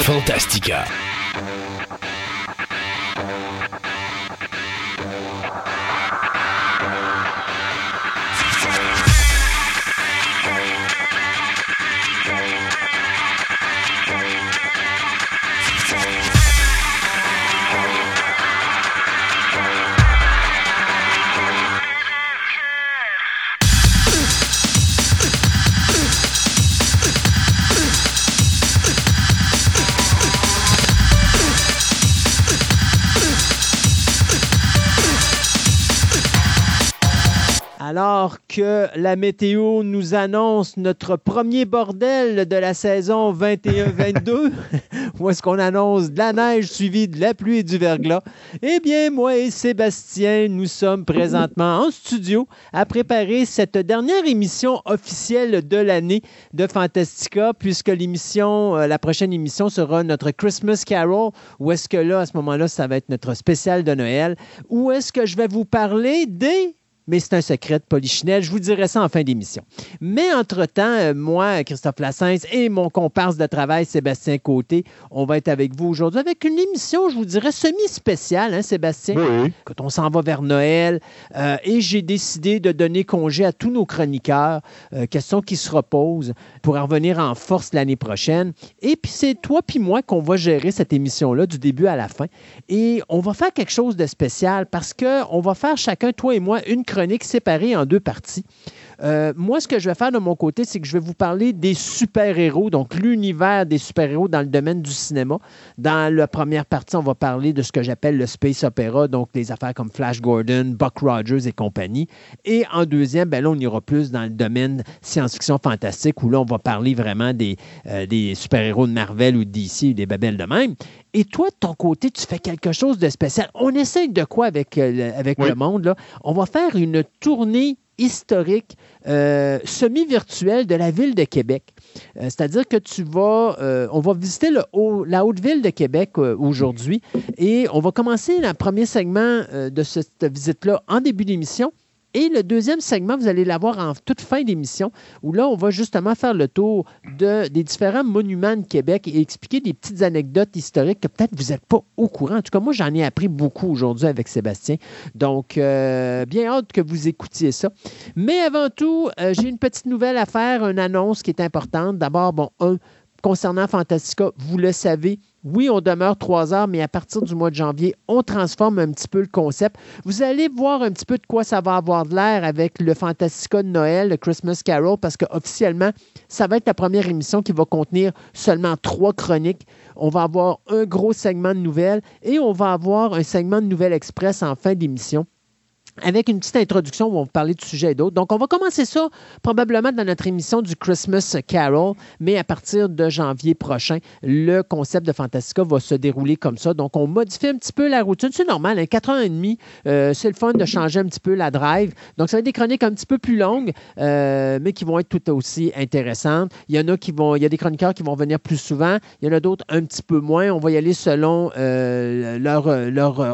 Fantastica. Alors que la météo nous annonce notre premier bordel de la saison 21-22, où est-ce qu'on annonce de la neige suivie de la pluie et du verglas, eh bien, moi et Sébastien, nous sommes présentement en studio à préparer cette dernière émission officielle de l'année de Fantastica, puisque l'émission, euh, la prochaine émission sera notre Christmas Carol, où est-ce que là, à ce moment-là, ça va être notre spécial de Noël, où est-ce que je vais vous parler des mais c'est un secret de Polichinelle. Je vous dirai ça en fin d'émission. Mais entre-temps, euh, moi, Christophe Lassens et mon comparse de travail, Sébastien Côté, on va être avec vous aujourd'hui avec une émission, je vous dirais, semi-spéciale, hein, Sébastien? Oui. Quand on s'en va vers Noël. Euh, et j'ai décidé de donner congé à tous nos chroniqueurs, euh, question qui se reposent, pour en revenir en force l'année prochaine. Et puis c'est toi puis moi qu'on va gérer cette émission-là du début à la fin. Et on va faire quelque chose de spécial parce qu'on va faire chacun, toi et moi, une chronique séparée en deux parties. Euh, moi, ce que je vais faire de mon côté, c'est que je vais vous parler des super-héros, donc l'univers des super-héros dans le domaine du cinéma. Dans la première partie, on va parler de ce que j'appelle le space opéra, donc des affaires comme Flash Gordon, Buck Rogers et compagnie. Et en deuxième, ben là, on ira plus dans le domaine science-fiction fantastique, où là, on va parler vraiment des, euh, des super-héros de Marvel ou de DC ou des babelles de même. Et toi, de ton côté, tu fais quelque chose de spécial. On essaye de quoi avec, euh, le, avec Oui. le monde? Là? On va faire une tournée historique euh, semi-virtuelle de la ville de Québec. Euh, C'est-à-dire que tu vas, euh, on va visiter la haute ville de Québec aujourd'hui et on va commencer le premier segment de cette visite-là en début d'émission. Et le deuxième segment, vous allez l'avoir en toute fin d'émission, où là, on va justement faire le tour de, des différents monuments de Québec et expliquer des petites anecdotes historiques que peut-être vous n'êtes pas au courant. En tout cas, moi, j'en ai appris beaucoup aujourd'hui avec Sébastien. Donc, euh, bien hâte que vous écoutiez ça. Mais avant tout, euh, j'ai une petite nouvelle à faire, une annonce qui est importante. D'abord, bon, un, concernant Fantastica, vous le savez, oui, on demeure trois heures, mais à partir du mois de janvier, on transforme un petit peu le concept. Vous allez voir un petit peu de quoi ça va avoir de l'air avec le Fantastica de Noël, le Christmas Carol, parce qu'officiellement, ça va être la première émission qui va contenir seulement trois chroniques. On va avoir un gros segment de nouvelles et on va avoir un segment de nouvelles express en fin d'émission avec une petite introduction où on va parler de sujets et d'autres. Donc, on va commencer ça probablement dans notre émission du Christmas Carol, mais à partir de janvier prochain, le concept de Fantastica va se dérouler comme ça. Donc, on modifie un petit peu la routine. C'est normal, hein, 4 ans et demi, euh, c'est le fun de changer un petit peu la drive. Donc, ça va être des chroniques un petit peu plus longues, euh, mais qui vont être tout aussi intéressantes. Il y en a qui vont, il y a des chroniqueurs qui vont venir plus souvent, il y en a d'autres un petit peu moins. On va y aller selon euh, leur,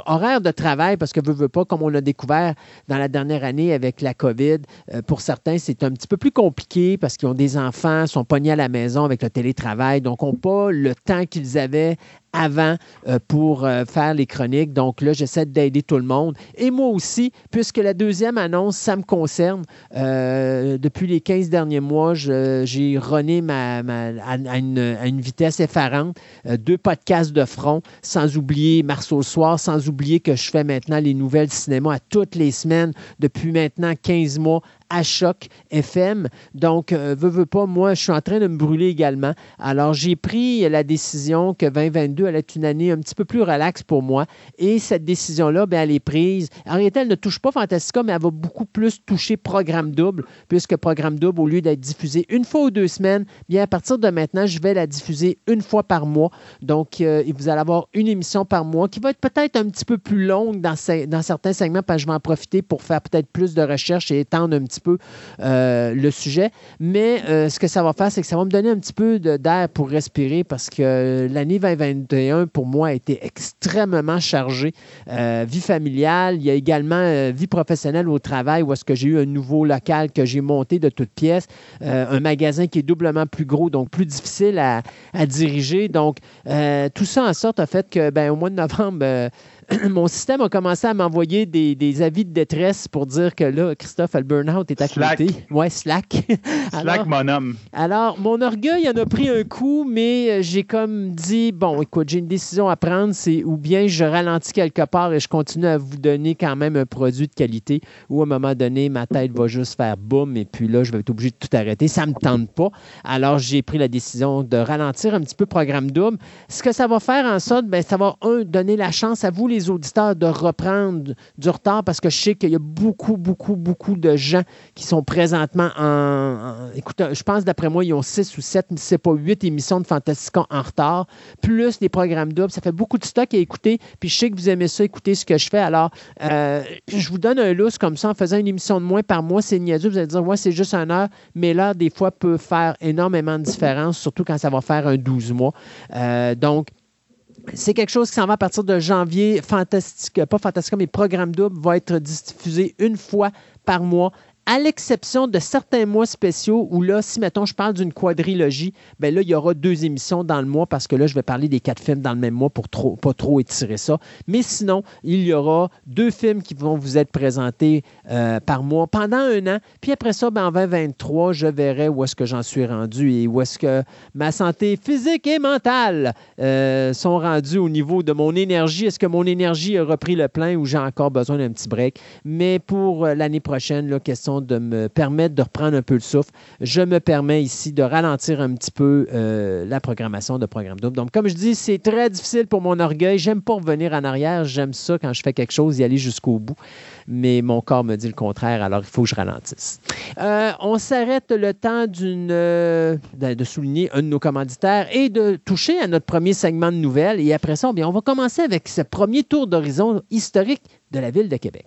horaire de travail, parce que veut, veut pas, comme on l'a découvert dans la dernière année avec la COVID, euh, pour certains, c'est un petit peu plus compliqué parce qu'ils ont des enfants, sont pognés à la maison avec le télétravail, donc n'ont pas le temps qu'ils avaient avant euh, pour euh, faire les chroniques. Donc là, j'essaie d'aider tout le monde. Et moi aussi, puisque la deuxième annonce, ça me concerne. Euh, depuis les 15 derniers mois, j'ai runné à, une, vitesse effarante. Deux podcasts de front, sans oublier Mars au soir, sans oublier que je fais maintenant les nouvelles cinéma à toutes les semaines depuis maintenant 15 mois à Choc FM. Donc, euh, veux, pas, moi, je suis en train de me brûler également. Alors, j'ai pris la décision que 2022 allait être une année un petit peu plus relaxe pour moi. Et cette décision-là, ben, elle est prise. En réalité, elle ne touche pas Fantastica, mais elle va beaucoup plus toucher Programme Double, puisque Programme Double, au lieu d'être diffusé une fois ou deux semaines, bien, à partir de maintenant, je vais la diffuser une fois par mois. Donc, euh, vous allez avoir une émission par mois qui va être peut-être un petit peu plus longue dans, ce- dans certains segments, parce que je vais en profiter pour faire peut-être plus de recherches et étendre un petit peu le sujet. Mais ce que ça va faire, c'est que ça va me donner un petit peu d'air pour respirer parce que l'année 2021, pour moi, a été extrêmement chargée. vie familiale, il y a également vie professionnelle au travail où est-ce que j'ai eu un nouveau local que j'ai monté de toutes pièces, un magasin qui est doublement plus gros, donc plus difficile à, diriger. Donc, tout ça en sorte a fait que, ben, au mois de novembre, euh, mon système a commencé à m'envoyer des, avis de détresse pour dire que là, Christophe, le burn-out est à slack. côté. Ouais, slack. slack, mon homme. Alors, mon orgueil en a pris un coup, mais euh, j'ai comme dit, bon, écoute, j'ai une décision à prendre, c'est ou bien je ralentis quelque part et je continue à vous donner quand même un produit de qualité, ou à un moment donné, ma tête va juste faire boum, et puis là, je vais être obligé de tout arrêter. Ça ne me tente pas. Alors, j'ai pris la décision de ralentir un petit peu le programme double. Ce que ça va faire en sorte, ben, ça va, un, donner la chance à vous, les auditeurs de reprendre du retard parce que je sais qu'il y a beaucoup, beaucoup, beaucoup de gens qui sont présentement en. écoute, je pense d'après moi, ils ont six ou sept, si c'est pas huit émissions de Fantastica en retard, plus des programmes doubles. Ça fait beaucoup de stock à écouter. Puis je sais que vous aimez ça, écouter ce que je fais. Alors, euh, je vous donne un lousse comme ça en faisant une émission de moins par mois. C'est niaiseux. Vous allez dire, ouais, c'est juste une heure. Mais l'heure, des fois, peut faire énormément de différence, surtout quand ça va faire un 12 mois. Euh, donc, c'est quelque chose qui s'en va à partir de janvier. Fantastique, pas fantastique, mais programme double va être diffusé une fois par mois à l'exception de certains mois spéciaux où là, si mettons, je parle d'une quadrilogie, ben là, il y aura deux émissions dans le mois parce que là, je vais parler des quatre films dans le même mois pour trop, pas trop étirer ça. Mais sinon, il y aura deux films qui vont vous être présentés euh, par mois pendant un an. Puis après ça, ben, en 2023, je verrai où est-ce que j'en suis rendu et où est-ce que ma santé physique et mentale euh, sont rendues au niveau de mon énergie. Est-ce que mon énergie a repris le plein ou j'ai encore besoin d'un petit break? Mais pour euh, l'année prochaine, la question de me permettre de reprendre un peu le souffle, je me permets ici de ralentir un petit peu euh, la programmation de Programme Double. Donc, comme je dis, c'est très difficile pour mon orgueil. J'aime pas revenir en arrière. J'aime ça quand je fais quelque chose, y aller jusqu'au bout. Mais mon corps me dit le contraire, alors il faut que je ralentisse. Euh, on s'arrête le temps d'une, euh, de souligner un de nos commanditaires et de toucher à notre premier segment de nouvelles. Et après ça, bien, on va commencer avec ce premier tour d'horizon historique de la ville de Québec.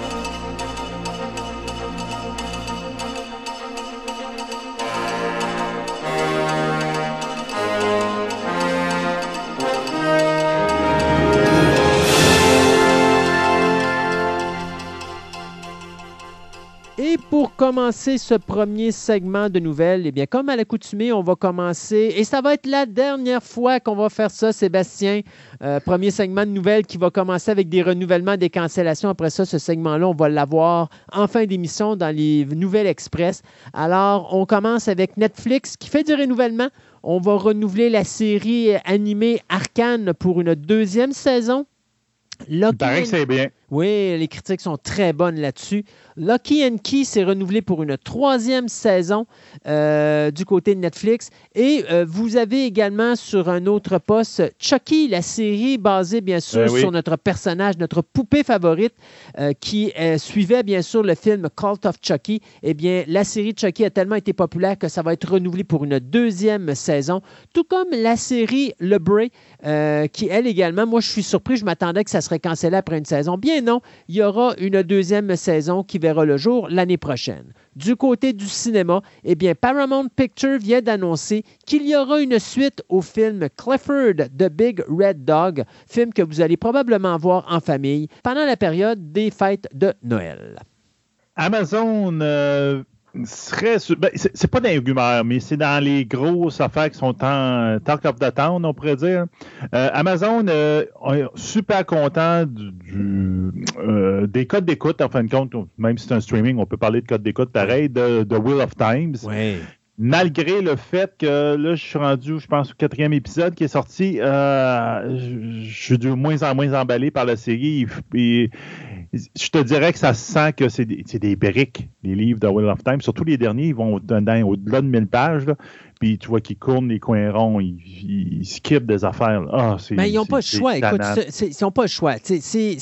Et pour commencer ce premier segment de nouvelles, eh bien, comme à l'accoutumée, on va commencer, et ça va être la dernière fois qu'on va faire ça, Sébastien. Euh, premier segment de nouvelles qui va commencer avec des renouvellements, des cancellations. Après ça, ce segment-là, on va l'avoir en fin d'émission dans les Nouvelles Express. Alors, on commence avec Netflix qui fait du renouvellement. On va renouveler la série animée Arcane pour une deuxième saison. C'est bien. Oui, les critiques sont très bonnes là-dessus. Lucky and Key s'est renouvelé pour une troisième saison euh, du côté de Netflix. Et euh, vous avez également sur un autre poste Chucky, la série basée bien sûr ben sur notre personnage, notre poupée favorite, euh, qui suivait bien sûr le film Cult of Chucky. Eh bien, la série Chucky a tellement été populaire que ça va être renouvelé pour une deuxième saison, tout comme la série Le Bray, qui elle également, moi je suis surpris, je m'attendais que ça serait cancellé après une saison. Bien non, il y aura une deuxième saison qui verra le jour l'année prochaine. Du côté du cinéma, eh bien, Paramount Pictures vient d'annoncer qu'il y aura une suite au film Clifford the Big Red Dog, film que vous allez probablement voir en famille pendant la période des fêtes de Noël. Amazon euh, serait. Ben, c'est pas dans mais c'est dans les grosses affaires qui sont en Talk of the Town, on pourrait dire. Euh, Amazon euh, super content du, euh, des codes d'écoute, en fin de compte. Même si c'est un streaming, on peut parler de codes d'écoute pareil, de, de Wheel of Times. Malgré le fait que là, je suis rendu, je pense, au quatrième épisode qui est sorti, euh, je, suis de moins en moins emballé par la série. Et, je te dirais que ça sent que c'est des, des, briques, les livres de Wheel of Time. Surtout les derniers, ils vont au-delà de 1000 pages. Là, puis tu vois qu'ils cournent les coins ronds, ils, ils skippent des affaires. Ah, Mais ils n'ont pas le choix. Écoute, ils n'ont pas le choix. si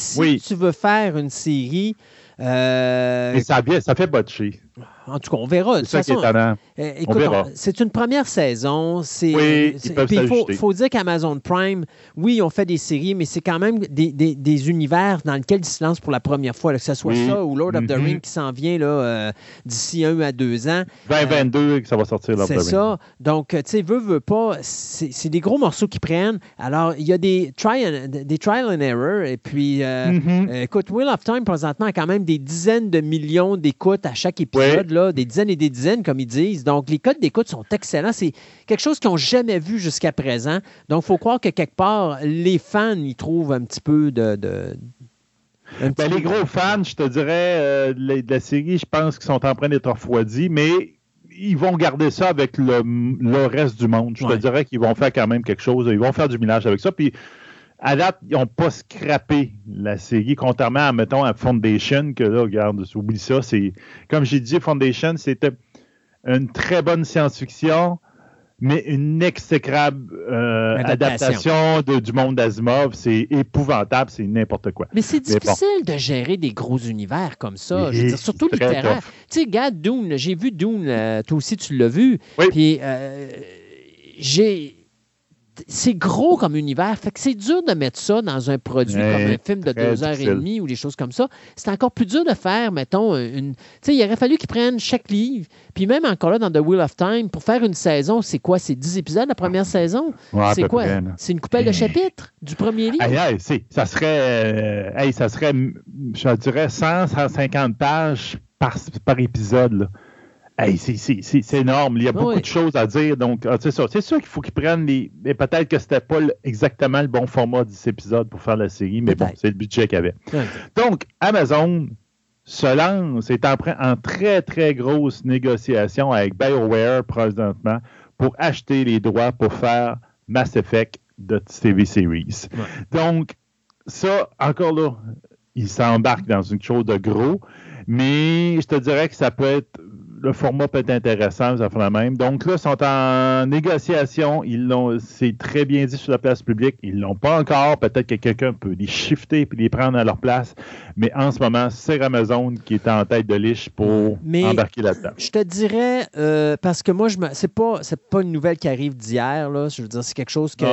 tu veux faire une série. Euh, Et ça, ça fait botcher. En tout cas, on verra. C'est euh, c'est une première saison. Oui, il faut, faut, dire qu'Amazon Prime, oui, on fait des séries, mais c'est quand même des, univers dans lesquels ils se lancent pour la première fois, que ce soit ça ou Lord of the mm-hmm. Rings qui s'en vient là, euh, d'ici un à deux ans. 2022 euh, que ça va sortir Lord of the Rings. C'est ça. Donc, tu sais, veut, veut pas, c'est des gros morceaux qui prennent. Alors, il y a des, trial, des trial and error. Et puis, mm-hmm. écoute, Wheel of Time, présentement, a quand même des dizaines de millions d'écoutes à chaque épisode des dizaines et des dizaines, comme ils disent. Donc, les codes d'écoute sont excellents. C'est quelque chose qu'ils n'ont jamais vu jusqu'à présent. Donc, il faut croire que quelque part, les fans y trouvent un petit peu de. Ben, les gros fans, je te dirais, euh, de, la, série, je pense qu'ils sont en train d'être refroidis, mais ils vont garder ça avec le, reste du monde. Je te dirais qu'ils vont faire quand même quelque chose. Ils vont faire du ménage avec ça. Puis à date, ils n'ont pas scrappé la série, contrairement à, mettons, à Foundation, que là, regarde, oublie ça. C'est, comme j'ai dit, Foundation, c'était une très bonne science-fiction, mais une exécrable euh, adaptation, du monde d'Asimov. C'est épouvantable, c'est n'importe quoi. Mais c'est difficile de gérer des gros univers comme ça. Je veux dire, surtout littéraire. Tu sais, regarde Dune, j'ai vu Dune, euh, toi aussi tu l'as vu. Oui. Puis euh, j'ai c'est gros comme univers. Fait que c'est dur de mettre ça dans un produit comme un film de deux heures et demie ou des choses comme ça. C'est encore plus dur de faire, mettons, une. Tu sais, il aurait fallu qu'ils prennent chaque livre. Puis même encore là, dans The Wheel of Time, pour faire une saison, c'est quoi? C'est 10 épisodes la première saison? c'est quoi? C'est une coupelle de chapitres du premier livre? ça serait, euh, ça serait, je dirais, 100, 150 pages par, par épisode. Là c'est énorme. Il y a beaucoup de choses à dire. Donc, ah, c'est sûr qu'il faut qu'ils prennent les. Mais peut-être que c'était pas exactement le bon format de cet épisode pour faire la série, mais bon, c'est le budget qu'il y avait. Donc, Amazon se lance, est en, en, très, très grosse négociation avec BioWare présentement pour acheter les droits pour faire Mass Effect de TV Series. Donc, ça, encore là, il s'embarque dans une chose de gros, mais je te dirais que ça peut être le format peut être intéressant, ça fait la même. Donc là, ils sont en négociation. Ils l'ont, c'est très bien dit sur la place publique. Ils l'ont pas encore. Peut-être que quelqu'un peut les shifter puis les prendre à leur place. Mais en ce moment, c'est Amazon qui est en tête de liche pour embarquer là-dedans. Je te dirais, euh, parce que moi, je me, c'est pas, c'est pas une nouvelle qui arrive d'hier. Là. Je veux dire, c'est quelque chose que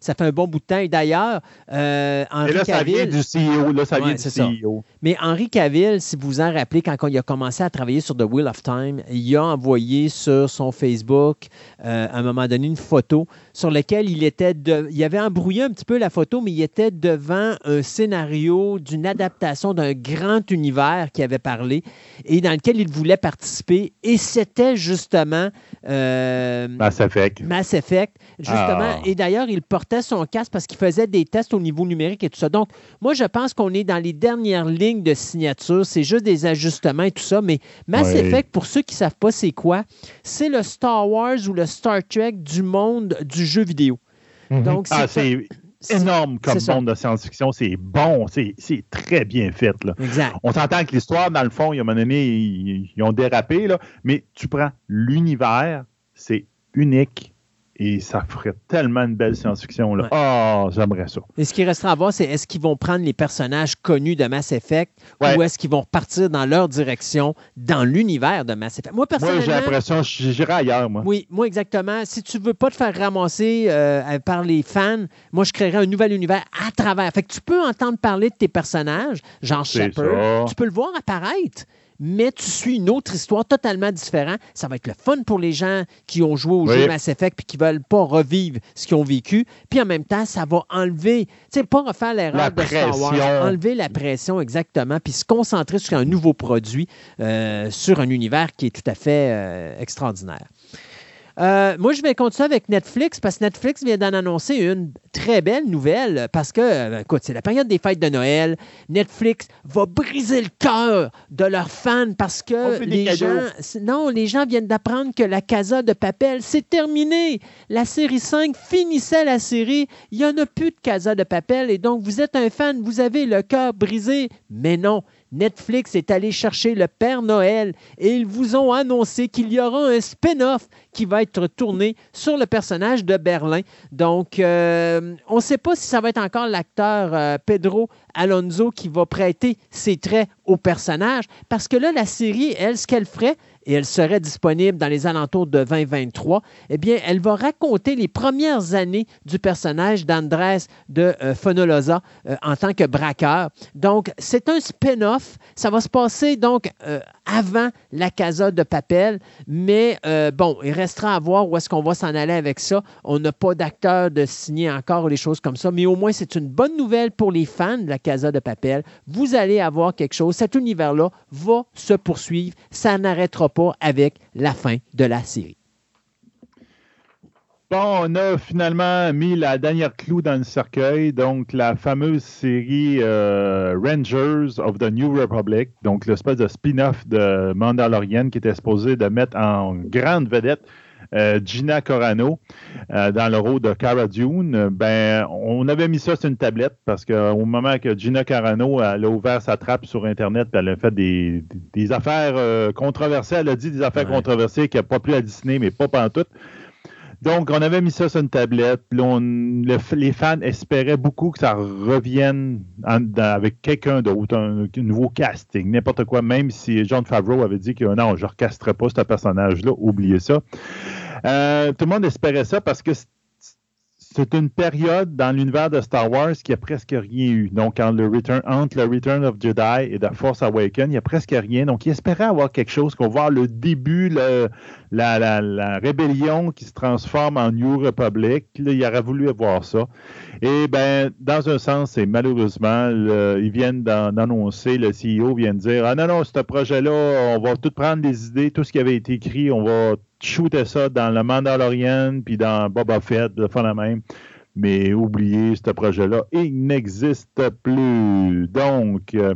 ça fait un bon bout de temps. Et d'ailleurs, euh, Henri là, ça vient du CEO. Là, ça vient du CEO. Mais Henri Cavill, si vous vous en rappelez, quand il a commencé à travailler sur The Wheel of Time, il a envoyé sur son Facebook euh, à un moment donné une photo sur laquelle il était il avait embrouillé un petit peu la photo, mais il était devant un scénario d'une adaptation d'un grand univers qui avait parlé et dans lequel il voulait participer. Et c'était justement euh, Mass Effect. Mass Effect, justement. Ah. Et d'ailleurs, il portait son casque parce qu'il faisait des tests au niveau numérique et tout ça. Donc, moi, je pense qu'on est dans les dernières lignes de signature. C'est juste des ajustements et tout ça. Mais Mass Effect, pour ceux qui ne savent pas c'est quoi, c'est le Star Wars ou le Star Trek du monde du jeu vidéo. Mhm. Donc, ah, c'est énorme comme monde de science-fiction. C'est bon, c'est très bien fait. Là. Exact. On s'entend que l'histoire, dans le fond, il y a un moment donné, ils, ont dérapé, là, mais tu prends l'univers, c'est unique, et ça ferait tellement une belle science-fiction. Là. Oh, j'aimerais ça. Et ce qui restera à voir, c'est est-ce qu'ils vont prendre les personnages connus de Mass Effect ou est-ce qu'ils vont partir dans leur direction dans l'univers de Mass Effect? Moi, personnellement. Moi, j'ai l'impression que j'irai ailleurs, moi. Oui, moi, exactement. Si tu veux pas te faire ramasser euh, par les fans, moi, je créerai un nouvel univers à travers. Fait que tu peux entendre parler de tes personnages, genre Shepard. Tu peux le voir apparaître mais tu suis une autre histoire totalement différente. Ça va être le fun pour les gens qui ont joué au jeu Mass Effect et qui ne veulent pas revivre ce qu'ils ont vécu. Puis en même temps, ça va enlever, tu sais, pas refaire l'erreur de Star Wars, enlever la pression exactement, puis se concentrer sur un nouveau produit, euh, sur un univers qui est tout à fait euh, extraordinaire. Euh, moi, je vais continuer avec Netflix parce que Netflix vient d'en annoncer une très belle nouvelle parce que, euh, écoute, c'est la période des fêtes de Noël. Netflix va briser le cœur de leurs fans parce que les gens, non, les gens viennent d'apprendre que la Casa de Papel, c'est terminé. La série 5 finissait la série. Il n'y en a plus de Casa de Papel et donc vous êtes un fan, vous avez le cœur brisé. Mais non, Netflix est allé chercher le Père Noël et ils vous ont annoncé qu'il y aura un spin-off qui va être tourné sur le personnage de Berlin. Donc, euh, on ne sait pas si ça va être encore l'acteur euh, Pedro Alonso qui va prêter ses traits au personnage, parce que là, la série, elle, ce qu'elle ferait, et elle serait disponible dans les alentours de 2023, eh bien, elle va raconter les premières années du personnage d'Andrés de euh, Fonolosa euh, en tant que braqueur. Donc, c'est un spin-off. Ça va se passer donc euh, avant la Casa de Papel, mais bon, il restera à voir où est-ce qu'on va s'en aller avec ça. On n'a pas d'acteur de signer encore ou des choses comme ça, mais au moins, c'est une bonne nouvelle pour les fans de la Casa de Papel. Vous allez avoir quelque chose. Cet univers-là va se poursuivre. Ça n'arrêtera pas avec la fin de la série. Bon, on a finalement mis la dernière clou dans le cercueil, donc la fameuse série euh, Rangers of the New Republic, donc l'espèce de spin-off de Mandalorian qui était supposé de mettre en grande vedette euh, Gina Corano euh, dans le rôle de Cara Dune, ben, on avait mis ça sur une tablette parce qu'au moment que Gina Carano a ouvert sa trappe sur Internet, elle a fait des, affaires euh, controversées. Elle a dit des affaires controversées qui n'a pas plu à Disney, mais pas tout. Donc, on avait mis ça sur une tablette. les fans espéraient beaucoup que ça revienne avec quelqu'un d'autre, un, nouveau casting, n'importe quoi, même si John Favreau avait dit que non, je ne recasterai pas ce personnage-là, oubliez ça. Euh, tout le monde espérait ça parce que c'est une période dans l'univers de Star Wars qui a presque rien eu. Donc, entre le Return, entre le Return of Jedi et The Force Awakens, il n'y a presque rien. Donc, il espérait avoir quelque chose, qu'on voit le début, la, rébellion qui se transforme en New Republic. il aurait voulu voir ça. Et ben, dans un sens, c'est malheureusement, ils viennent d'annoncer, le CEO vient de dire Ah non, non, ce projet-là, on va tout prendre les idées, tout ce qui avait été écrit, on va shooter ça dans le Mandalorian puis dans Boba Fett, de faire la même. Mais oubliez ce projet-là, il n'existe plus. Donc, euh,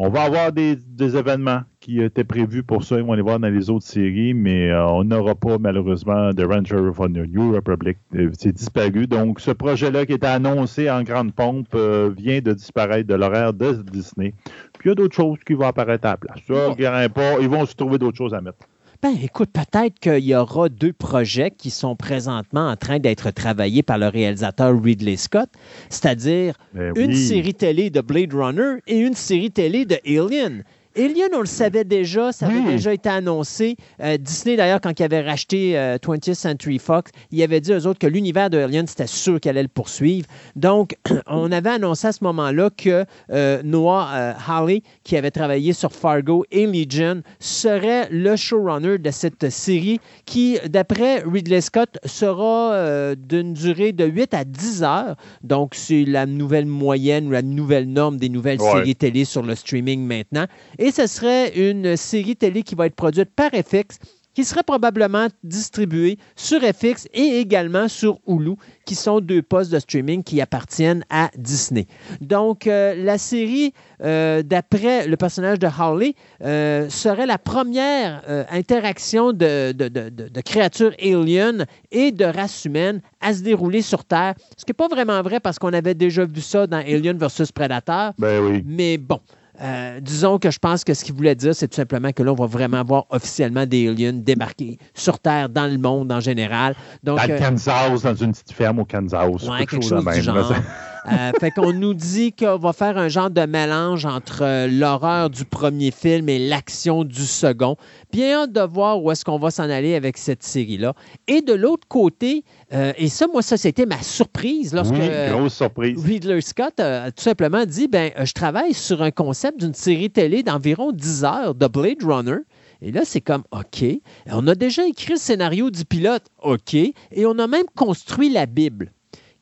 on va avoir des, événements qui étaient prévus pour ça. Ils vont les voir dans les autres séries, mais euh, on n'aura pas malheureusement de Ranger of the New Republic. Euh, c'est disparu. Donc, ce projet-là qui était annoncé en grande pompe vient de disparaître de l'horaire de Disney. Puis il y a d'autres choses qui vont apparaître à la place. Ça, pas, ils vont se trouver d'autres choses à mettre. Ben, écoute, peut-être qu'il y aura deux projets qui sont présentement en train d'être travaillés par le réalisateur Ridley Scott, c'est-à-dire ben une série télé de Blade Runner et une série télé de Alien. Alien, on le savait déjà, ça avait déjà été annoncé. Euh, Disney, d'ailleurs, quand il avait racheté 20th euh, Century Fox, il avait dit aux autres que l'univers de Alien, c'était sûr qu'elle allait le poursuivre. Donc, on avait annoncé à ce moment-là que euh, Noah Hawley, qui avait travaillé sur Fargo et Legion, serait le showrunner de cette série qui, d'après Ridley Scott, sera d'une durée de 8 à 10 heures. Donc, c'est la nouvelle moyenne ou la nouvelle norme des nouvelles séries télé sur le streaming maintenant. Et et ce serait une série télé qui va être produite par FX, qui serait probablement distribuée sur FX et également sur Hulu, qui sont deux postes de streaming qui appartiennent à Disney. Donc, euh, la série, euh, d'après le personnage de Harley, euh, serait la première interaction de, de, créatures aliens et de races humaines à se dérouler sur Terre. Ce qui n'est pas vraiment vrai parce qu'on avait déjà vu ça dans Alien versus Predator. Ben oui. Mais bon. Euh, disons que je pense que ce qu'il voulait dire, c'est tout simplement que là, on va vraiment voir officiellement des aliens débarquer sur Terre, dans le monde en général. Donc, dans le euh, Kansas, dans une petite ferme au Kansas. Ouais, quelque chose, du genre. Euh, fait qu'on nous dit qu'on va faire un genre de mélange entre l'horreur du premier film et l'action du second. Bien hâte de voir où est-ce qu'on va s'en aller avec cette série-là. Et de l'autre côté, euh, et ça, moi, ça, c'était ma surprise lorsque grosse surprise. Ridley Scott a tout simplement dit ben, je travaille sur un concept d'une série télé d'environ 10 heures de Blade Runner. Et là, c'est comme, OK, on a déjà écrit le scénario du pilote, OK, et on a même construit la Bible.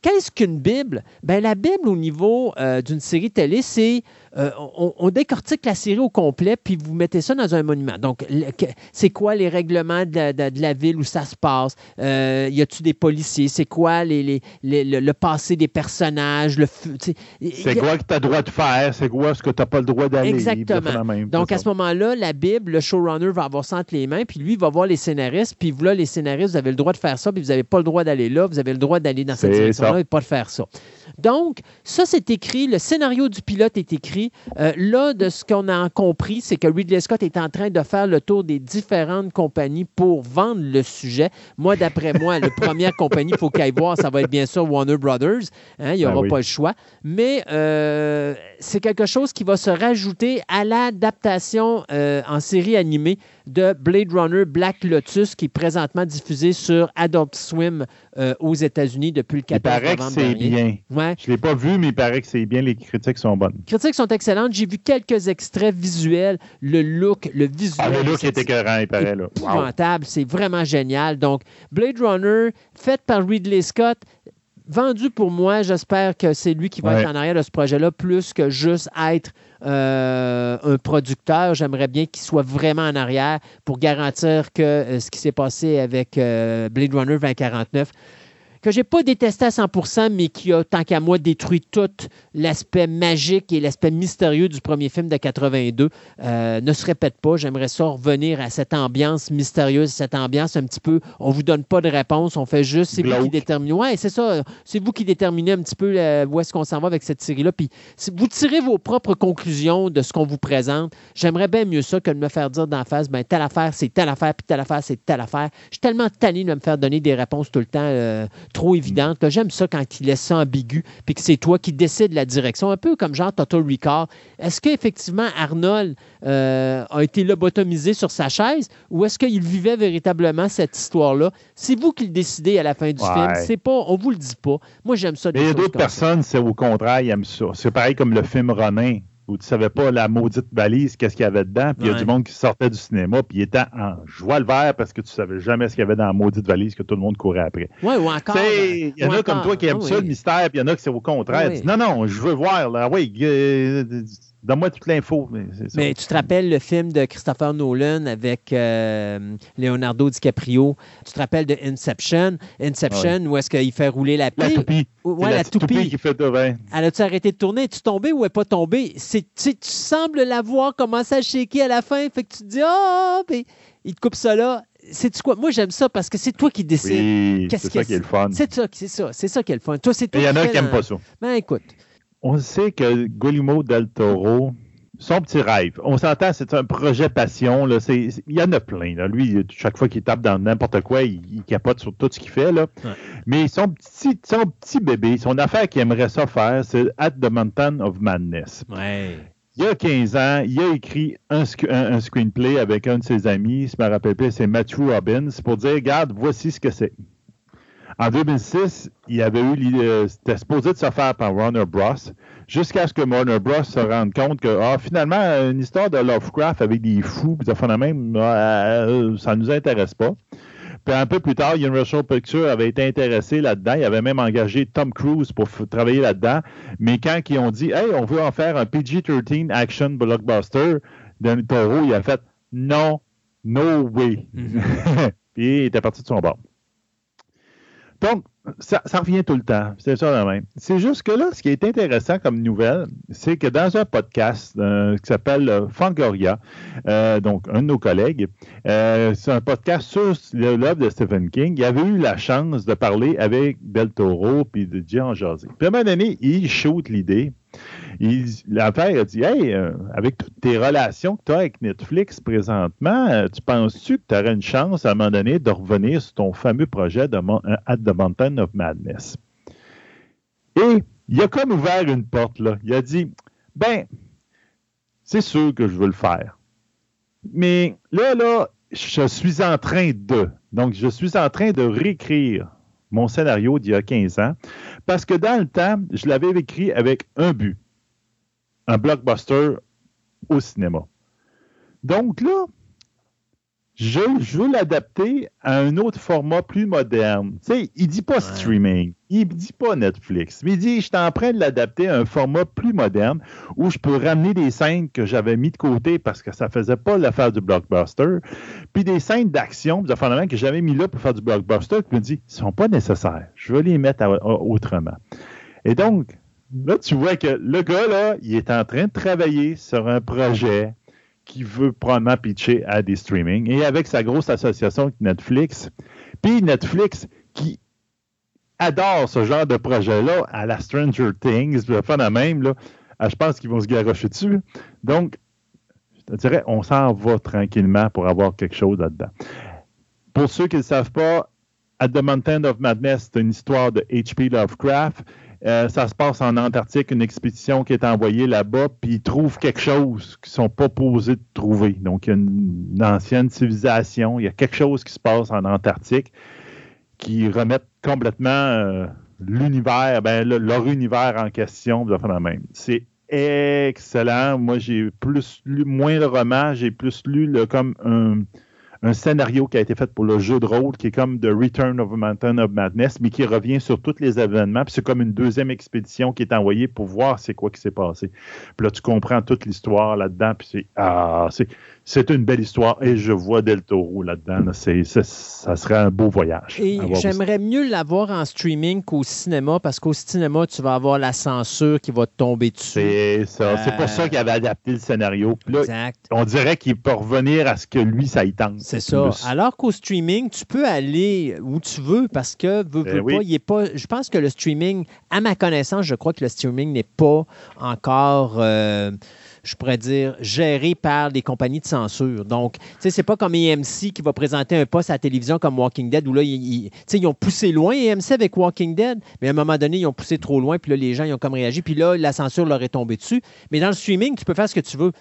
Qu'est-ce qu'une Bible? Ben, la Bible, au niveau euh, d'une série télé, c'est euh, on, décortique la série au complet, puis vous mettez ça dans un monument. Donc, c'est quoi les règlements de la, ville où ça se passe? Euh, y a-tu des policiers? C'est quoi les, le, passé des personnages? C'est quoi que tu as le droit de faire? C'est quoi ce que tu n'as pas le droit d'aller? Exactement. Donc, à ce moment-là, la Bible, le showrunner va avoir ça entre les mains, puis lui, il va voir les scénaristes, puis là, les scénaristes, vous avez le droit de faire ça, puis vous n'avez pas le droit d'aller là, vous avez le droit d'aller dans cette direction-là et pas de faire ça. Donc, ça, c'est écrit, le scénario du pilote est écrit. Euh, là, de ce qu'on a compris, c'est que Ridley Scott est en train de faire le tour des différentes compagnies pour vendre le sujet. Moi, d'après moi, la première compagnie, il faut qu'elle aille voir, ça va être bien sûr Warner Brothers. Hein, il n'y aura ben pas le choix. Mais euh, c'est quelque chose qui va se rajouter à l'adaptation euh, en série animée de Blade Runner Black Lotus, qui est présentement diffusé sur Adult Swim euh, aux États-Unis depuis le 14 il paraît que c'est bien. Ouais. Je ne l'ai pas vu, mais il paraît que c'est bien. Les critiques sont bonnes. Les critiques sont excellentes. J'ai vu quelques extraits visuels. Le look, le visuel. Ah, le look est écœurant, il paraît. Là. C'est vraiment génial. Donc, Blade Runner, fait par Ridley Scott, vendu pour moi. J'espère que c'est lui qui va être en arrière de ce projet-là, plus que juste être euh, un producteur. J'aimerais bien qu'il soit vraiment en arrière pour garantir que euh, ce qui s'est passé avec euh, Blade Runner 2049 que j'ai pas détesté à 100%, mais qui a, tant qu'à moi, détruit tout l'aspect magique et l'aspect mystérieux du premier film de 82, euh, ne se répète pas. J'aimerais ça revenir à cette ambiance mystérieuse, cette ambiance un petit peu, on vous donne pas de réponse, on fait juste, c'est vous qui déterminez. Ouais, c'est ça, c'est vous qui déterminez un petit peu euh, où est-ce qu'on s'en va avec cette série-là. Puis vous tirez vos propres conclusions de ce qu'on vous présente. J'aimerais bien mieux ça que de me faire dire d'en face, ben telle affaire, c'est telle affaire, puis telle affaire, c'est telle affaire. Je suis tellement tanné de me faire donner des réponses tout le temps. Euh, trop évidente. J'aime ça quand il laisse ça ambigu, puis que c'est toi qui décides la direction, un peu comme genre Total Recall. Est-ce qu'effectivement Arnold euh, a été lobotomisé sur sa chaise, ou est-ce qu'il vivait véritablement cette histoire-là? C'est vous qui le décidez à la fin du film. C'est pas, on vous le dit pas. Moi, j'aime ça. Mais il y a d'autres personnes, c'est au contraire, ils aiment ça. C'est pareil comme le film Ronin où tu ne savais pas la maudite valise, qu'est-ce qu'il y avait dedans, puis il y a du monde qui sortait du cinéma, puis il était en joie le vert parce que tu ne savais jamais ce qu'il y avait dans la maudite valise que tout le monde courait après. Oui, ou encore. Il y en a comme toi qui aiment ça, le mystère, puis il y en a qui c'est au contraire. non, non, je veux voir, là, oui, euh, Donne-moi toute l'info. Mais, tu te rappelles le film de Christopher Nolan avec euh, Leonardo DiCaprio? Tu te rappelles de Inception? Inception, où est-ce qu'il fait rouler la. La toupie. Ouais, la, toupie. qui fait de vin. Elle a-tu arrêté de tourner? Es-tu tombé ou est pas tombé? Tu sembles la voir commencer à shaker à la fin. Fait que tu te dis, oh, puis il te coupe ça là c'est quoi? Moi, j'aime ça parce que c'est toi qui décides. Oui, c'est ça qui est le fun. C'est ça, c'est ça, c'est ça qui est le fun. Toi, c'est Il y en a qui n'aiment pas ça. Ben, écoute, on sait que Guillermo del Toro, son petit rêve, on s'entend, c'est un projet passion. Là, il y en a plein. Lui, chaque fois qu'il tape dans n'importe quoi, il, capote sur tout ce qu'il fait. Là. Mais son petit, son petit bébé, son affaire qu'il aimerait ça faire, c'est At the Mountain of Madness. Il y a 15 ans, il a écrit un, un, screenplay avec un de ses amis, je me rappelle plus, c'est Matthew Robbins, pour dire, regarde, voici ce que c'est. En 2006, il y avait eu l'idée, c'était supposé de se faire par Warner Bros. Jusqu'à ce que Warner Bros. se rende compte que, ah, finalement, une histoire de Lovecraft avec des fous, puis de même, euh, ça nous intéresse pas. Puis un peu plus tard, Universal Pictures avait été intéressé là-dedans. Il avait même engagé Tom Cruise pour travailler là-dedans. Mais quand ils ont dit, hey, on veut en faire un PG-13 action blockbuster, Danny Toro, il a fait, non, no way. Mm-hmm. puis il était parti de son bord. Donc, ça, revient tout le temps. C'est ça la même. C'est juste que là, ce qui est intéressant comme nouvelle, c'est que dans un podcast euh, qui s'appelle euh, Fangoria, euh, donc un de nos collègues, c'est un podcast sur l'œuvre de Stephen King, il avait eu la chance de parler avec Del Toro puis de Jean José. Puis à un moment donné, il shoot l'idée L'affaire a dit Hey, euh, avec toutes tes relations que tu as avec Netflix présentement, euh, tu penses-tu que tu aurais une chance à un moment donné de revenir sur ton fameux projet de euh, At the Mountain of Madness? Et il a comme ouvert une porte, là. Il a dit Ben, c'est sûr que je veux le faire. Mais là, là, je suis en train de. Donc, je suis en train de réécrire mon scénario d'il y a 15 ans, parce que dans le temps, je l'avais écrit avec un but, un blockbuster au cinéma. Donc là, je, je veux l'adapter à un autre format plus moderne. Tu sais, il dit pas streaming, il dit pas Netflix, mais il dit, je suis en train de l'adapter à un format plus moderne où je peux ramener des scènes que j'avais mis de côté parce que ça faisait pas l'affaire du blockbuster, puis des scènes d'action, des affaires que j'avais mis là pour faire du blockbuster, puis je me dis, ils sont pas nécessaires. Je vais les mettre autrement. Et donc, là, tu vois que le gars, là, il est en train de travailler sur un projet qui veut probablement pitcher à des streamings. Et avec sa grosse association avec Netflix, puis Netflix qui adore ce genre de projet-là à la Stranger Things, le fun même, là, ah, je pense qu'ils vont se garocher dessus. Donc, je te dirais, on s'en va tranquillement pour avoir quelque chose là-dedans. Pour ceux qui ne savent pas, At the Mountain of Madness, c'est une histoire de H.P. Lovecraft. Euh, ça se passe en Antarctique, une expédition qui est envoyée là-bas, puis ils trouvent quelque chose qu'ils ne sont pas posés de trouver. Donc, il y a une, ancienne civilisation, il y a quelque chose qui se passe en Antarctique qui remet complètement euh, l'univers, ben, leur univers en question, de la même. C'est excellent. Moi, j'ai plus lu, moins le roman, j'ai plus lu comme un un scénario qui a été fait pour le jeu de rôle qui est comme The Return of a Mountain of Madness, mais qui revient sur tous les événements. Puis c'est comme une deuxième expédition qui est envoyée pour voir c'est quoi qui s'est passé. Puis là, tu comprends toute l'histoire là-dedans. Puis c'est ah, c'est c'est une belle histoire et je vois Del Toro là-dedans. ça serait un beau voyage. Et j'aimerais mieux l'avoir en streaming qu'au cinéma parce qu'au cinéma, tu vas avoir la censure qui va te tomber dessus. C'est ça. C'est pour ça euh, qu'il avait adapté le scénario. exact. On dirait qu'il peut revenir à ce que lui, ça y tente. C'est ça. Alors qu'au streaming, tu peux aller où tu veux parce que pas, il est pas. Je pense que le streaming, à ma connaissance, je crois que le streaming n'est pas encore. Euh, je pourrais dire, géré par des compagnies de censure. Donc, tu sais, c'est pas comme EMC qui va présenter un poste à la télévision comme Walking Dead où là, ils, ils ont poussé loin EMC avec Walking Dead, mais à un moment donné, ils ont poussé trop loin, puis là, les gens, ils ont comme réagi, puis là, la censure leur est tombée dessus. Mais dans le streaming, tu peux faire ce que tu veux.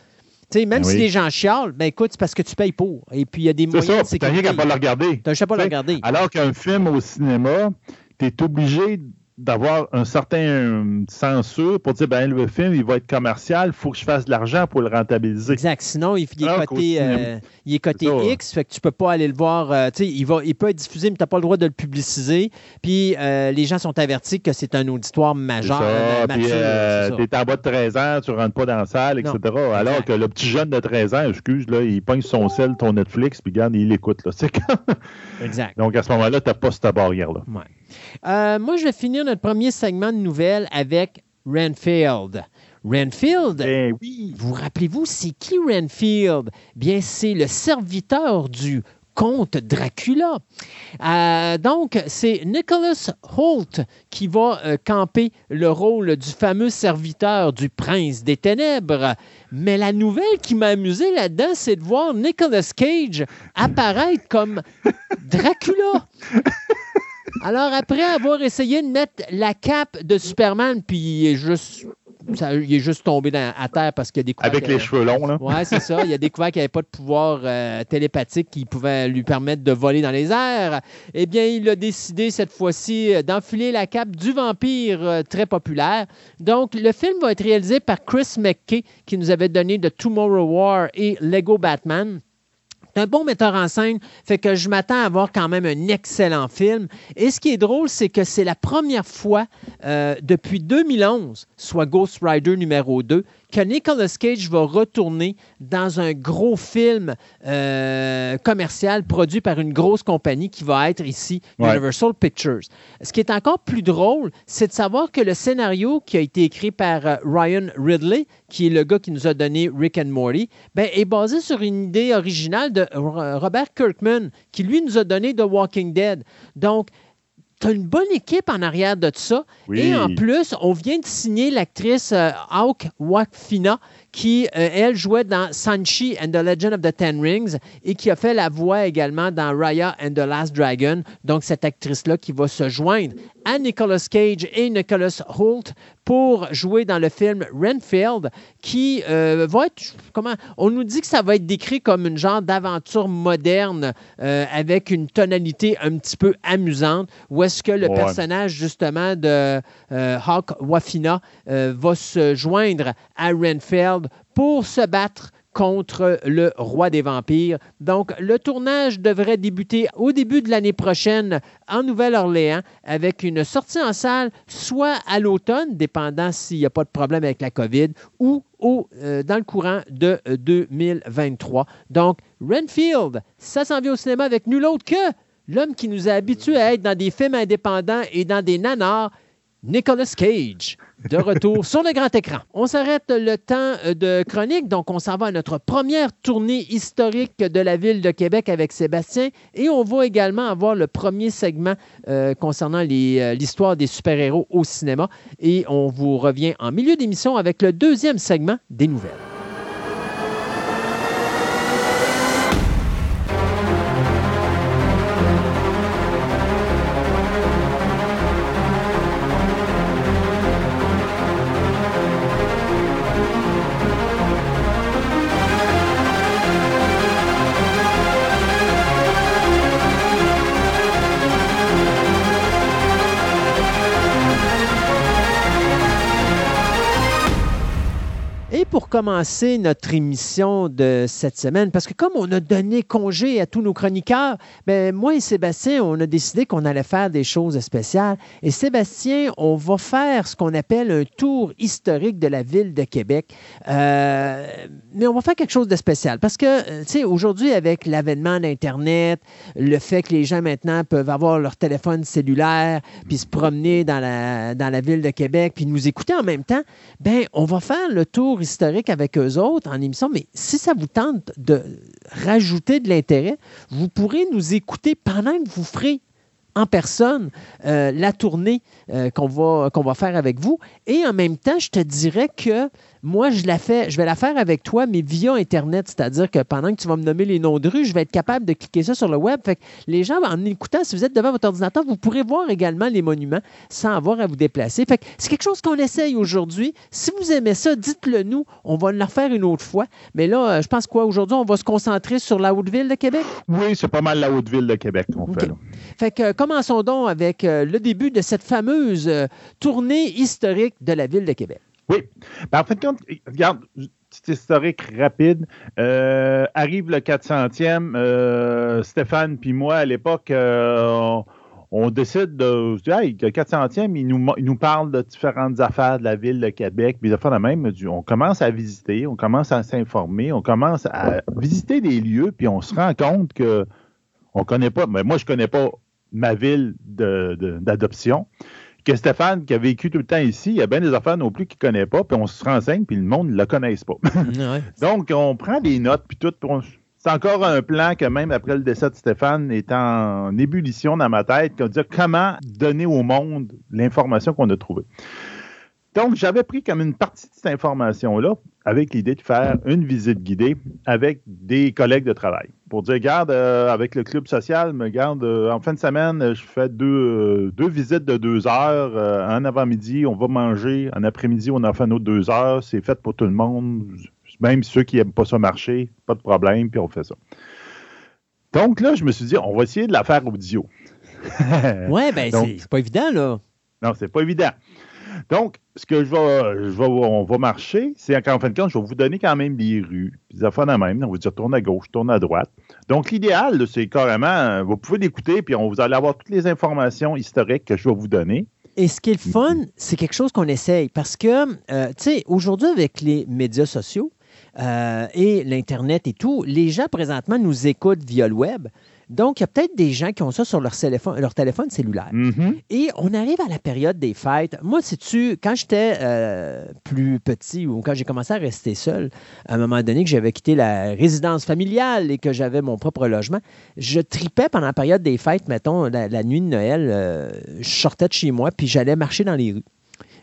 sais, même ben si les gens chialent, ben écoute, c'est parce que tu payes pour. Et puis il y a des moyens. C'est ça, rien qu'à pas le regarder. T'as pas le regarder. Alors qu'un film au cinéma, tu es obligé d'avoir un certain censure pour dire ben le film il va être commercial, il faut que je fasse de l'argent pour le rentabiliser. Exact. Sinon, il, est coté, euh, il est coté X, fait que tu peux pas aller le voir. Euh, tu sais, il, va, il peut être diffusé, mais tu n'as pas le droit de le publiciser. Puis euh, les gens sont avertis que c'est un auditoire majeur. Puis tu es en bas de 13 ans, tu rentres pas dans la salle, etc. Alors que le petit jeune de 13 ans, excuse, là, il pogne son sel, ton Netflix, puis regarde, il l'écoute. exact. Donc à ce moment-là, tu n'as pas cette barrière-là. Ouais. Moi, je vais finir notre premier segment de nouvelles avec Renfield. Renfield, ben oui. vous rappelez-vous, c'est qui Renfield? Bien, c'est le serviteur du comte Dracula. Euh, donc, c'est Nicholas Holt qui va euh, camper le rôle du fameux serviteur du prince des ténèbres. Mais la nouvelle qui m'a amusé là-dedans, c'est de voir Nicholas Cage apparaître comme Dracula. Alors, après avoir essayé de mettre la cape de Superman, puis il est juste il est juste tombé à terre parce qu'il a découvert. Avec les cheveux longs, là. Oui, c'est ça. Il a découvert qu'il n'avait pas de pouvoir euh, télépathique qui pouvait lui permettre de voler dans les airs. Eh bien, il a décidé cette fois-ci d'enfiler la cape du vampire euh, très populaire. Donc, le film va être réalisé par Chris McKay, qui nous avait donné The Tomorrow War et Lego Batman un bon metteur en scène, fait que je m'attends à voir quand même un excellent film. Et ce qui est drôle, c'est que c'est la première fois euh, depuis 2011, soit Ghost Rider numéro 2, que Nicolas Cage va retourner dans un gros film euh, commercial produit par une grosse compagnie qui va être ici Universal Pictures. Ce qui est encore plus drôle, c'est de savoir que le scénario qui a été écrit par euh, Ryan Ridley, qui est le gars qui nous a donné Rick and Morty, ben, est basé sur une idée originale de Robert Kirkman, qui lui nous a donné The Walking Dead. Donc, tu as une bonne équipe en arrière de ça. Et en plus, on vient de signer l'actrice euh, Auk Wakfina, qui, euh, elle, jouait dans Sanchi and the Legend of the Ten Rings et qui a fait la voix également dans Raya and the Last Dragon. Donc, cette actrice-là qui va se joindre à Nicolas Cage et Nicholas Holt pour jouer dans le film Renfield, qui euh, va être, comment, on nous dit que ça va être décrit comme une genre d'aventure moderne euh, avec une tonalité un petit peu amusante, où est-ce que le personnage justement de Hawk Wafina va se joindre à Renfield pour se battre contre le roi des vampires. Donc, le tournage devrait débuter au début de l'année prochaine en Nouvelle-Orléans avec une sortie en salle soit à l'automne, dépendant s'il n'y a pas de problème avec la COVID, ou au, euh, dans le courant de 2023. Donc, Renfield, ça s'en vient au cinéma avec nul autre que l'homme qui nous a habitués à être dans des films indépendants et dans des nanars, Nicolas Cage, de retour sur le grand écran. On s'arrête le temps de chronique, donc on s'en va à notre première tournée historique de la ville de Québec avec Sébastien et on va également avoir le premier segment euh, concernant euh, l'histoire des super-héros au cinéma et on vous revient en milieu d'émission avec le deuxième segment des nouvelles. Pour commencer notre émission de cette semaine, parce que comme on a donné congé à tous nos chroniqueurs, ben, moi et Sébastien, on a décidé qu'on allait faire des choses spéciales. Et Sébastien, on va faire ce qu'on appelle un tour historique de la ville de Québec. Euh, mais on va faire quelque chose de spécial, parce que, euh, tu sais, aujourd'hui, avec l'avènement d'Internet, le fait que les gens maintenant peuvent avoir leur téléphone cellulaire, puis se promener dans la, dans la ville de Québec, puis nous écouter en même temps, ben, on va faire le tour historique avec eux autres en émission, mais si ça vous tente de rajouter de l'intérêt, vous pourrez nous écouter pendant que vous ferez en personne euh, la tournée euh, qu'on va, qu'on va faire avec vous. Et en même temps, je te dirais que moi, je la fais, je vais la faire avec toi, mais via Internet. C'est-à-dire que pendant que tu vas me nommer les noms de rue, je vais être capable de cliquer ça sur le web. Fait que les gens, en écoutant, si vous êtes devant votre ordinateur, vous pourrez voir également les monuments sans avoir à vous déplacer. Fait que c'est quelque chose qu'on essaye aujourd'hui. Si vous aimez ça, dites-le nous. On va le refaire une autre fois. Mais là, euh, je pense quoi, aujourd'hui, on va se concentrer sur la Haute-Ville de Québec? Oui, c'est pas mal la Haute-Ville de Québec qu'on fait. Fait que commençons donc avec euh, le début de cette fameuse euh, tournée historique de la Ville de Québec. Oui. Ben, en fait, regarde, petit historique rapide. Euh, arrive le 400e. Euh, Stéphane puis moi, à l'époque, euh, on, décide de. Hey, le 400e, il nous, il nous parle de différentes affaires de la ville de Québec. Puis, de même, on commence à visiter, on commence à s'informer, on commence à visiter des lieux, puis on se rend compte que on connaît pas. Mais moi, je connais pas ma ville d'adoption que Stéphane, qui a vécu tout le temps ici, il y a bien des affaires non plus qu'il ne connaît pas, puis on se renseigne, puis le monde ne le connaisse pas. Donc, on prend des notes, puis tout. c'est encore un plan que même après le décès de Stéphane est en ébullition dans ma tête, qu'on dit comment donner au monde l'information qu'on a trouvée. Donc, j'avais pris comme une partie de cette information-là avec l'idée de faire une visite guidée avec des collègues de travail. Pour dire, regarde, euh, avec le club social, me garde, euh, en fin de semaine, je fais deux, euh, deux visites de deux heures. un avant-midi, on va manger. Un après-midi, on en fait un autre deux heures. C'est fait pour tout le monde. Même ceux qui n'aiment pas ça marcher, pas de problème, puis on fait ça. Donc là, je me suis dit, on va essayer de la faire audio. ouais, ben c'est pas évident, là. Non, c'est pas évident. Donc, ce que je vais, je on va marcher, c'est qu'en fin de compte, je vais vous donner quand même des rues, des affaires de même. On va dire tourne à gauche, tourne à droite. Donc, l'idéal, c'est carrément, vous pouvez l'écouter, puis on, vous allez avoir toutes les informations historiques que je vais vous donner. Et ce qui est le fun, c'est quelque chose qu'on essaye parce que, euh, tu sais, aujourd'hui, avec les médias sociaux euh, et l'Internet et tout, les gens présentement nous écoutent via le web. Donc, il y a peut-être des gens qui ont ça sur leur téléphone, leur téléphone cellulaire. Mm-hmm. Et on arrive à la période des fêtes. Moi, si tu quand j'étais euh, plus petit ou quand j'ai commencé à rester seul, à un moment donné que j'avais quitté la résidence familiale et que j'avais mon propre logement, je tripais pendant la période des fêtes, mettons, la, nuit de Noël, euh, je sortais de chez moi puis j'allais marcher dans les rues.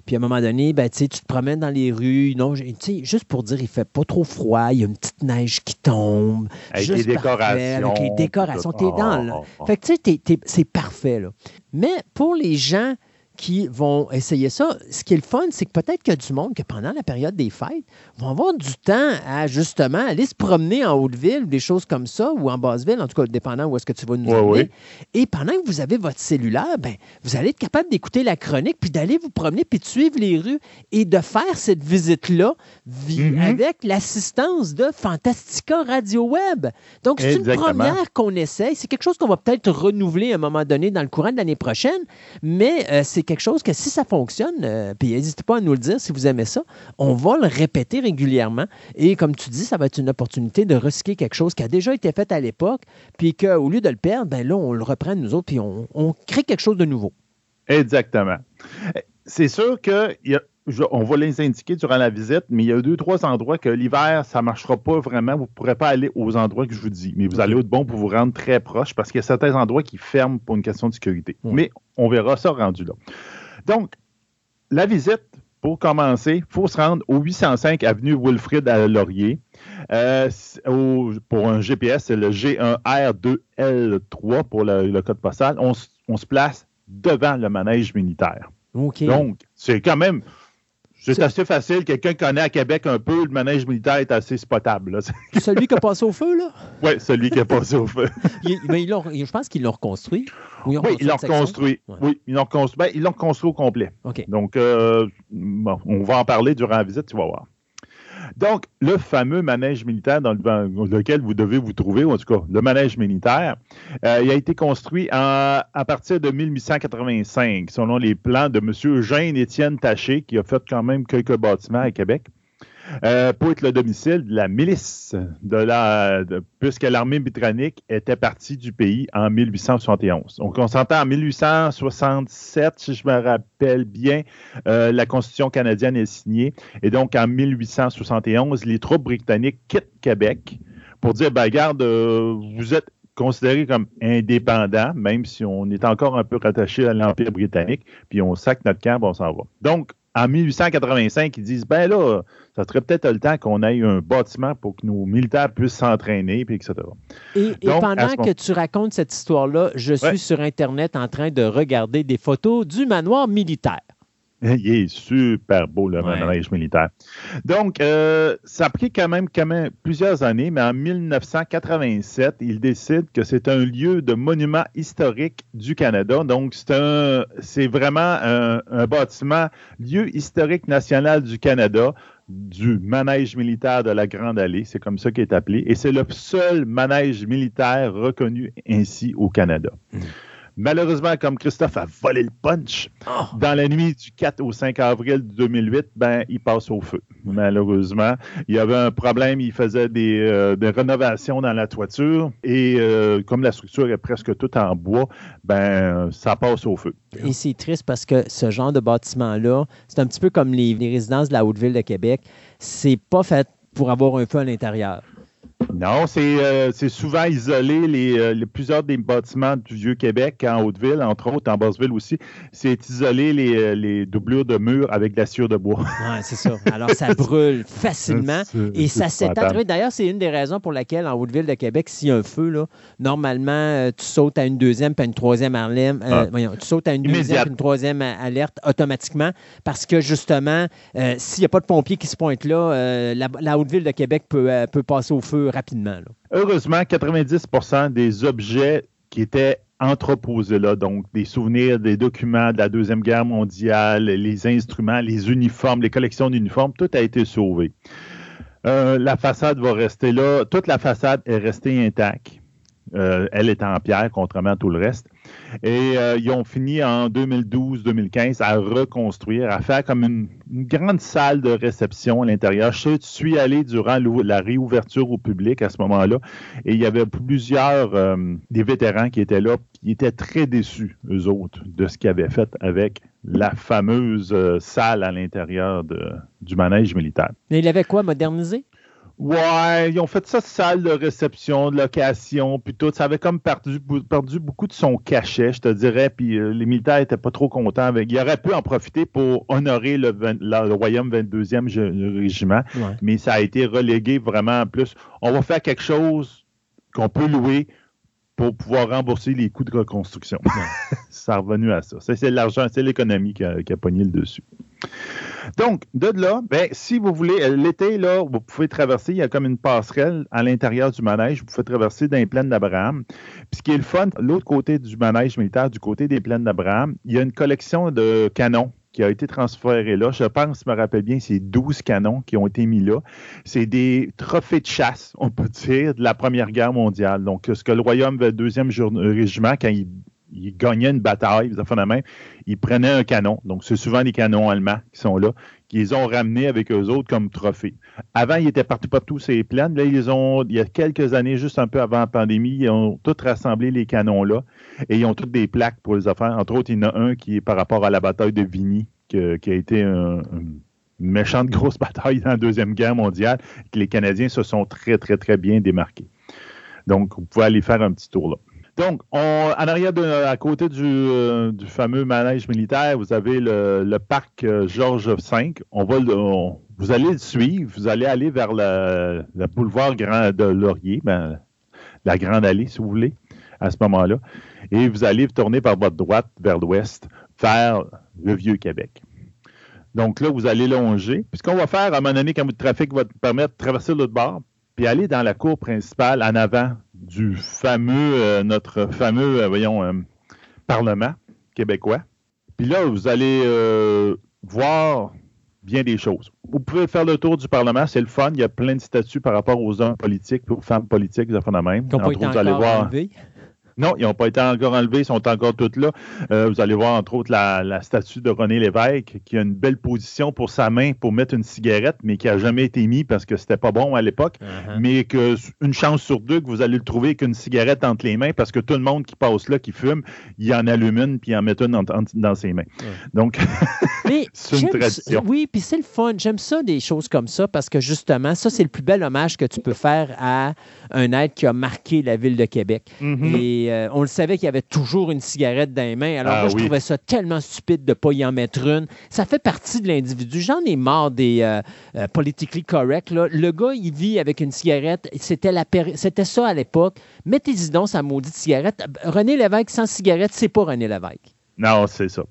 Puis à un moment donné, ben, tu te promènes dans les rues. Non, juste pour dire, il fait pas trop froid, il y a une petite neige qui tombe. Avec les décorations. avec les décorations, t'es dans là. Fait que tu sais, c'est parfait. Là. Mais pour les gens qui vont essayer ça. Ce qui est le fun, c'est que peut-être qu'il y a du monde que pendant la période des fêtes vont avoir du temps à justement aller se promener en Haute-Ville, des choses comme ça, ou en Basse-Ville, en tout cas, dépendant où est-ce que tu vas nous Ouais, emmener. Et pendant que vous avez votre cellulaire, ben, vous allez être capable d'écouter la chronique, puis d'aller vous promener, puis de suivre les rues et de faire cette visite-là vi- Mhm. avec l'assistance de Fantastica Radio Web. Donc, c'est une première qu'on essaye. C'est quelque chose qu'on va peut-être renouveler à un moment donné dans le courant de l'année prochaine, mais euh, c'est quelque chose que si ça fonctionne, euh, puis n'hésitez pas à nous le dire si vous aimez ça, on va le répéter régulièrement. Et comme tu dis, ça va être une opportunité de recycler quelque chose qui a déjà été fait à l'époque, puis qu'au lieu de le perdre, ben là, on le reprend nous autres, puis on, on crée quelque chose de nouveau. Exactement. C'est sûr que il y a- je- on va les indiquer durant la visite, mais il y a deux, trois endroits que l'hiver, ça ne marchera pas vraiment. Vous ne pourrez pas aller aux endroits que je vous dis. Mais vous allez au bon pour vous rendre très proche parce qu'il y a certains endroits qui ferment pour une question de sécurité. Mais on verra ça rendu là. Donc, la visite, pour commencer, il faut se rendre au 805 avenue Wilfrid à Laurier. Euh, au- pour un GPS, c'est le G1R2L3 pour le, le code postal. On, se place devant le manège militaire. Donc, c'est quand même. C'est assez facile. Quelqu'un connaît à Québec un peu, le manège militaire est assez spotable. Celui qui a passé au feu, là, Oui, celui qui est passé au feu. il- mais ils l'ont- je pense qu'ils l'ont reconstruit. Ou ils Oui, ils l'ont reconstruit. Ouais. Oui, ils l'ont reconstruit. Ben, ils l'ont reconstruit au complet. OK. Donc, euh, bon, on va en parler durant la visite, tu vas voir. Donc, le fameux manège militaire dans, le- dans lequel vous devez vous trouver, ou en tout cas, le manège militaire, euh, il a été construit à partir de 1885, selon les plans de M. Eugène-Étienne Taché, qui a fait quand même quelques bâtiments à Québec. Euh, pour être le domicile de la milice, de la, puisque l'armée britannique était partie du pays en 1871. Donc, on s'entend en 1867, si je me rappelle bien, euh, la Constitution canadienne est signée. Et donc, en 1871, les troupes britanniques quittent Québec pour dire, ben, regarde, euh, vous êtes considérés comme indépendants, même si on est encore un peu rattaché à l'Empire britannique, puis on sac notre camp, puis on s'en va. Donc, en 1885, ils disent, ben là, ça serait peut-être le temps qu'on ait un bâtiment pour que nos militaires puissent s'entraîner, puis etc. Et, et Donc, pendant que tu racontes cette histoire-là, je suis Ouais. sur Internet en train de regarder des photos du manoir militaire. Il est super beau, le Ouais. manège militaire. Donc, euh, ça a pris quand même, quand même plusieurs années, mais en 1987, il décide que c'est un lieu de monument historique du Canada. Donc, c'est un, c'est vraiment un, un bâtiment, lieu historique national du Canada, du manège militaire de la Grande Allée. C'est comme ça qu'il est appelé. Et c'est le seul manège militaire reconnu ainsi au Canada. Malheureusement, comme Christophe a volé le punch, Oh, dans la nuit du 4 au 5 avril 2008, ben, il passe au feu. Malheureusement, il y avait un problème. Il faisait des, euh, des rénovations dans la toiture et euh, comme la structure est presque toute en bois, ben, ça passe au feu. Et c'est triste parce que ce genre de bâtiment-là, c'est un petit peu comme les, les résidences de la Haute-Ville de Québec. C'est pas fait pour avoir un feu à l'intérieur. Non, c'est euh, c'est souvent isolé. Les, euh, les- plusieurs des bâtiments du Vieux-Québec, en Haute-Ville, entre autres, en Basse-Ville aussi, c'est isolé les, euh, les doublures de murs avec de la sciure de bois. Ouais, c'est ça. Alors, ça brûle facilement. Et ça s'étend. épouvantable. D'ailleurs, c'est une des raisons pour laquelle, en Haute-Ville de Québec, s'il y a un feu, là, normalement, tu sautes à une deuxième puis à une troisième alerte. Ah. voyons, tu sautes à une deuxième puis une troisième alerte automatiquement parce que, justement, euh, s'il n'y a pas de pompiers qui se pointent là, la, la Haute-Ville de Québec peut, peut passer au feu rapidement. Heureusement, 90% des objets qui étaient entreposés là, donc des souvenirs, des documents de la Deuxième Guerre mondiale, les instruments, les uniformes, les collections d'uniformes, tout a été sauvé. Euh, la façade va rester là. Toute la façade est restée intacte. Euh, elle est en pierre, contrairement à tout le reste. Et euh, ils ont fini en 2012-2015 à reconstruire, à faire comme une, grande salle de réception à l'intérieur. Je suis allé durant la réouverture au public à ce moment-là et il y avait plusieurs euh, des vétérans qui étaient là, qui étaient très déçus, eux autres, de ce qu'ils avaient fait avec la fameuse euh, salle à l'intérieur du manège militaire. Mais il avait quoi, modernisé? Ouais, ils ont fait ça salle de réception, de location, puis tout. Ça avait comme perdu, beaucoup de son cachet, je te dirais. Puis euh, les militaires étaient pas trop contents avec. Ils auraient pu en profiter pour honorer le, vingt- la- le Royaume 22e Gé- Régiment, Ouais. mais ça a été relégué vraiment en plus. On va faire quelque chose qu'on peut louer pour pouvoir rembourser les coûts de reconstruction. ça a revenu à ça. c'est l'argent, c'est l'économie qui a, qui a pogné le dessus. Donc, de là, ben, si vous voulez, euh, l'été, là, vous pouvez traverser, il y a comme une passerelle à l'intérieur du manège, vous pouvez traverser dans les plaines d'Abraham. Puis ce qui est le fun, l'autre côté du manège militaire, du côté des plaines d'Abraham, il y a une collection de canons qui a été transféré là. Je pense, je me rappelle bien, c'est 12 canons qui ont été mis là. C'est des trophées de chasse, on peut dire, de la Première Guerre mondiale. Donc, ce que le Royaume, le deuxième régiment, quand il il gagnait une bataille, de main, il prenait un canon. Donc, c'est souvent les canons allemands qui sont là, qu'ils ont ramenés avec eux autres comme trophée. Avant, ils étaient partout partout ces plaines. Là, ils ont, il y a quelques années, juste un peu avant la pandémie, ils ont tous rassemblé les canons-là et ils ont toutes des plaques pour les affaires. Entre autres, il y en a un qui est par rapport à la bataille de Vigny, qui, a été une méchante grosse bataille dans la Deuxième Guerre mondiale, que les Canadiens se sont très, très, très bien démarqués. Donc, vous pouvez aller faire un petit tour là. Donc, en arrière, à côté euh, du, fameux manège militaire, vous avez le, parc euh, Georges V. Vous allez le suivre. Vous allez aller vers le, boulevard Grand de Laurier, ben, la Grande Allée, si vous voulez, à ce moment-là. Et vous allez tourner par votre droite vers l'ouest, vers le Vieux-Québec. Donc là, vous allez longer. Puis ce qu'on va faire, à un moment donné, quand votre trafic va te permettre de traverser l'autre bord, puis aller dans la cour principale en avant du fameux, euh, notre fameux, euh, voyons, euh, Parlement québécois. Puis là, vous allez voir bien des choses. Vous pouvez faire le tour du Parlement, c'est le fun. Il y a plein de statuts par rapport aux hommes politiques, aux femmes politiques, de même. vous allez voir. Non, ils n'ont pas été encore enlevés, ils sont encore tous là. Euh, vous allez voir, entre autres, la, statue de René Lévesque, qui a une belle position pour sa main pour mettre une cigarette, mais qui n'a jamais été mis parce que c'était pas bon à l'époque. Uh-huh. Mais que une chance sur deux que vous allez le trouver avec une cigarette entre les mains parce que tout le monde qui passe là, qui fume, il en allume une puis il en met une dans ses mains. Donc, c'est une tradition. Oui, puis c'est le fun. J'aime ça, des choses comme ça, parce que justement, ça, c'est le plus bel hommage que tu peux faire à un être qui a marqué la ville de Québec. Mm-hmm. Et euh, on le savait qu'il y avait toujours une cigarette dans les mains. Alors ah moi, je trouvais ça tellement stupide de ne pas y en mettre une. Ça fait partie de l'individu. J'en ai marre des euh, euh, politically correct. Le gars, il vit avec une cigarette. C'était, la C'était ça à l'époque. Mettez-y donc sa maudite cigarette. René Lévesque sans cigarette, c'est pas René Lévesque. Non, c'est ça.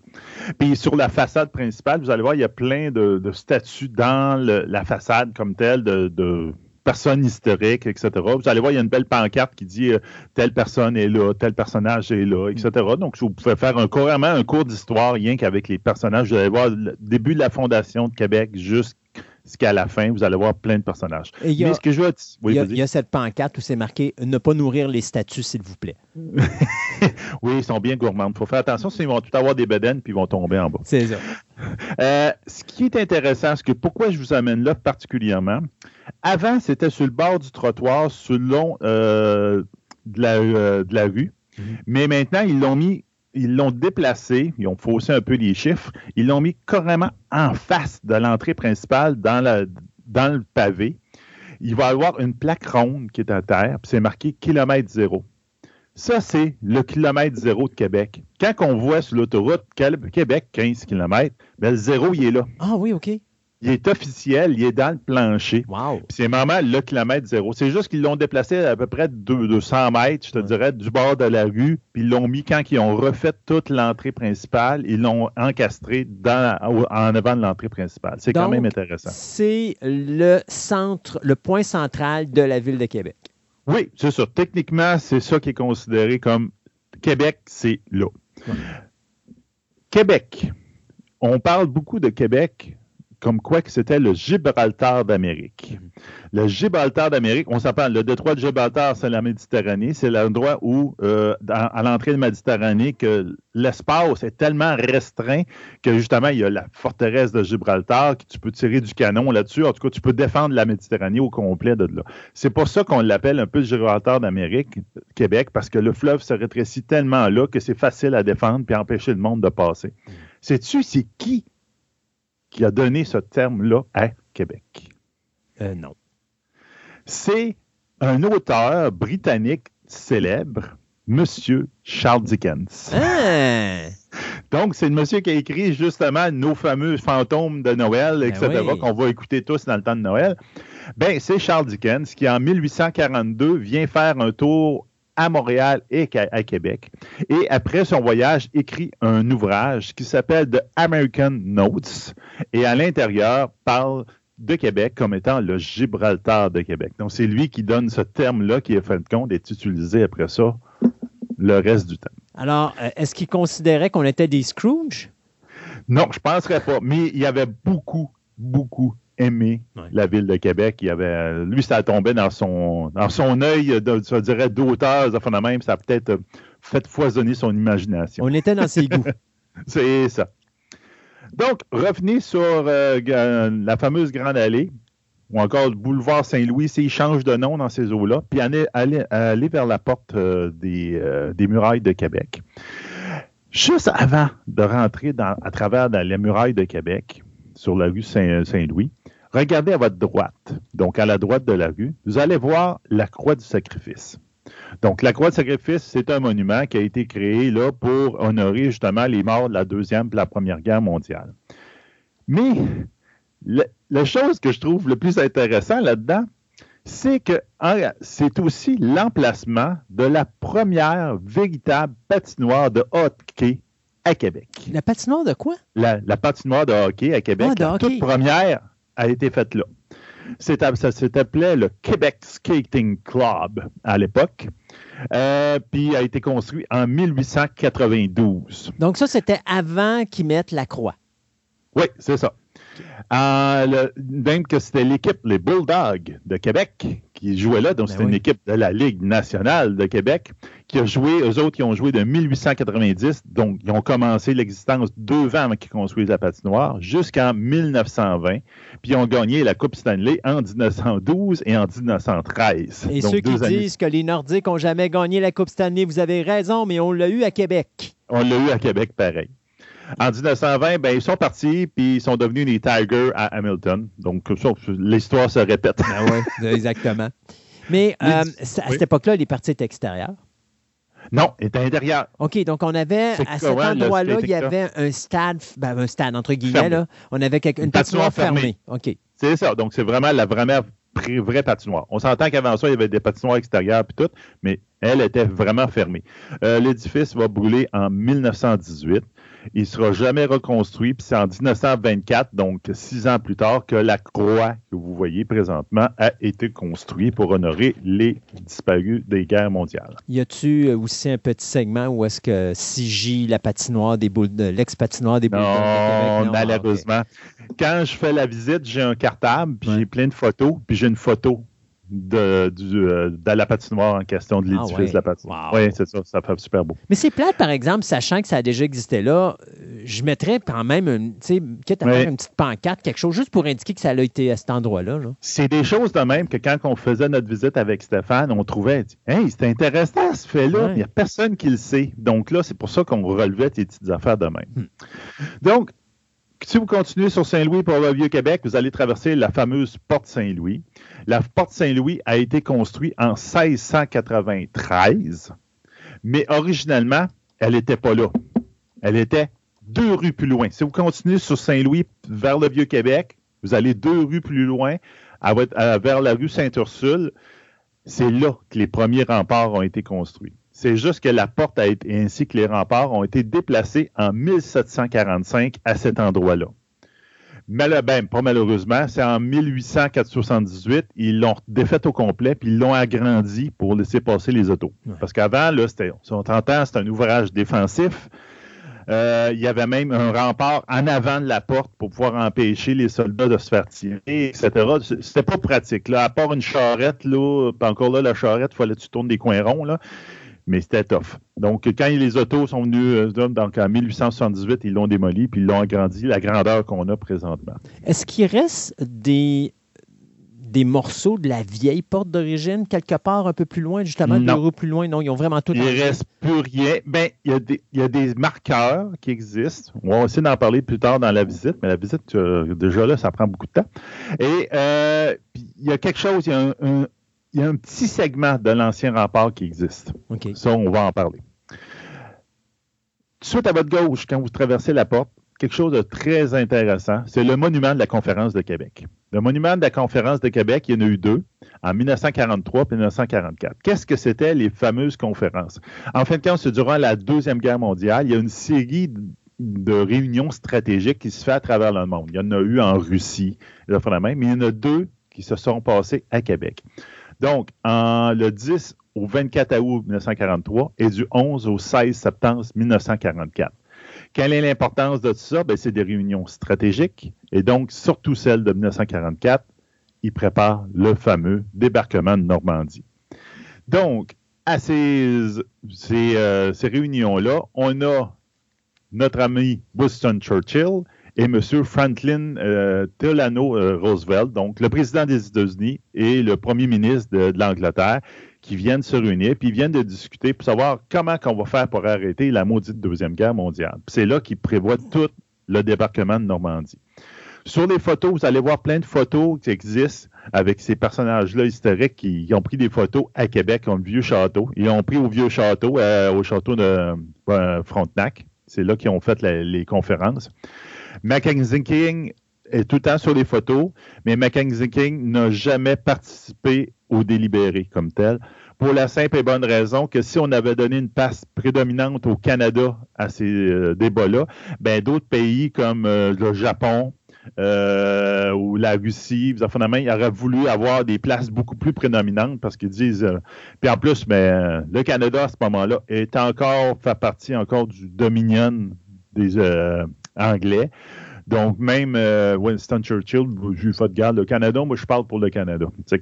Puis sur la façade principale, vous allez voir, il y a plein de, statues dans la façade comme telle de personne historique, etc. Vous allez voir, il y a une belle pancarte qui dit euh, telle personne est là, tel personnage est là, etc. Donc, vous pouvez faire un, carrément un cours d'histoire rien qu'avec les personnages. Vous allez voir le début de la fondation de Québec jusqu'à la fin, vous allez voir plein de personnages. il y a, cette pancarte où c'est marqué ne pas nourrir les statues, s'il vous plaît. oui, ils sont bien gourmands. Il faut faire attention, sinon ils vont tout avoir des bedaines puis ils vont tomber en bas. C'est ça. Euh, ce qui est intéressant, c'est que pourquoi je vous amène là particulièrement, avant, c'était sur le bord du trottoir, sur le long euh, de, la, euh, de, la, rue. Mhm. Mais maintenant, ils l'ont mis, ils l'ont déplacé, ils ont faussé un peu les chiffres, ils l'ont mis carrément en face de l'entrée principale dans, le pavé. Il va y avoir une plaque ronde qui est à terre, puis c'est marqué kilomètre zéro. Ça, c'est le kilomètre zéro de Québec. Quand on voit sur l'autoroute Québec 15 km, ben, le zéro, il est là. Ah oui, OK. Il est officiel, il est dans le plancher. Wow. Puis c'est vraiment le kilomètre zéro. C'est juste qu'ils l'ont déplacé à peu près de 200 mètres, je te dirais, du bord de la rue. Puis ils l'ont mis quand ils ont refait toute l'entrée principale. Ils l'ont encastré dans, en avant de l'entrée principale. C'est quand même intéressant. C'est le centre, le point central de la ville de Québec. Oui, c'est ça. Techniquement, c'est ça qui est considéré comme Québec, c'est là. Québec. On parle beaucoup de Québec comme quoi que c'était le Gibraltar d'Amérique. Le Gibraltar d'Amérique, on s'appelle le détroit de Gibraltar, c'est la Méditerranée. C'est l'endroit où, euh, à l'entrée de la Méditerranée, l'espace est tellement restreint que justement, il y a la forteresse de Gibraltar, que tu peux tirer du canon là-dessus. En tout cas, tu peux défendre la Méditerranée au complet de là. C'est pour ça qu'on l'appelle un peu le Gibraltar d'Amérique, Québec, parce que le fleuve se rétrécit tellement là que c'est facile à défendre puis empêcher le monde de passer. Sais-tu, c'est qui qui a donné ce terme-là à Québec? Euh, non. C'est un auteur britannique célèbre, Monsieur Charles Dickens. Ah! Donc, c'est le monsieur qui a écrit justement nos fameux fantômes de Noël, ben etc., qu'on va écouter tous dans le temps de Noël. Ben, c'est Charles Dickens qui, en 1842, vient faire un tour à Montréal et à Québec. Et après son voyage, écrit un ouvrage qui s'appelle The American Notes et à l'intérieur parle de Québec comme étant le Gibraltar de Québec. Donc, c'est lui qui donne ce terme-là qui est fait compte d'être utilisé après ça le reste du temps. Alors, euh, est-ce qu'il considérait qu'on était des Scrooge? Non, je ne penserais pas. Mais il avait beaucoup, beaucoup aimé la ville de Québec. Il avait, lui, ça tombait dans son, dans son œil, je dirais, d'auteur, ça même. Ça a peut-être fait foisonner son imagination. On était dans ses goûts. C'est ça. Donc, revenez sur euh, la fameuse Grande Allée, ou encore le boulevard Saint-Louis, s'il change de nom dans ces eaux-là, puis aller, aller, vers la porte euh, euh, des, murailles de Québec. Juste avant de rentrer à travers les murailles de Québec, sur la rue Saint-Louis, regardez à votre droite, donc à la droite de la rue, vous allez voir la croix du sacrifice. Donc, la Croix de sacrifice, c'est un monument qui a été créé là pour honorer justement les morts de la Deuxième et la Première Guerre mondiale. Mais la chose que je trouve le plus intéressant là-dedans, c'est que c'est aussi l'emplacement de la première véritable patinoire de hockey à Québec. La patinoire de quoi? La, patinoire de hockey à Québec. Ah, la toute première a été faite là. Ça s'appelait le Québec Skating Club à l'époque. Euh, puis a été construit en 1892. Donc ça, c'était avant qu'ils mettent la croix. Oui, c'est ça. Euh, même que c'était l'équipe, les Bulldogs de Québec, qui jouait là. Donc, ben c'était une équipe de la Ligue nationale de Québec qui a joué, eux autres, qui ont joué de 1890. Donc, ils ont commencé l'existence deux ans avant qu'ils construisent la patinoire jusqu'en 1920. Puis, ils ont gagné la Coupe Stanley en 1912 et en 1913. Et ceux qui disent que les Nordiques n'ont jamais gagné la Coupe Stanley, vous avez raison, mais on l'a eu à Québec. On l'a eu à Québec, pareil. En 1920, ben, ils sont partis, puis ils sont devenus les Tigers à Hamilton. Donc, l'histoire se répète. Ah oui, exactement. Mais euh, à cette époque-là, les partis étaient extérieurs. Non, était intérieur. OK, donc on avait, à cet endroit-là, il y avait un stade, ben, un stade, entre guillemets, là. On avait une, patinoire, fermée. OK. C'est ça. Donc, c'est vraiment la vraie, vraie patinoire. On s'entend qu'avant ça, il y avait des patinoires extérieures et tout, mais elle était vraiment fermée. Euh, l'édifice va brûler en 1918. Il ne sera jamais reconstruit. Puis c'est en 1924, donc six ans plus tard, que la croix que vous voyez présentement a été construite pour honorer les disparus des guerres mondiales. Y a-tu euh, aussi un petit segment où est-ce que Sigi, la patinoire des boules de l'ex-patinoire des boules de Québec? Non, malheureusement. Quand je fais la visite, j'ai un cartable, puis j'ai plein de photos, puis j'ai une photo de, du, euh, de, la patinoire en question, de ah l'édifice de la patinoire. Oui, c'est ça, ça fait super beau. Mais c'est plate, par exemple, sachant que ça a déjà existé là, euh, je mettrais quand même, une, quitte à faire une petite pancarte, quelque chose, juste pour indiquer que ça a été à cet endroit-là. c'est des choses de même que quand on faisait notre visite avec Stéphane, on trouvait, hey, c'est intéressant ce fait-là, il n'y a personne qui le sait. Donc là, c'est pour ça qu'on relevait ces petites affaires de même. Hmm. Donc, si vous continuez sur Saint-Louis pour le Vieux-Québec, vous allez traverser la fameuse Porte Saint-Louis. La Porte Saint-Louis a été construite en 1693, mais originellement, elle n'était pas là. Elle était deux rues plus loin. Si vous continuez sur Saint-Louis vers le Vieux-Québec, vous allez deux rues plus loin, vers la rue Sainte-Ursule. C'est là que les premiers remparts ont été construits. C'est juste que la porte a été, ainsi que les remparts ont été déplacés en 1745 à cet endroit-là. Mais ben, pas malheureusement, c'est en 1878, ils l'ont défait au complet, puis ils l'ont agrandi pour laisser passer les autos. Parce qu'avant, là, c'était, on entend, c'était un ouvrage défensif. Euh, il y avait même un rempart en avant de la porte pour pouvoir empêcher les soldats de se faire tirer, etc. C'était pas pratique. Là, à part une charrette, là, encore là, la charrette, il fallait que tu tournes des coins ronds. Là mais c'était tough. Donc, quand les autos sont venus, euh, donc en 1878, ils l'ont démoli, puis ils l'ont agrandi, la grandeur qu'on a présentement. Est-ce qu'il reste des, des morceaux de la vieille porte d'origine, quelque part un peu plus loin, justement, deux rues plus loin? Non, ils ont vraiment tout Il ne reste plus rien. Ben, il y, a des, il y, a des, marqueurs qui existent. On va essayer d'en parler plus tard dans la visite, mais la visite, euh, déjà là, ça prend beaucoup de temps. Et euh, il y a quelque chose, il y a un il y a un petit segment de l'ancien rempart qui existe. Ça, on va en parler. Tout de suite à votre gauche, quand vous traversez la porte, quelque chose de très intéressant, c'est le monument de la conférence de Québec. Le monument de la conférence de Québec, il y en a eu deux, en 1943 et 1944. Qu'est-ce que c'était les fameuses conférences? En fin de compte, c'est durant la Deuxième Guerre mondiale, il y a une série de réunions stratégiques qui se fait à travers le monde. Il y en a eu en Russie, mais il y en a deux qui se sont passés à Québec. Donc, le 10 au 24 août 1943 et du 11 au 16 septembre 1944. Quelle est l'importance de tout ça? Ben, c'est des réunions stratégiques et donc, surtout celle de 1944, ils préparent le fameux débarquement de Normandie. Donc, à ces, ces, euh, réunions-là, on a notre ami Winston Churchill et M. Franklin euh, Delano euh, Roosevelt, donc le président des États-Unis et le premier ministre de l'Angleterre, qui viennent se réunir, puis viennent de discuter pour savoir comment qu'on va faire pour arrêter la maudite Deuxième Guerre mondiale. C'est là qu'ils prévoient tout le débarquement de Normandie. Sur les photos, vous allez voir plein de photos qui existent avec ces personnages-là historiques qui, ont pris des photos à Québec, au vieux château. Ils ont pris au vieux château, euh, au château de euh, Frontenac. C'est là qu'ils ont fait les conférences. Mackenzie King est tout le temps sur les photos, mais Mackenzie King n'a jamais participé au délibéré comme tel, pour la simple et bonne raison que si on avait donné une place prédominante au Canada à ces euh, débats-là, ben d'autres pays comme euh, le Japon, euh, ou la Russie, finalement, ils auraient voulu avoir des places beaucoup plus prédominantes parce qu'ils disent. puis en plus, ben, le Canada à ce moment-là est encore fait partie encore du Dominion des Anglais. Donc, même Winston Churchill, j'ai fait de garde, le Canada, moi, je parle pour le Canada.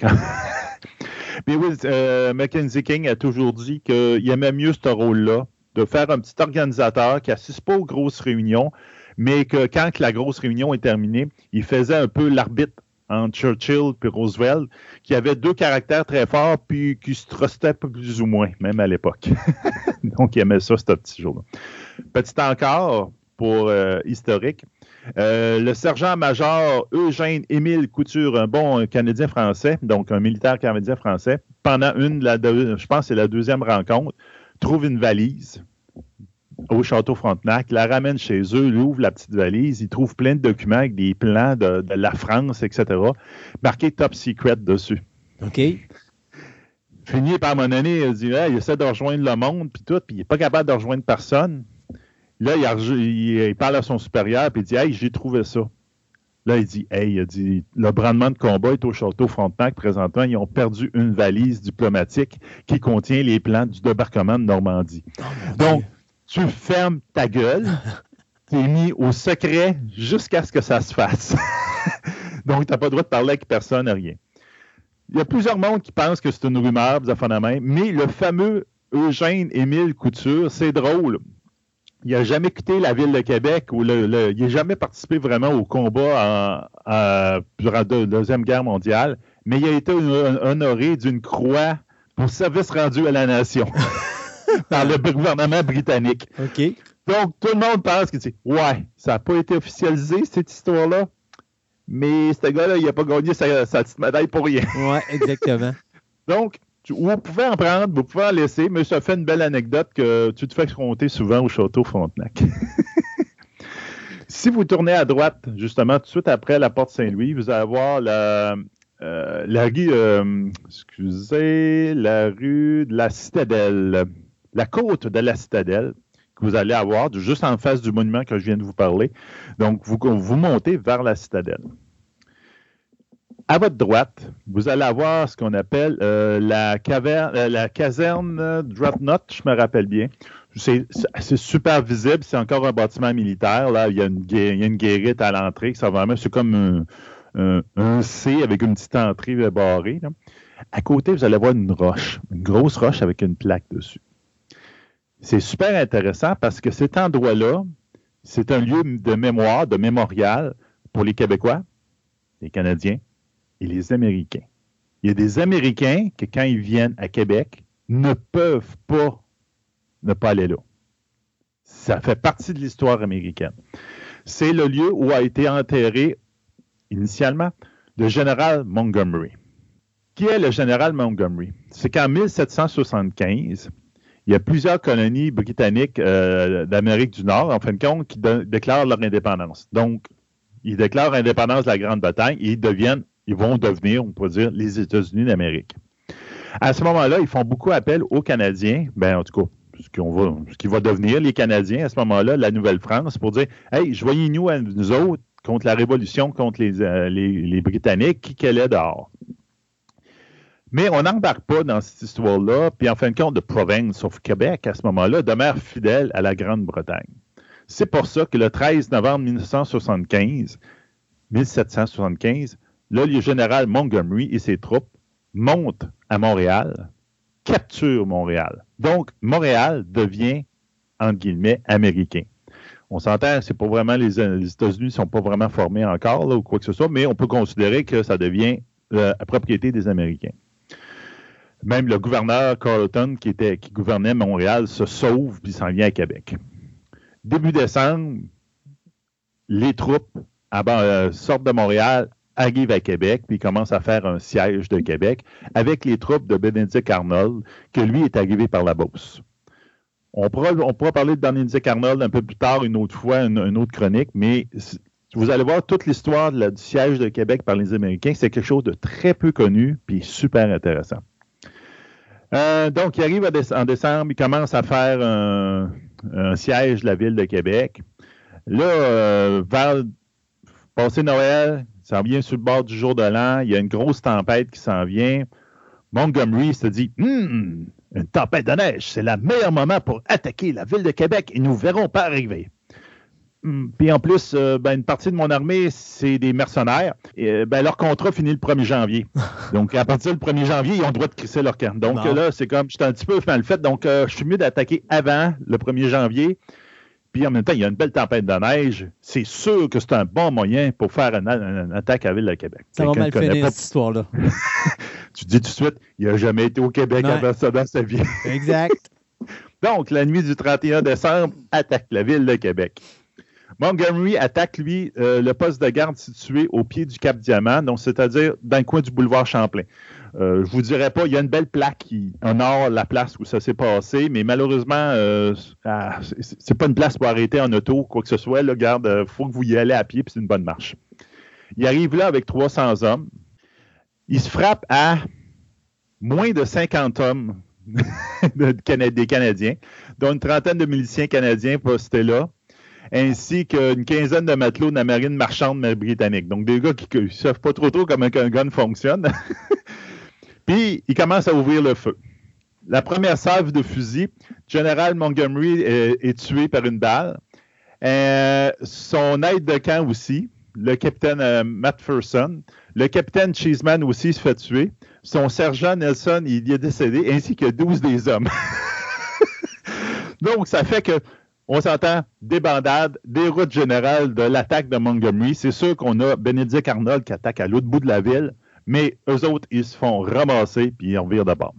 Mais oui, euh, Mackenzie King a toujours dit qu'il aimait mieux ce rôle-là, de faire un petit organisateur qui n'assiste pas aux grosses réunions, mais que quand la grosse réunion est terminée, il faisait un peu l'arbitre entre Churchill et Roosevelt, qui avait deux caractères très forts, puis qui se trustaient plus ou moins, même à l'époque. Donc, il aimait ça, ce petit jour-là. Petit encore, pour euh, historique, euh, le sergent-major Eugène Émile Couture, un bon Canadien français, donc un militaire canadien français, pendant une, la je pense c'est la deuxième rencontre, trouve une valise au château Frontenac, la ramène chez eux, il ouvre la petite valise, il trouve plein de documents avec des plans de, la France, etc., marqué Top Secret dessus. OK. Fini par mon année, il dit il essaie de rejoindre le monde, puis tout, puis il n'est pas capable de rejoindre personne. Là, il, parle à son supérieur puis il dit Hey, j'ai trouvé ça. Là, il dit Hey, il a dit le brandement de combat est au château Frontenac présentement. Ils ont perdu une valise diplomatique qui contient les plans du débarquement de Normandie. Oh, Donc, tu fermes ta gueule, tu es mis au secret jusqu'à ce que ça se fasse. Donc, tu n'as pas le droit de parler avec personne, rien. Il y a plusieurs mondes qui pensent que c'est une rumeur, mais le fameux Eugène Émile Couture, c'est drôle il n'a jamais quitté la ville de Québec ou il n'a jamais participé vraiment au combat durant la Deuxième Guerre mondiale, mais il a été honoré d'une croix pour service rendu à la nation par le gouvernement britannique. OK. Donc, tout le monde pense que, ouais, ça n'a pas été officialisé, cette histoire-là, mais ce gars-là, il n'a pas gagné sa, sa petite médaille pour rien. Oui, exactement. Donc, vous pouvez en prendre, vous pouvez en laisser, mais ça fait une belle anecdote que tu te fais compter souvent au château Frontenac. si vous tournez à droite, justement, tout de suite après la porte Saint-Louis, vous allez voir la, euh, la rue, euh, excusez, la rue de la Citadelle, la côte de la Citadelle que vous allez avoir juste en face du monument que je viens de vous parler. Donc, vous, vous montez vers la Citadelle. À votre droite, vous allez avoir ce qu'on appelle euh, la, caverne, euh, la caserne Dreadnought, je me rappelle bien. C'est super visible, c'est encore un bâtiment militaire. Là, il y a une, guérite à l'entrée, c'est comme un, C avec une petite entrée barrée. À côté, vous allez voir une roche, une grosse roche avec une plaque dessus. C'est super intéressant parce que cet endroit-là, c'est un lieu de mémoire, de mémorial pour les Québécois, les Canadiens, et les Américains. Il y a des Américains qui, quand ils viennent à Québec, ne peuvent pas ne pas aller là. Ça fait partie de l'histoire américaine. C'est le lieu où a été enterré initialement le général Montgomery. Qui est le général Montgomery? C'est qu'en 1775, il y a plusieurs colonies britanniques euh, d'Amérique du Nord, en fin de compte, qui déclarent leur indépendance. Donc, ils déclarent l'indépendance de la Grande-Bretagne et ils deviennent, ils vont devenir, on pourrait dire, les États-Unis d'Amérique. À ce moment-là, ils font beaucoup appel aux Canadiens, ben en tout cas, ce, qui va devenir les Canadiens à ce moment-là, la Nouvelle-France, pour dire Hey, joignez-nous à nous autres contre la Révolution, contre les, euh, Britanniques, qui qu'elle est dehors. Mais on n'embarque pas dans cette histoire-là, puis en fin de compte, de Province of Québec, à ce moment-là, demeure fidèle à la Grande-Bretagne. C'est pour ça que le 13 novembre 1975, 1775, là, le général Montgomery et ses troupes montent à Montréal, capturent Montréal. Donc, Montréal devient, entre guillemets, américain. On s'entend, c'est pas vraiment les, États-Unis ne sont pas vraiment formés encore ou quoi que ce soit, mais on peut considérer que ça devient la propriété des Américains. Même le gouverneur Carleton, qui, était, qui gouvernait Montréal, se sauve puis s'en vient à Québec. Début décembre, les troupes euh, sortent de Montréal, arrivent à Québec, puis commencent à faire un siège de Québec avec les troupes de Benedict Arnold, que lui est arrivé par la Beauce. On pourra, parler de Benedict Arnold un peu plus tard, une autre fois, une, autre chronique, mais vous allez voir toute l'histoire du siège de Québec par les Américains. C'est quelque chose de très peu connu, puis super intéressant. Euh, donc, il arrive en décembre, il commence à faire un, siège de la ville de Québec. Là, euh, vers passer Noël, ça vient sur le bord du jour de l'an, il y a une grosse tempête qui s'en vient. Montgomery se dit hum, une tempête de neige, c'est le meilleur moment pour attaquer la ville de Québec et nous verrons pas arriver. Hmm, puis en plus, euh, ben, une partie de mon armée, c'est des mercenaires. Et, euh, ben, leur contrat finit le 1er janvier. Donc, à partir du 1er janvier, ils ont le droit de crisser leur camp. Donc là, c'est comme, j'étais un petit peu mal fait. Donc, euh, je suis mieux d'attaquer avant le 1er janvier. Puis en même temps, il y a une belle tempête de neige. C'est sûr que c'est un bon moyen pour faire une, attaque à la ville de Québec. Ça va mal finir, cette histoire-là. tu dis tout de suite, il n'a jamais été au Québec avant ça dans sa vie. exact. Donc, la nuit du 31 décembre, attaque la ville de Québec. Montgomery attaque, lui, euh, le poste de garde situé au pied du Cap Diamant, donc c'est-à-dire dans le coin du boulevard Champlain. Euh, je vous dirais pas, il y a une belle plaque qui honore la place où ça s'est passé, mais malheureusement, euh, ah, c'est pas une place pour arrêter en auto, quoi que ce soit. Là, garde, il euh, faut que vous y allez à pied, puis c'est une bonne marche. Il arrive là avec 300 hommes. Il se frappe à moins de 50 hommes des Canadiens, dont une trentaine de miliciens canadiens postés là ainsi qu'une quinzaine de matelots de la marine marchande britannique. Donc, des gars qui ne savent pas trop trop comment un gun fonctionne. Puis, il commence à ouvrir le feu. La première salve de fusil, Général Montgomery est, tué par une balle. Euh, son aide de camp aussi, le capitaine euh. Le capitaine Cheeseman aussi se fait tuer. Son sergent Nelson, il y est décédé, ainsi que 12 des hommes. Donc, ça fait que on s'entend des bandades, des routes générales de l'attaque de Montgomery. C'est sûr qu'on a Benedict Arnold qui attaque à l'autre bout de la ville, mais eux autres, ils se font ramasser puis ils revirent de bord.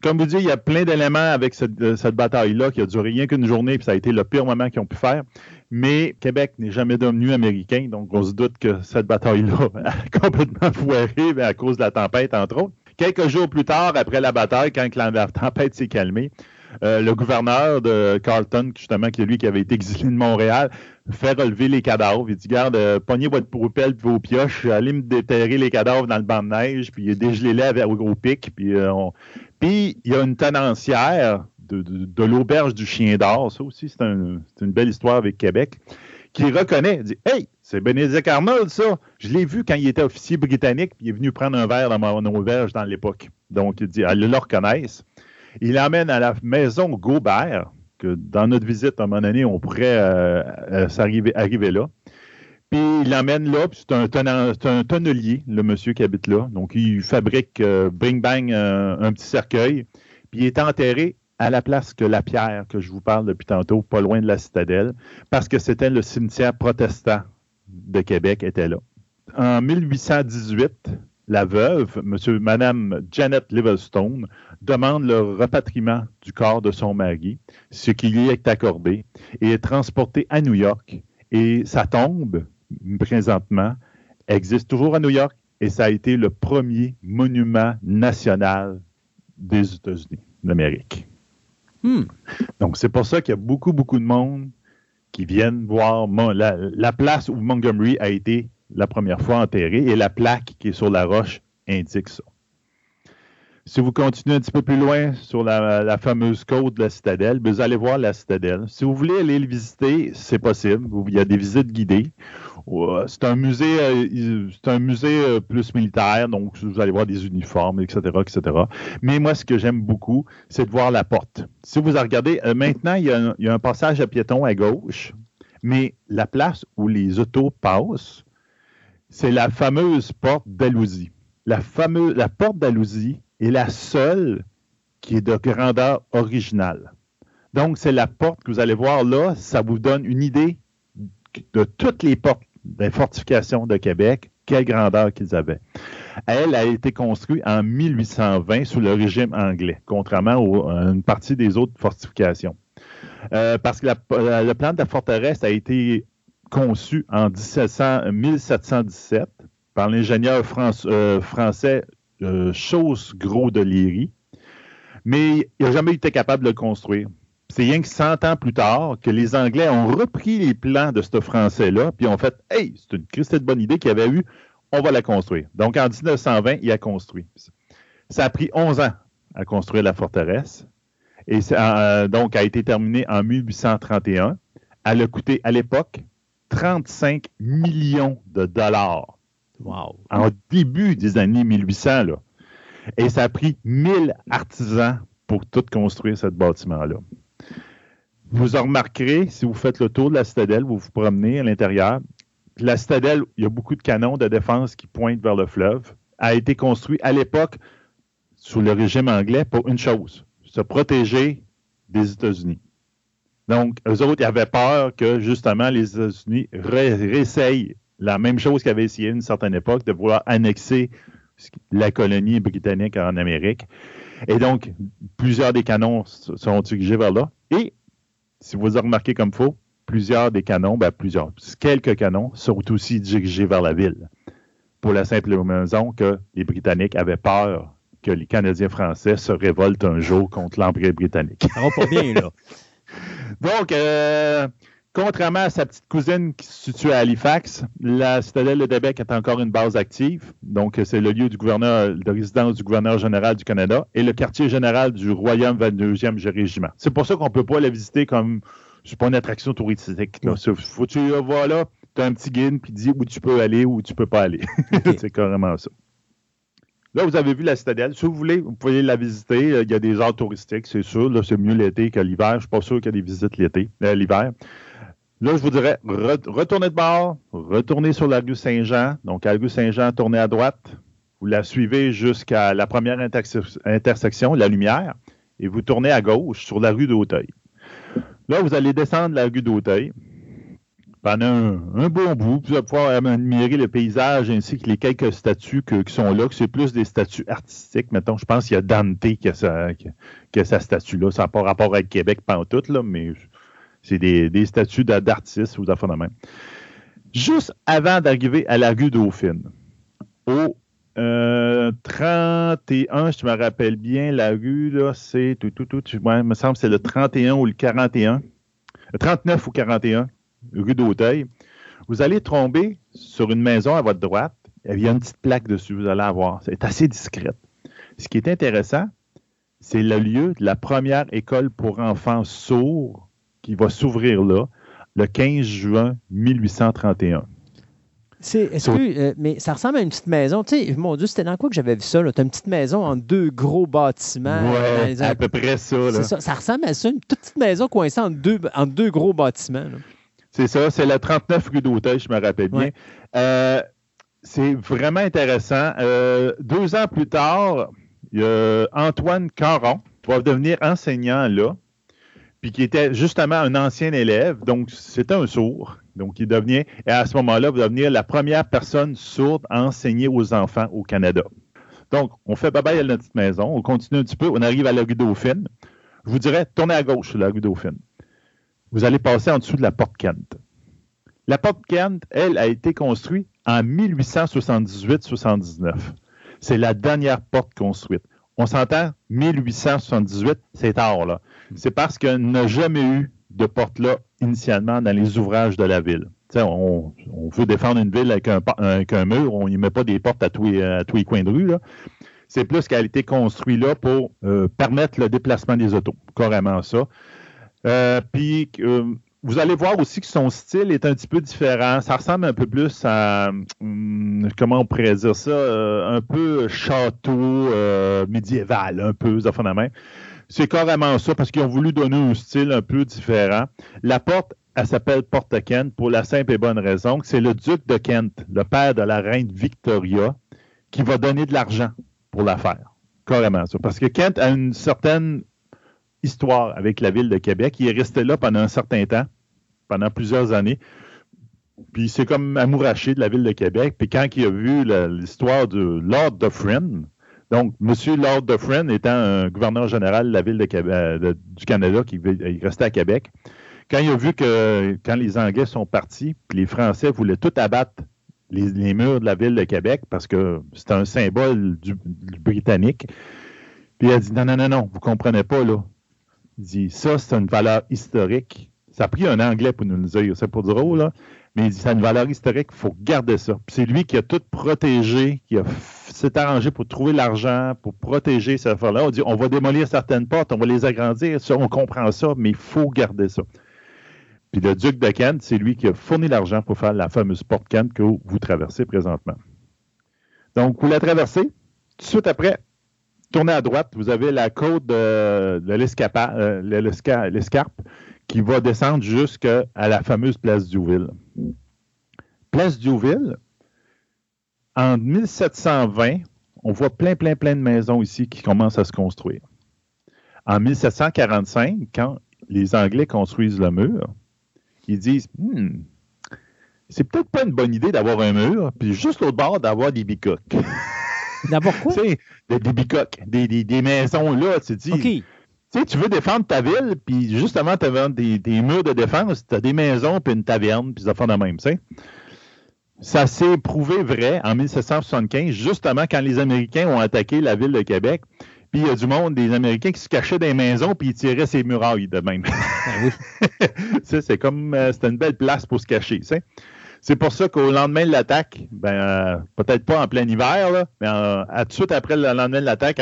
Comme vous dites, il y a plein d'éléments avec cette, euh, bataille-là qui a duré rien qu'une journée, puis ça a été le pire moment qu'ils ont pu faire. Mais Québec n'est jamais devenu américain, donc on se doute que cette bataille-là a complètement foiré à cause de la tempête, entre autres. Quelques jours plus tard, après la bataille, quand la tempête s'est calmée, euh, le gouverneur de Carlton, justement, qui est lui qui avait été exilé de Montréal, fait relever les cadavres. Il dit Garde, euh, pognez votre poupelle et vos pioches, allez me déterrer les cadavres dans le banc de neige, puis dégelez-les au gros pic. Puis, euh, puis il y a une tenancière de, l'auberge du Chien d'Or. Ça aussi, c'est une belle histoire avec Québec. Qui reconnaît, dit Hey, c'est Bénédicte Arnold, ça. Je l'ai vu quand il était officier britannique, puis il est venu prendre un verre dans mon auberge dans l'époque. Donc, il dit Elle le reconnaissent. Il l'emmène à la maison Gobert, dans notre visite, à un moment donné, on pourrait euh, euh, arriver là. Puis il l'emmène là, puis c'est un, un, tonnelier, le monsieur qui habite là. Donc, il fabrique euh, bing bang un petit cercueil. Puis il est enterré à la place que la pierre que je vous parle depuis tantôt, pas loin de la citadelle, parce que c'était le cimetière protestant de Québec était là. En 1818, la veuve, monsieur, madame Janet Livingstone, demande le repatriement du corps de son mari, ce qui lui est accordé, et est transporté à New York. Et sa tombe, présentement, existe toujours à New York et ça a été le premier monument national des États-Unis d'Amérique. Hmm. Donc, c'est pour ça qu'il y a beaucoup, beaucoup de monde qui viennent voir la, la, place où Montgomery a été la première fois enterré et la plaque qui est sur la roche indique ça. Si vous continuez un petit peu plus loin sur la, fameuse côte de la citadelle, vous allez voir la citadelle. Si vous voulez aller le visiter, c'est possible. Il y a des visites guidées. Euh, c'est un musée, euh, c'est un musée euh, plus militaire, donc vous allez voir des uniformes, etc., etc. Mais moi, ce que j'aime beaucoup, c'est de voir la porte. Si vous regardez, maintenant, il y, a un, il y, a un, passage à piétons à gauche, mais la place où les autos passent, c'est la fameuse porte d'Alousie. La fameuse, la porte d'Alousie, est la seule qui est de grandeur originale. Donc, c'est la porte que vous allez voir là. Ça vous donne une idée de toutes les portes des fortifications de Québec, quelle grandeur qu'ils avaient. Elle a été construite en 1820 sous le régime anglais, contrairement à une partie des autres fortifications. Euh, parce que le plan de la forteresse a été conçu en 1717 par l'ingénieur euh, français chose gros de Léry, mais il n'a jamais été capable de le construire. C'est rien que 100 ans plus tard que les Anglais ont repris les plans de ce Français-là, puis ont fait Hey, c'est une bonne idée qu'il avait eu, on va la construire. Donc en 1920, il a construit. Ça a pris 11 ans à construire la forteresse, et ça, euh, donc a été terminé en 1831. Elle a coûté à l'époque 35 millions de dollars. En début des années 1800, là. Et ça a pris 1000 artisans pour tout construire ce bâtiment-là. Vous en remarquerez, si vous faites le tour de la citadelle, vous vous promenez à l'intérieur, la citadelle, il y a beaucoup de canons de défense qui pointent vers le fleuve, a été construit à l'époque sous le régime anglais pour une chose, se protéger des États-Unis. Donc, eux autres, ils avaient peur que, justement, les États-Unis réessayent la même chose qu'avait essayé à une certaine époque, de vouloir annexer la colonie britannique en Amérique. Et donc, plusieurs des canons sont dirigés vers là. Et, si vous avez remarqué comme faux, plusieurs des canons, ben plusieurs, quelques canons sont aussi dirigés vers la ville. Pour la simple raison que les Britanniques avaient peur que les Canadiens français se révoltent un jour contre l'Empire britannique. Ça va pas bien, là. donc, euh, Contrairement à sa petite cousine qui se situe à Halifax, la citadelle de Québec est encore une base active. Donc, c'est le lieu du gouverneur, de résidence du gouverneur général du Canada et le quartier général du Royaume 22e Régiment. C'est pour ça qu'on ne peut pas la visiter comme, c'est pas une attraction touristique. Là. Faut que tu vas là, tu as un petit guide qui dit où tu peux aller, où tu peux pas aller. c'est carrément ça. Là, vous avez vu la citadelle. Si vous voulez, vous pouvez la visiter. Il y a des heures touristiques, c'est sûr. Là, c'est mieux l'été que l'hiver. Je ne suis pas sûr qu'il y a des visites l'été, euh, l'hiver. Là, je vous dirais, retournez de bord, retournez sur la rue Saint-Jean. Donc, à rue Saint-Jean, tournez à droite. Vous la suivez jusqu'à la première intersection, la lumière, et vous tournez à gauche sur la rue d'Auteuil. Là, vous allez descendre la rue d'Auteuil pendant un, bon bout. Vous allez pouvoir admirer le paysage ainsi que les quelques statues qui sont là, que c'est plus des statues artistiques. Mettons, je pense qu'il y a Dante qui a sa, sa statue-là. Ça n'a pas rapport avec Québec, pas en tout, là, mais c'est des, des, statues d'artistes ou d'affaires de même. Juste avant d'arriver à la rue Dauphine, au 31, euh, si tu me rappelles bien, la rue, là, c'est tout, tout, tout, il me semble que c'est le 31 ou le 41, le 39 ou 41, rue d'Auteuil. Vous allez tomber sur une maison à votre droite. Il y a une petite plaque dessus, vous allez avoir. C'est assez discrète. Ce qui est intéressant, c'est le lieu de la première école pour enfants sourds qui va s'ouvrir là le 15 juin 1831. Est-ce que, euh, mais ça ressemble à une petite maison. Tu sais, mon Dieu, c'était dans quoi que j'avais vu ça? Tu as une petite maison en deux gros bâtiments. Ouais, à peu près ça, ça, ça. ressemble à ça, une toute petite maison coincée en deux, en deux gros bâtiments. C'est ça, c'est la 39 rue d'Auteuil, je me rappelle bien. Euh, c'est vraiment intéressant. Euh, deux ans plus tard, il y a Antoine Caron qui va devenir enseignant là puis qui était justement un ancien élève, donc c'était un sourd. Donc, il devenait, et à ce moment-là, va devenir la première personne sourde à enseigner aux enfants au Canada. Donc, on fait bye-bye à notre petite maison, on continue un petit peu, on arrive à la rue Dauphine. Je vous dirais, tournez à gauche sur la rue Dauphine. Vous allez passer en dessous de la porte Kent. La porte Kent, elle, a été construite en 1878-79. C'est la dernière porte construite. on s'entend, 1878, c'est tard, là. C'est parce qu'il n'a jamais eu de porte-là initialement dans les ouvrages de la ville. On, veut défendre une ville avec un, mur, on n'y met pas des portes à tous les, coins de rue. C'est plus qu'elle a été construite là pour euh, permettre le déplacement des autos. Carrément ça. Euh, puis, euh, vous allez voir aussi que son style est un petit peu différent. Ça ressemble un peu plus à, hum, comment on pourrait dire ça, un peu château médiéval, un peu, ça fait main. C'est carrément ça parce qu'ils ont voulu donner un style un peu différent. La porte, elle s'appelle Porte Kent pour la simple et bonne raison que c'est le duc de Kent, le père de la reine Victoria, qui va donner de l'argent pour la faire. Carrément ça. Parce que Kent a une certaine histoire avec la ville de Québec. Il est resté là pendant un certain temps, pendant plusieurs années. Puis c'est comme amouraché de la ville de Québec. Puis quand il a vu l'histoire de Lord Dufferin, donc, M. Lord Dufferin étant gouverneur général de la ville euh, du Canada qui restait à Québec, quand il a vu que quand les Anglais sont partis, puis les Français voulaient tout abattre les, murs de la ville de Québec parce que c'était un symbole britannique, puis il a dit non, non, non, non, vous comprenez pas, là. Il dit ça, c'est une valeur historique. Ça a pris un Anglais pour nous le dire, c'est pas drôle, là. Mais il dit, a une valeur historique, il faut garder ça. c'est lui qui a tout protégé, qui s'est arrangé pour trouver l'argent, pour protéger cette affaire-là. On dit, on va démolir certaines portes, on va les agrandir, on comprend ça, mais il faut garder ça. Puis le duc de Kent, c'est lui qui a fourni l'argent pour faire la fameuse porte Kent que vous traversez présentement. Donc, vous la traversez. Tout de suite après, tournez à droite, vous avez la côte de, de euh, l'escarpe qui va descendre jusqu'à la fameuse place Diouville. Place Diouville, en 1720, on voit plein, plein, plein de maisons ici qui commencent à se construire. En 1745, quand les Anglais construisent le mur, ils disent hmm, c'est peut-être pas une bonne idée d'avoir un mur, puis juste l'autre bord d'avoir des bicoques. D'avoir quoi? des, des bicoques, des, des, maisons là, tu dis tu veux défendre ta ville, puis justement, tu as des, des, murs de défense, tu as des maisons, puis une taverne, puis ça fait de même, tu sais. Ça s'est prouvé vrai en 1775, justement quand les Américains ont attaqué la ville de Québec. Puis il y a du monde, des Américains qui se cachaient dans les maisons puis ils tiraient ces murailles de même. Ben c'est comme, euh, c'était une belle place pour se cacher. C'est pour ça qu'au lendemain de l'attaque, ben, euh, peut-être pas en plein hiver, là, mais euh, à tout de suite après le lendemain de l'attaque,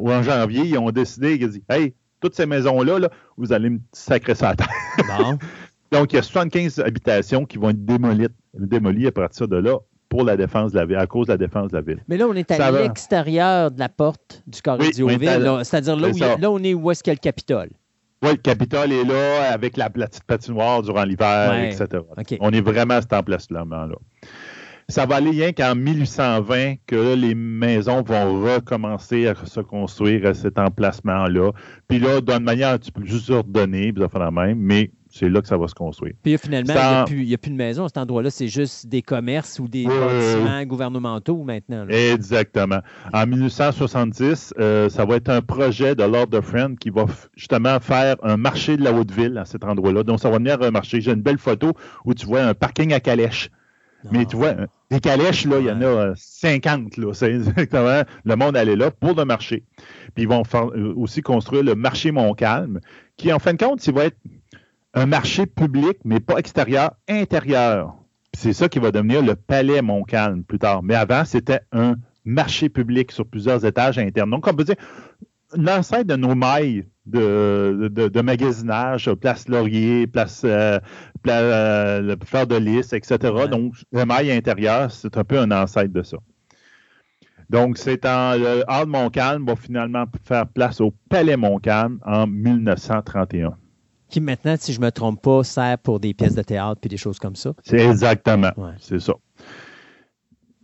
ou en janvier, ils ont décidé, ils ont dit Hey, toutes ces maisons-là, là, vous allez me sacrer ça à terre. Donc, il y a 75 habitations qui vont être démolies, démolies à partir de là pour la défense de la ville, à cause de la défense de la ville. Mais là, on est à l'extérieur de la porte du Corridor c'est-à-dire là, on est où est-ce qu'il y a le Capitole? Oui, le Capitole est là avec la, petite patinoire durant l'hiver, etc. On est vraiment à cet emplacement-là. Ça va aller rien qu'en 1820 que les maisons vont recommencer à se construire à cet emplacement-là. Puis là, d'une manière tu peux juste ordonner, puis ça fait la même, mais c'est là que ça va se construire. Puis finalement, il n'y a, plus de maison à cet endroit-là, c'est juste des commerces ou des bâtiments gouvernementaux maintenant. Exactement. En 1870, euh, ça va être un projet de Lord of Friend qui va justement faire un marché de la Haute-Ville à cet endroit-là. Donc, ça va venir un marché. J'ai une belle photo où tu vois un parking à calèche. Mais tu vois, des calèches, là, il y en a 50. Là, c'est exactement, le monde allait là pour le marché. Puis ils vont euh, aussi construire le marché Montcalm, qui, en fin de compte, il va être un marché public, mais pas extérieur, intérieur. C'est ça qui va devenir le palais Montcalm plus tard. Mais avant, c'était un marché public sur plusieurs étages internes. Donc, on peut dire l'ancêtre de nos mailles de, de, magasinage, place Laurier, place, euh, euh, Fleur de Lys, etc. Donc, le maille intérieur, c'est un peu un ancêtre de ça. Donc, c'est en le Hall Montcalm va finalement faire place au Palais Montcalm en 1931 qui maintenant, si je ne me trompe pas, sert pour des pièces de théâtre et des choses comme ça. C'est exactement, c'est ça.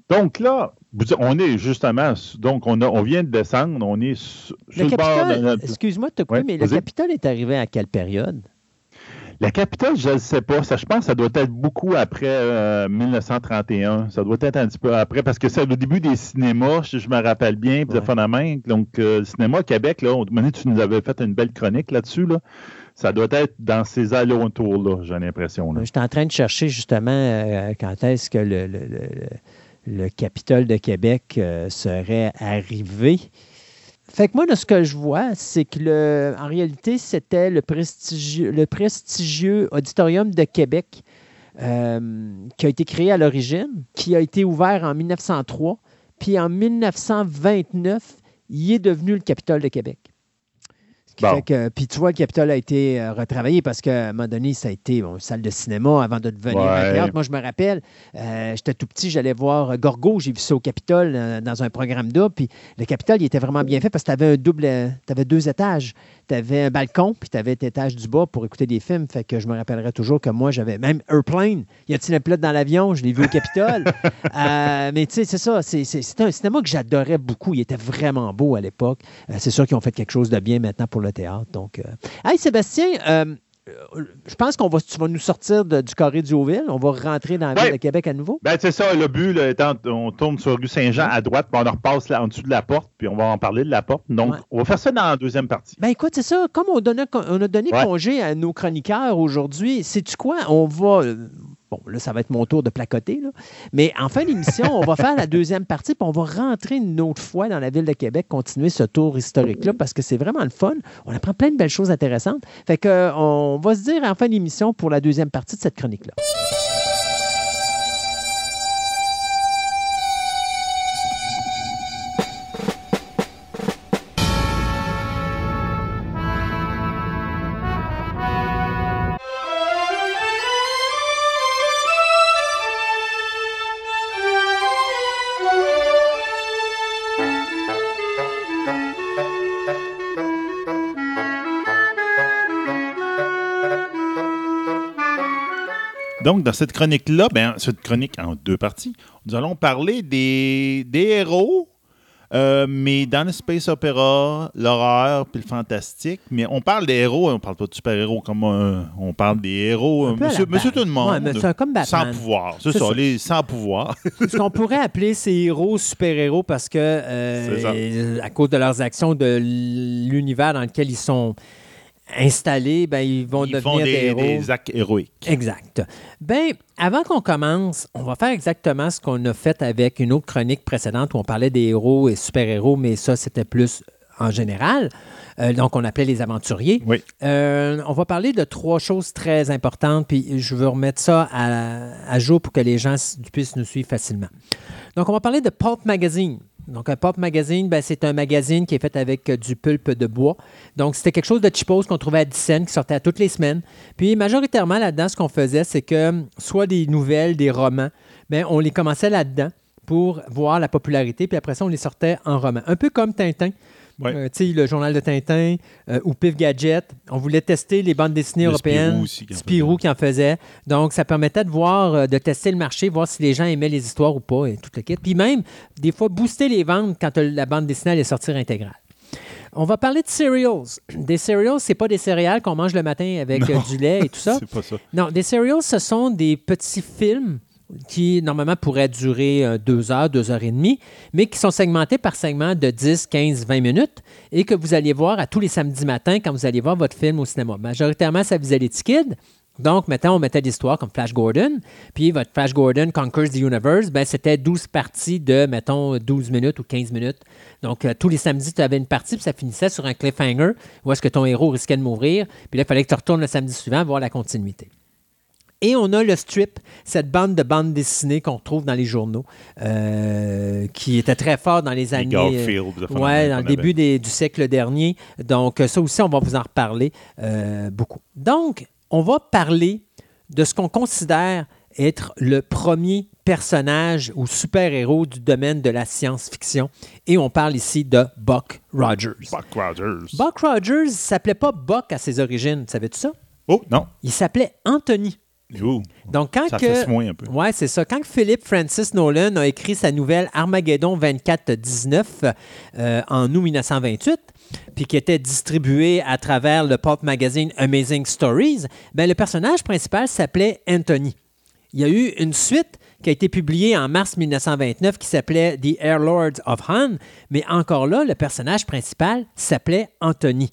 Donc là, on est justement, donc on, on vient de descendre, on est sur le, bord de Excuse-moi de te couper, mais le Capitole est arrivé à quelle période? La capitale, je ne sais pas. Ça, je pense que ça doit être beaucoup après 1931. Euh, ça doit être un petit peu après, parce que c'est le début des cinémas, je, me rappelle bien, puis ouais. Donc, euh, le cinéma au Québec, là, tu nous avais fait une belle chronique là-dessus. Là. Ça doit être dans ces alentours-là, j'ai l'impression. Je suis en train de chercher justement euh, quand est-ce que le, le, Capitole de Québec serait arrivé. Fait que moi, de ce que je vois, c'est que le, en réalité, c'était le prestigieux, le prestigieux Auditorium de Québec euh, qui a été créé à l'origine, qui a été ouvert en 1903, puis en 1929, il est devenu le Capitole de Québec. Ce qui Bon. fait que, puis tu vois, le Capitole a été euh, retravaillé parce qu'à un moment donné, ça a été bon, une salle de cinéma avant de devenir un Ouais. théâtre. Moi, je me rappelle, euh, j'étais tout petit, j'allais voir Gorgo, j'ai vu ça au Capitole euh, dans un programme double. Puis le Capitole, il était vraiment bien fait parce que tu avais un double, tu avais deux étages. Tu avais un balcon, puis tu avais l'étage du bas pour écouter des films. Fait que je me rappellerai toujours que moi, j'avais même Airplane. Y a-t-il un pilote dans l'avion? Je l'ai vu au Capitole. Euh, mais tu sais, c'est ça. c'est- un cinéma que j'adorais beaucoup. Il était vraiment beau à l'époque. Euh, c'est sûr qu'ils ont fait quelque chose de bien maintenant pour le théâtre. Donc, euh, Hey, Sébastien, je pense qu'on va, tu vas nous sortir de- du carré du Hauville. On va rentrer dans la Ouais. ville de Québec à nouveau. Ben, c'est ça, le but, là, étant, on tourne sur rue Saint-Jean à droite, puis on repasse là, en dessous de la porte, puis on va en parler de la porte. Donc, Ouais. on va faire ça dans la deuxième partie. Ben écoute, c'est ça. Comme on, donnait- on a donné Ouais. congé à nos chroniqueurs aujourd'hui, sais-tu quoi? On va. Bon, là, ça va être mon tour de placoter, là. Mais en fin d'émission, on va faire la deuxième partie, puis on va rentrer une autre fois dans la ville de Québec, continuer ce tour historique-là, parce que c'est vraiment le fun. On apprend plein de belles choses intéressantes. Fait que, euh, va se dire en fin d'émission pour la deuxième partie de cette chronique-là. Donc, dans cette chronique-là, ben, cette chronique en deux parties, nous allons parler des, des héros, euh, mais dans le space opéra, l'horreur puis le fantastique. Mais on parle des héros, on parle pas de super-héros comme euh, on parle des héros, euh, monsieur, tout le monde. Ouais, mais comme sans pouvoir. C'est ça, ça. les sans pouvoir. Ce qu'on pourrait appeler ces héros super-héros parce que, C'est euh, à cause de leurs actions, de l'univers dans lequel ils sont installés, ben, ils vont Ils devenir font des, des, héros. des actes héroïques. Exact. Ben, avant qu'on commence, on va faire exactement ce qu'on a fait avec une autre chronique précédente où on parlait des héros et super-héros, mais ça, c'était plus en général. Euh, donc, on appelait les aventuriers. Oui. Euh, on va parler de trois choses très importantes, puis je veux remettre ça à, à jour pour que les gens puissent nous suivre facilement. Donc, on va parler de Pulp Magazine. Donc, un Pulp Magazine, ben, c'est un magazine qui est fait avec euh, du pulpe de bois. Donc, c'était quelque chose de cheapos qu'on trouvait à 10 cents, qui sortait à toutes les semaines. Puis, majoritairement, là-dedans, ce qu'on faisait, c'est que hum, soit des nouvelles, des romans, mais on les commençait là-dedans pour voir la popularité, puis après ça, on les sortait en roman. Un peu comme Tintin. Ouais. Euh, le journal de Tintin euh, ou Pif Gadget. On voulait tester les bandes dessinées Le européennes. Spirou aussi qui en Spirou qui en faisait. Donc, ça permettait de voir, euh, de tester le marché, voir si les gens aimaient les histoires ou pas et tout le kit. Puis même, des fois, booster les ventes quand la bande dessinée allait sortir intégrale. On va parler de cereals. Des cereals, c'est pas des céréales qu'on mange le matin avec Non. du lait et tout ça. C'est pas ça. Non, des serials, ce sont des petits films qui, normalement, pourraient durer euh, deux heures, deux heures et demie, mais qui sont segmentés par segments de 10, 15, 20 minutes et que vous alliez voir à tous les samedis matins quand vous alliez voir votre film au cinéma. Majoritairement, ça visait les petits kids. Donc, maintenant, on mettait des histoires comme Flash Gordon. Puis, votre Flash Gordon Conquers the Universe, ben, c'était 12 parties de, mettons, 12 minutes ou 15 minutes. Donc, euh, tous les samedis, tu avais une partie, puis ça finissait sur un cliffhanger où est-ce que ton héros risquait de mourir. Puis là, il fallait que tu retournes le samedi suivant voir la continuité. Et on a le strip, cette bande de bandes dessinées qu'on retrouve dans les journaux, euh, qui était très fort dans les années. Garfield, affaires Ouais, dans le début des- du siècle dernier. Donc, euh, ça aussi, on va vous en reparler euh, beaucoup. Donc, on va parler de ce qu'on considère être le premier personnage ou super-héros du domaine de la science-fiction. Et on parle ici de Buck Rogers. Buck Rogers. Buck Rogers ne s'appelait pas Buck à ses origines, savais-tu ça? Oh, non. Il s'appelait Anthony. Ouh, Donc, quand ça que... fait moins un peu. Ouais, c'est ça. Quand Philip Francis Nolan a écrit sa nouvelle Armageddon 2419 euh, en août 1928, puis qui était distribuée à travers le pulp magazine Amazing Stories, ben, le personnage principal s'appelait Anthony. Il y a eu une suite qui a été publiée en mars 1929 qui s'appelait The Air Lords of Han, mais encore là, le personnage principal s'appelait Anthony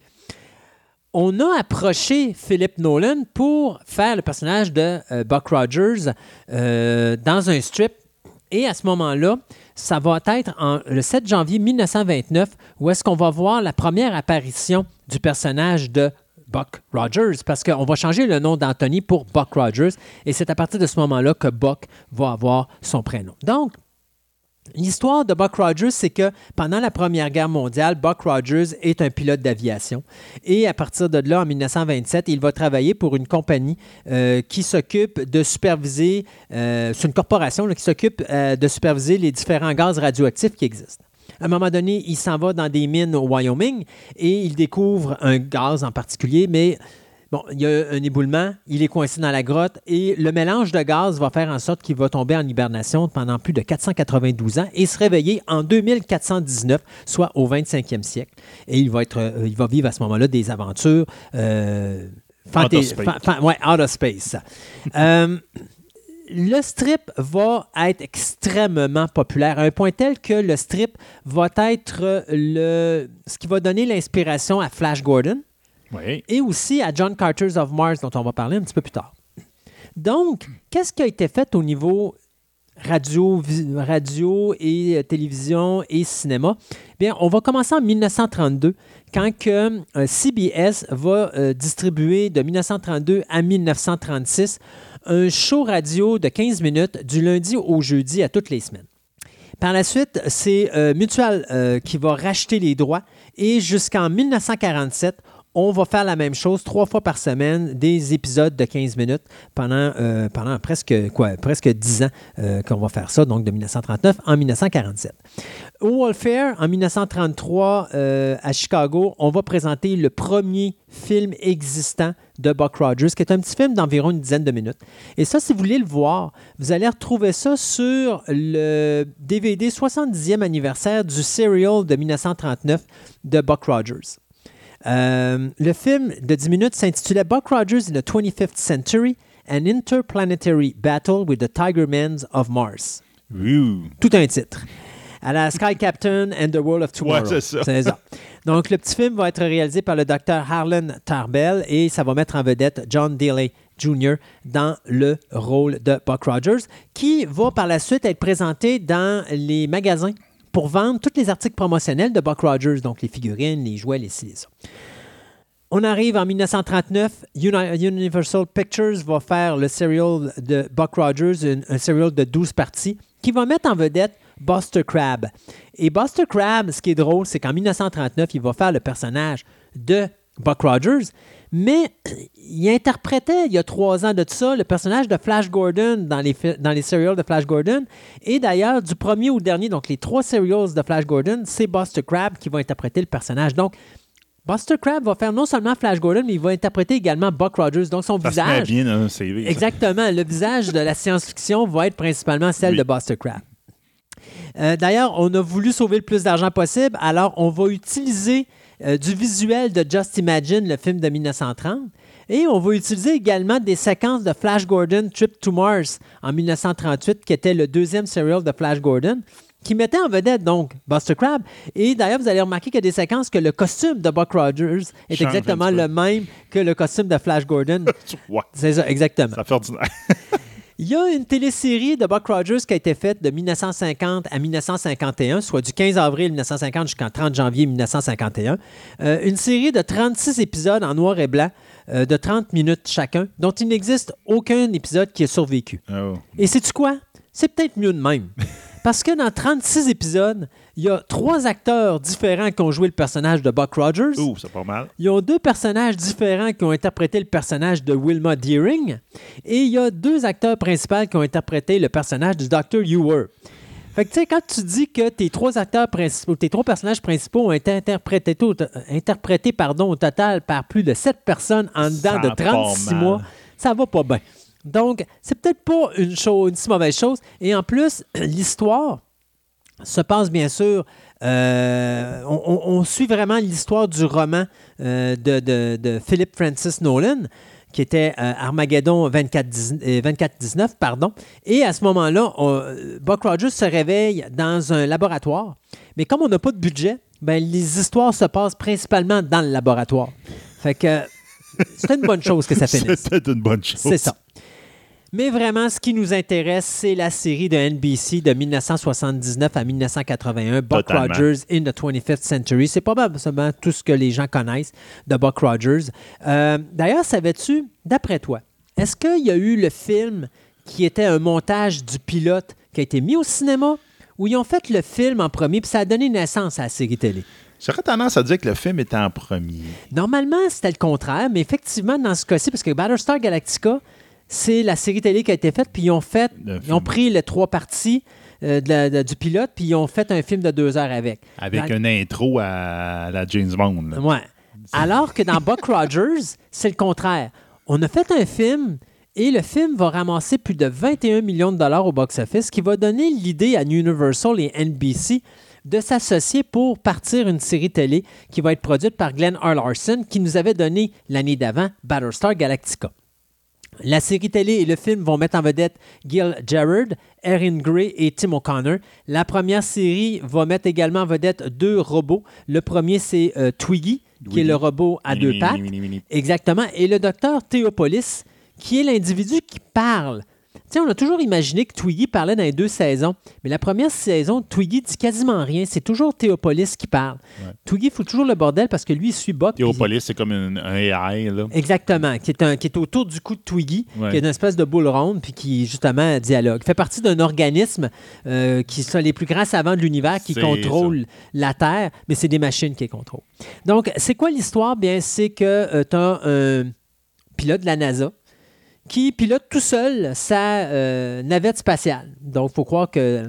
on a approché Philip Nolan pour faire le personnage de euh, Buck Rogers euh, dans un strip Et à ce moment-là, ça va être le 7 janvier 1929 où est-ce qu'on va voir la première apparition du personnage de Buck Rogers, parce qu'on va changer le nom d'Anthony pour Buck Rogers, et c'est à partir de ce moment-là que Buck va avoir son prénom. Donc, L'histoire de Buck Rogers, c'est que pendant la Première Guerre mondiale, Buck Rogers est un pilote d'aviation. Et à partir de là, en 1927, il va travailler pour une compagnie euh, qui s'occupe de superviser, euh, c'est une corporation qui s'occupe euh, de superviser les différents gaz radioactifs qui existent. À un moment donné, il s'en va dans des mines au Wyoming et il découvre un gaz en particulier, mais Bon, il y a un éboulement, il est coincé dans la grotte et le mélange de gaz va faire en sorte qu'il va tomber en hibernation pendant plus de 492 ans et se réveiller en 2419, soit au 25e siècle. Et il va, être, euh, il va vivre à ce moment-là des aventures euh, fantais- Outer space. ouais, out of space. Euh, le strip va être extrêmement populaire, à un point tel que le strip va être le, ce qui va donner l'inspiration à Flash Gordon Et aussi à John Carter's of Mars, dont on va parler un petit peu plus tard. Donc, qu'est-ce qui a été fait au niveau radio, radio et euh, télévision et cinéma? Bien, on va commencer en 1932, quand que, euh, CBS va euh, distribuer de 1932 à 1936 un show radio de 15 minutes du lundi au jeudi à toutes les semaines. Par la suite, c'est Mutual qui va racheter les droits et jusqu'en 1947, on va faire la même chose trois fois par semaine, des épisodes de 15 minutes pendant, euh, pendant presque, quoi, presque 10 ans euh, qu'on va faire ça, donc de 1939 en 1947. Au Welfare, en 1933, euh, à Chicago, on va présenter le premier film existant de Buck Rogers, qui est un petit film d'environ une dizaine de minutes. Et ça, si vous voulez le voir, vous allez retrouver ça sur le DVD 70e anniversaire du serial de 1939 de Buck Rogers. Euh, le film de 10 minutes s'intitulait Buck Rogers in the 25th Century, An Interplanetary Battle with the Tigermans of Mars. Tout un titre. À la Sky Captain and the World of Tomorrow. Ouais, c'est ça. Donc, le petit film va être réalisé par le docteur Harlan Tarbell et ça va mettre en vedette John Daly Jr. dans le rôle de Buck Rogers, qui va par la suite être présenté dans les magasins pour vendre tous les articles promotionnels de Buck Rogers, donc les figurines, les jouets, les ci, les ça. On arrive en 1939. Uni- Universal Pictures va faire le serial de Buck Rogers, un, un serial de 12 parties, qui va mettre en vedette Buster Crab. Et Buster Crab, ce qui est drôle, c'est qu'en 1939, il va faire le personnage de Buck Rogers, mais il interprétait, il y a trois ans de ça, le personnage de Flash Gordon dans les, dans les serials de Flash Gordon. Et d'ailleurs, du premier au dernier, donc les trois serials de Flash Gordon, c'est Buster Crab qui va interpréter le personnage. Donc, Buster Crab va faire non seulement Flash Gordon, mais il va interpréter également Buck Rogers. Donc, son Ça se met visage. bien dans un CV. ça. Exactement. Le visage de la science-fiction va être principalement celle Oui. de Buster Crab. Euh, D'ailleurs, on a voulu sauver le plus d'argent possible, alors on va utiliser euh, du visuel de Just Imagine, le film de 1930, et on va utiliser également des séquences de Flash Gordon Trip to Mars en 1938, qui était le deuxième serial de Flash Gordon, qui mettait en vedette donc Buster Crab. Et d'ailleurs, vous allez remarquer qu'il y a des séquences que le costume de Buck Rogers est Change exactement le même que le costume de Flash Gordon. Ouais, C'est ça, exactement. ça fait ordinaire. Il y a une télésérie de Buck Rogers qui a été faite de 1950 à 1951, soit du 15 avril 1950 jusqu'en 30 janvier 1951. Euh, une série de 36 épisodes en noir et blanc euh, de 30 minutes chacun, dont il n'existe aucun épisode qui ait survécu. Oh. Et sais-tu quoi? C'est peut-être mieux de même. Parce que dans 36 épisodes, il y a trois acteurs différents qui ont joué le personnage de Buck Rogers. Ouh, c'est pas mal. Ils ont deux personnages différents qui ont interprété le personnage de Wilma Deering. Et il y a deux acteurs principaux qui ont interprété le personnage du Dr. Ewer. Fait que, tu sais, quand tu dis que tes trois acteurs principaux, tes trois personnages principaux ont été interprétés, au, interprétés pardon, au total par plus de sept personnes en dedans Ça de a pas 36 mal. mois, ça va pas bien. Donc, c'est peut-être pas une, chose, une si mauvaise chose. Et en plus, l'histoire se passe bien sûr. euh, on, suit vraiment l'histoire du roman euh, de, de- de Philip Francis Nolan, qui était euh, Armageddon 24-19, euh, 24-19, pardon. Et à ce moment-là, Buck Rogers se réveille dans un laboratoire. Mais comme on n'a pas de budget, ben, les histoires se passent principalement dans le laboratoire. Fait que c'est une bonne chose que ça finisse. C'était une bonne chose. C'est ça. Mais vraiment, ce qui nous intéresse, c'est la série de NBC de 1979 à 1981, Buck Totalement. Rogers in the 25th Century. C'est probablement tout ce que les gens connaissent de Buck Rogers. Euh, D'ailleurs, savais-tu, d'après toi, est-ce qu'il y a eu le film qui était un montage du pilote qui a été mis au cinéma ou ils ont fait le film en premier puis ça a donné naissance à la série télé? J'aurais tendance à dire que le film était en premier. Normalement, c'était le contraire, mais effectivement, dans ce cas-ci, parce que Battlestar Galactica, c'est la série télé qui a été faite, puis ils ont fait, Le ils ont film. pris les trois parties euh, de la- de- du pilote, puis ils ont fait un film de deux heures avec. Avec Dans- une intro à la James Bond. là. Ouais. Alors que dans Buck Rogers, c'est le contraire. On a fait un film et le film va ramasser plus de 21 millions de dollars au box-office, ce qui va donner l'idée à Universal et NBC de s'associer pour partir une série télé qui va être produite par Glenn R. Larson, qui nous avait donné l'année d'avant Battlestar Galactica. La série télé et le film vont mettre en vedette Gil Gerard, Erin Gray et Tim O'Connor. La première série va mettre également en vedette deux robots. Le premier, c'est euh, Twiggy, qui est le robot à deux pattes. Exactement. Et le docteur Théopolis, qui est l'individu qui parle. Tu sais, on a toujours imaginé que Twiggy parlait dans les deux saisons, mais la première saison, Twiggy dit quasiment rien. C'est toujours Théopolis qui parle. Twiggy fout toujours le bordel parce que lui, il suit Buck. Théopolis, c'est comme une- un AI. Là. Exactement, qui est, un, qui est autour du cou de Twiggy, Ouais. qui est une espèce de boule ronde, puis qui, justement, dialogue. fait partie d'un organisme euh, qui sont les plus grands savants de l'univers qui C'est contrôlent la Terre, mais c'est des machines qui les contrôlent. Donc, c'est quoi l'histoire? Bien, c'est que tu as un pilote de la NASA qui pilote tout seul sa euh, navette spatiale. Donc, il faut croire que.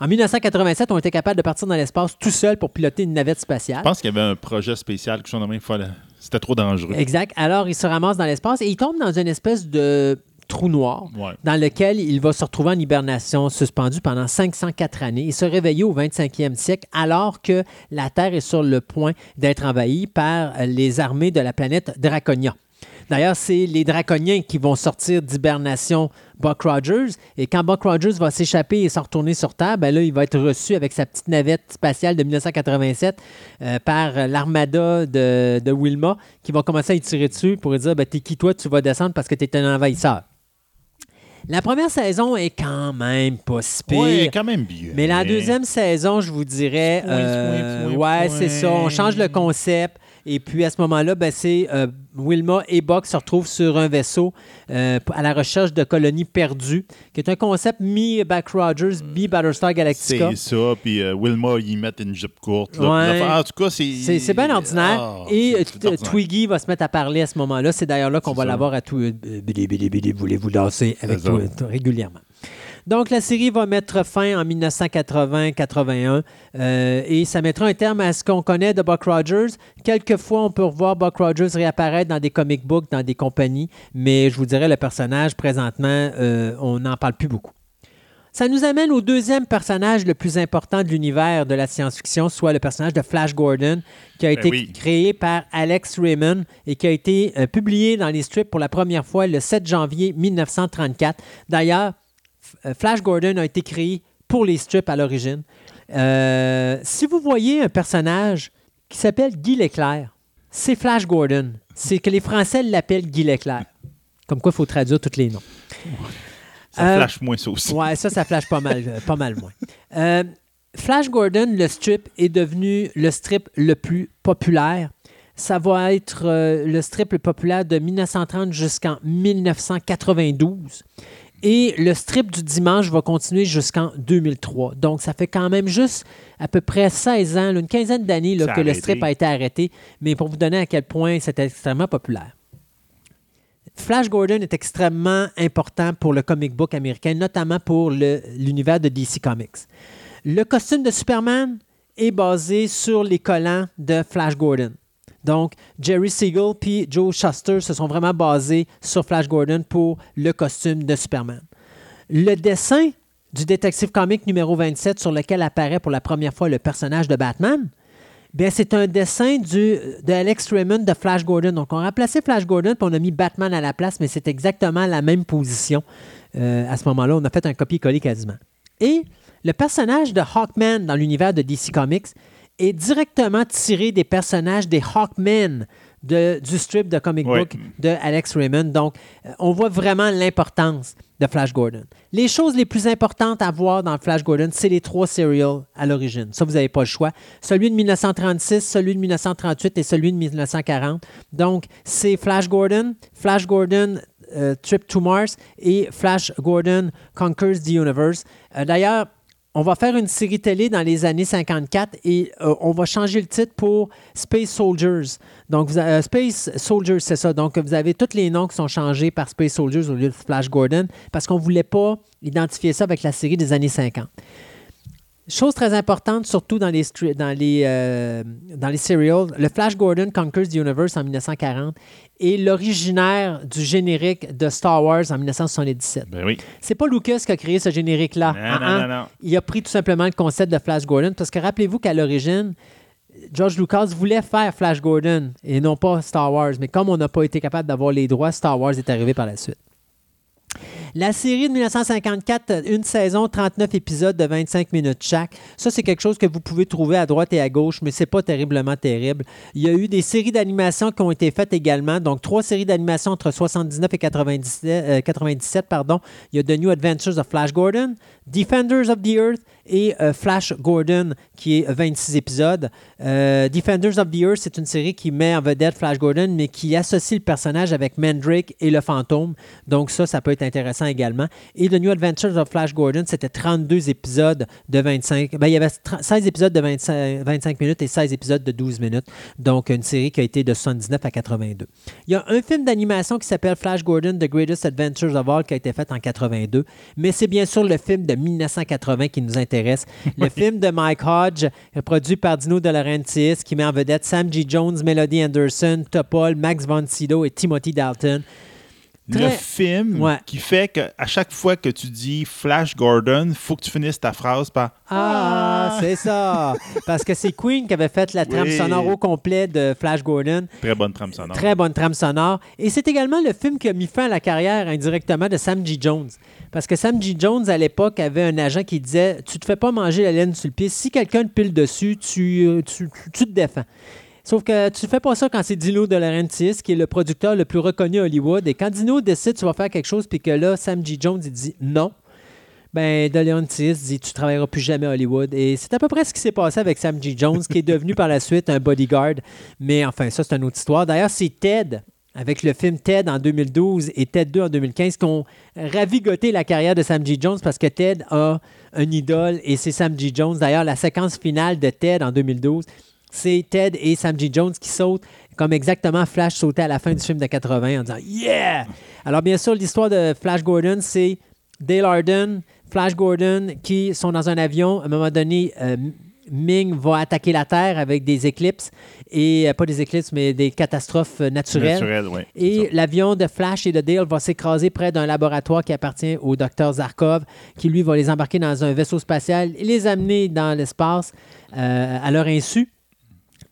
En 1987, on était capable de partir dans l'espace tout seul pour piloter une navette spatiale. Je pense qu'il y avait un projet spécial, quelque chose de même. fallait- C'était trop dangereux. Exact. Alors, il se ramasse dans l'espace et il tombe dans une espèce de trou noir Ouais. dans lequel il va se retrouver en hibernation suspendu pendant 504 années et se réveiller au 25e siècle alors que la Terre est sur le point d'être envahie par les armées de la planète Draconia. D'ailleurs, c'est les Draconiens qui vont sortir d'hibernation Buck Rogers. Et quand Buck Rogers va s'échapper et se retourner sur Terre, ben là, il va être reçu avec sa petite navette spatiale de 1987 euh, par l'armada de, de Wilma qui va commencer à y tirer dessus pour lui dire ben, T'es qui toi, tu vas descendre parce que tu es un envahisseur. La première saison est quand même pas si pire. Ouais, quand même bien. Mais la deuxième saison, je vous dirais, Point, euh, ouais, c'est ça. On change le concept. Et puis à ce moment-là, ben, c'est euh, Wilma et Buck se retrouvent sur un vaisseau euh, à la recherche de colonies perdues, qui est un concept mi-Back Rogers, mi-Battlestar Galactica. C'est ça, puis euh, Wilma, ils mettent une jupe courte. là. Ouais. En tout cas, c'est. C'est bien ordinaire. Ah, et euh. Twiggy va se mettre à parler à ce moment-là. C'est d'ailleurs là qu'on va l'avoir à tout. euh, voulez-vous danser avec toi, régulièrement. Donc, la série va mettre fin en 1980-81 euh, et ça mettra un terme à ce qu'on connaît de Buck Rogers. Quelquefois, on peut revoir Buck Rogers réapparaître dans des comic books, dans des compagnies, mais je vous dirais, le personnage, présentement, euh, on n'en parle plus beaucoup. Ça nous amène au deuxième personnage le plus important de l'univers de la science-fiction, soit le personnage de Flash Gordon, qui a Ben été oui. créé par Alex Raymond et qui a été euh, publié dans les strips pour la première fois le 7 janvier 1934. D'ailleurs, Flash Gordon a été créé pour les strips à l'origine. Euh, si vous voyez un personnage qui s'appelle Guy Leclerc, c'est Flash Gordon. C'est que les Français l'appellent Guy Leclerc. Comme quoi, il faut traduire tous les noms. Ça Euh, flash moins ça aussi. Ouais, ça, ça flash pas mal, euh, pas mal moins. Euh, Flash Gordon, le strip, est devenu le strip le plus populaire. Ça va être euh, le strip le populaire de 1930 jusqu'en 1992. Et le strip du dimanche va continuer jusqu'en 2003. Donc, ça fait quand même juste à peu près 16 ans, là, une quinzaine d'années que le strip a été arrêté. Mais pour vous donner à quel point c'était extrêmement populaire. Flash Gordon est extrêmement important pour le comic book américain, notamment pour l'univers de DC Comics. Le costume de Superman est basé sur les collants de Flash Gordon. Donc, Jerry Siegel puis Joe Shuster se sont vraiment basés sur Flash Gordon pour le costume de Superman. Le dessin du détective comique numéro 27 sur lequel apparaît pour la première fois le personnage de Batman, Bien, c'est un dessin du, de Alex Raymond de Flash Gordon. Donc, on a remplacé Flash Gordon puis on a mis Batman à la place, mais c'est exactement la même position. Euh, à ce moment-là, on a fait un copier-coller quasiment. Et le personnage de Hawkman dans l'univers de DC Comics est directement tiré des personnages des Hawkmen de- du strip de comic book de Alex Raymond. Donc, euh, on voit vraiment l'importance de Flash Gordon. Les choses les plus importantes à voir dans Flash Gordon, c'est les trois serials à l'origine. Ça, vous n'avez pas le choix. Celui de 1936, celui de 1938 et celui de 1940. Donc, c'est Flash Gordon, Flash Gordon euh, Trip to Mars et Flash Gordon Conquers the Universe. Euh, D'ailleurs, on va faire une série télé dans les années 54 et euh, on va changer le titre pour Space Soldiers. Donc, euh, Space Soldiers, c'est ça. Donc, vous avez tous les noms qui sont changés par Space Soldiers au lieu de Flash Gordon parce qu'on ne voulait pas identifier ça avec la série des années 50. Chose très importante, surtout dans les, dans les, euh, dans les serials, le Flash Gordon Conquers the Universe en 1940 est l'originaire du générique de Star Wars en 1977. Ben oui. C'est pas Lucas qui a créé ce générique-là. Non, non, ah. non, non. Il a pris tout simplement le concept de Flash Gordon parce que rappelez-vous qu'à l'origine, George Lucas voulait faire Flash Gordon et non pas Star Wars. Mais comme on n'a pas été capable d'avoir les droits, Star Wars est arrivé par la suite. La série de 1954, une saison, 39 épisodes de 25 minutes chaque. Ça, c'est quelque chose que vous pouvez trouver à droite et à gauche, mais c'est pas terriblement terrible. Il y a eu des séries d'animation qui ont été faites également. Donc, trois séries d'animation entre 79 et 97, euh, 97, pardon. Il y a The New Adventures of Flash Gordon, Defenders of the Earth et euh, Flash Gordon, qui est 26 épisodes. Euh, Defenders of the Earth, c'est une série qui met en vedette Flash Gordon, mais qui associe le personnage avec Mandrake et le fantôme. Donc ça, ça peut être intéressant également. Et The New Adventures of Flash Gordon, c'était 32 épisodes de 25... Ben, il y avait 30 16 épisodes de 25, 25 minutes et 16 épisodes de 12 minutes. Donc une série qui a été de 79 à 82. Il y a un film d'animation qui s'appelle Flash Gordon, The Greatest Adventures of All, qui a été fait en 82. Mais c'est bien sûr le film de 1980 qui nous intéresse. Le film de Mike Hodge, produit par Dino De Laurentiis, qui met en vedette Sam G. Jones, Melody Anderson, Topol, Max von Sydow et Timothy Dalton. Le film Ouais. qui fait qu'à chaque fois que tu dis Flash Gordon, faut que tu finisses ta phrase par Ah, c'est ça! Parce que c'est Queen qui avait fait la trame Oui. sonore au complet de Flash Gordon. Très bonne trame sonore. Très bonne trame sonore. Et c'est également le film qui a mis fin à la carrière indirectement de Sam G. Jones. Parce que Sam G. Jones, à l'époque, avait un agent qui disait Tu te fais pas manger la laine sur le pied. Si quelqu'un te pile dessus, tu, tu, tu te défends. Sauf que tu fais pas ça quand c'est Dino De qui est le producteur le plus reconnu à Hollywood. Et quand Dino décide tu vas faire quelque chose, puis que là, Sam G. Jones, il dit non, ben, De Laurentiis dit tu travailleras plus jamais à Hollywood. Et c'est à peu près ce qui s'est passé avec Sam G. Jones, qui est devenu par la suite un bodyguard. Mais enfin, ça, c'est une autre histoire. D'ailleurs, c'est Ted, avec le film Ted en 2012 et Ted 2 en 2015, qui ont ravigoté la carrière de Sam G. Jones parce que Ted a un idole et c'est Sam G. Jones. D'ailleurs, la séquence finale de Ted en 2012, c'est Ted et Sam G. Jones qui sautent comme exactement Flash sautait à la fin du film de 80 en disant Yeah! Alors, bien sûr, l'histoire de Flash Gordon, c'est Dale Arden, Flash Gordon qui sont dans un avion. À un moment donné, euh, Ming va attaquer la Terre avec des éclipses, et euh, pas des éclipses, mais des catastrophes euh, naturelles. Oui. Et l'avion de Flash et de Dale va s'écraser près d'un laboratoire qui appartient au docteur Zarkov, qui lui va les embarquer dans un vaisseau spatial et les amener dans l'espace euh, à leur insu.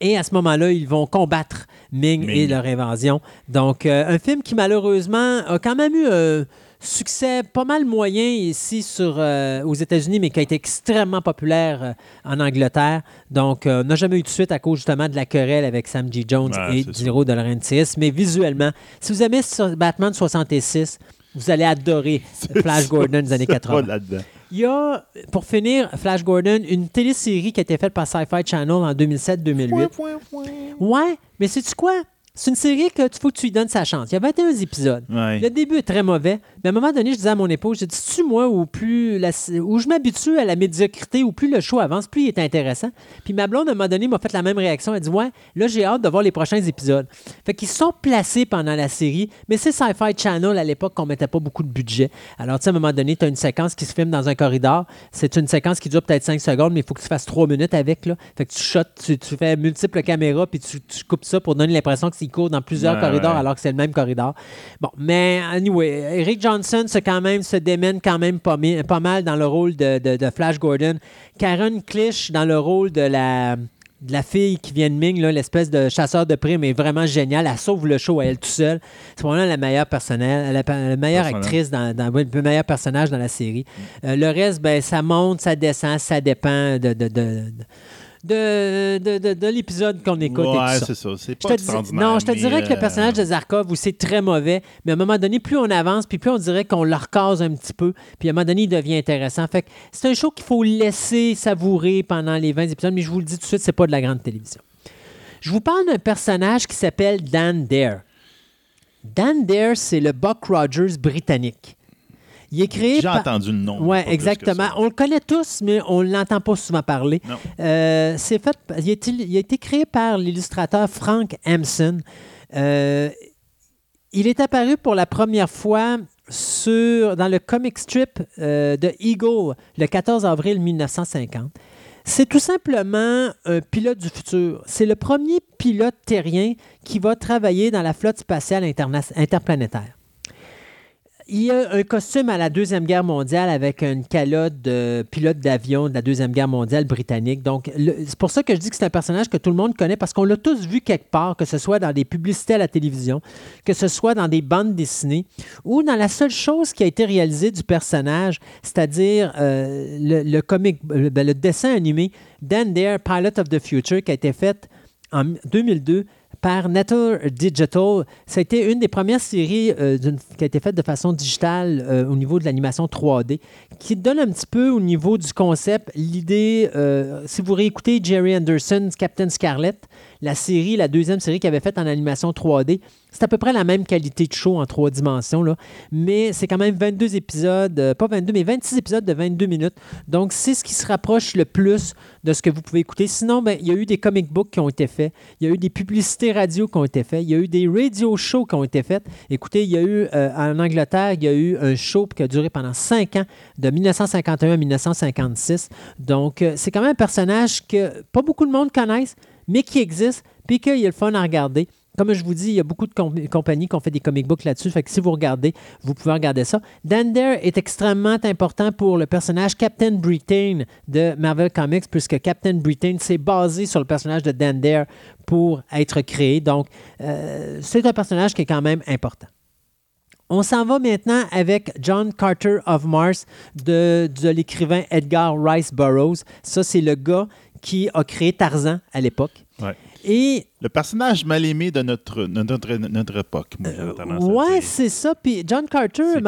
Et à ce moment-là, ils vont combattre Ming, Ming. et leur invasion. Donc, euh, un film qui malheureusement a quand même eu un succès pas mal moyen ici sur, euh, aux États-Unis, mais qui a été extrêmement populaire euh, en Angleterre. Donc, euh, n'a jamais eu de suite à cause justement de la querelle avec Sam G. Jones Ouais, et. Dino De Laurentiis. Mais visuellement, si vous aimez Batman 66, vous allez adorer Flash Gordon des années C'est 80. Il y a, pour finir, Flash Gordon, une télésérie qui a été faite par Sci-Fi Channel en 2007-2008. Ouais, mais sais-tu quoi? C'est une série que tu faut que tu lui donnes sa chance. Il y a 21 épisodes. Ouais. Le début est très mauvais, mais à un moment donné, je disais à mon épouse, je dis, tu moi, ou plus la- où je m'habitue à la médiocrité, ou plus le show avance, plus il est intéressant. Puis ma blonde, à un moment donné, m'a fait la même réaction. Elle dit, ouais, là, j'ai hâte de voir les prochains épisodes. Fait qu'ils sont placés pendant la série, mais c'est Sci-Fi Channel à l'époque qu'on mettait pas beaucoup de budget. Alors, tu sais, à un moment donné, tu as une séquence qui se filme dans un corridor. C'est une séquence qui dure peut-être 5 secondes, mais il faut que tu fasses 3 minutes avec. Là. Fait que tu shots, tu, tu fais multiples caméras, puis tu, tu coupes ça pour donner l'impression qu'il court dans plusieurs Ouais, corridors ouais. alors que c'est le même corridor. Bon, mais anyway, Eric Johnson se, quand même, se démène quand même pas, mal dans le rôle de, de- de Flash Gordon. Karen Klisch dans le rôle de la, de la fille qui vient de Ming, l'espèce de chasseur de primes, est vraiment géniale. Elle sauve le show à elle toute seule. C'est vraiment la meilleure personnelle, la, la meilleure actrice, dans, le meilleur personnage dans la série. Euh, le reste, ben, ça monte, ça descend, ça dépend de- de- de- de de, de, de- de l'épisode qu'on écoute. Ouais, ça. c'est ça. C'est pas extraordinaire. non, je te dirais que le euh, personnage de Zarkov, où c'est très mauvais, mais à un moment donné, plus on avance, puis plus on dirait qu'on le recase un petit peu, puis à un moment donné, il devient intéressant. Fait que c'est un show qu'il faut laisser savourer pendant les 20 épisodes, mais je vous le dis tout de suite, c'est pas de la grande télévision. Je vous parle d'un personnage qui s'appelle Dan Dare. Dan Dare, c'est le Buck Rogers britannique. Il est créé J'ai par... entendu le nom. Oui, exactement. On le connaît tous, mais on ne l'entend pas souvent parler. Non. Euh, c'est fait, il, a été, il a été créé par l'illustrateur Frank Hampson. Euh, il est apparu pour la première fois sur, dans le comic strip euh, de Eagle le 14 avril 1950. C'est tout simplement un pilote du futur. C'est le premier pilote terrien qui va travailler dans la flotte spatiale interplanétaire. Il y a un costume à la Deuxième Guerre mondiale avec une calotte de pilote d'avion de la Deuxième Guerre mondiale britannique. Donc, le- c'est pour ça que je dis que c'est un personnage que tout le monde connaît parce qu'on l'a tous vu quelque part, que ce soit dans des publicités à la télévision, que ce soit dans des bandes dessinées ou dans la seule chose qui a été réalisée du personnage, c'est-à-dire euh, le, le comic, euh, ben, le dessin animé Dan Dare, Pilot of the Future, qui a été fait en 2002 par Nature Digital. Ça a été une des premières séries euh, qui a été faite de façon digitale euh, au niveau de l'animation 3D, qui donne un petit peu au niveau du concept l'idée, euh, si vous réécoutez Jerry Anderson's Captain Scarlet, la série, la deuxième série qu'il avait faite en animation 3D, c'est à peu près la même qualité de show en trois dimensions, là. mais c'est quand même 22 épisodes, euh, pas 22, mais 26 épisodes de 22 minutes. Donc, c'est ce qui se rapproche le plus de ce que vous pouvez écouter. Sinon, ben, il y a eu des comic books qui ont été faits, il y a eu des publicités radio qui ont été faites, il y a eu des radio shows qui ont été faits. Écoutez, il y a eu euh, en Angleterre, il y a eu un show qui a duré pendant 5 ans, de 1951 à 1956. Donc, euh, c'est quand même un personnage que pas beaucoup de monde connaissent, mais qui existe, puis qu'il y a le fun à regarder. Comme je vous dis, il y a beaucoup de com- compagnies qui ont fait des comic books là-dessus. Fait que si vous regardez, vous pouvez regarder ça. Dan Dare est extrêmement important pour le personnage Captain Britain de Marvel Comics, puisque Captain Britain s'est basé sur le personnage de Dan Dare pour être créé. Donc, euh, c'est un personnage qui est quand même important. On s'en va maintenant avec John Carter of Mars de l'écrivain Edgar Rice Burroughs. Ça, c'est le gars qui a créé Tarzan à l'époque. Ouais. Et Le personnage mal aimé de notre, de notre, notre époque. moi, Euh, ouais, c'est ça. Puis John Carter,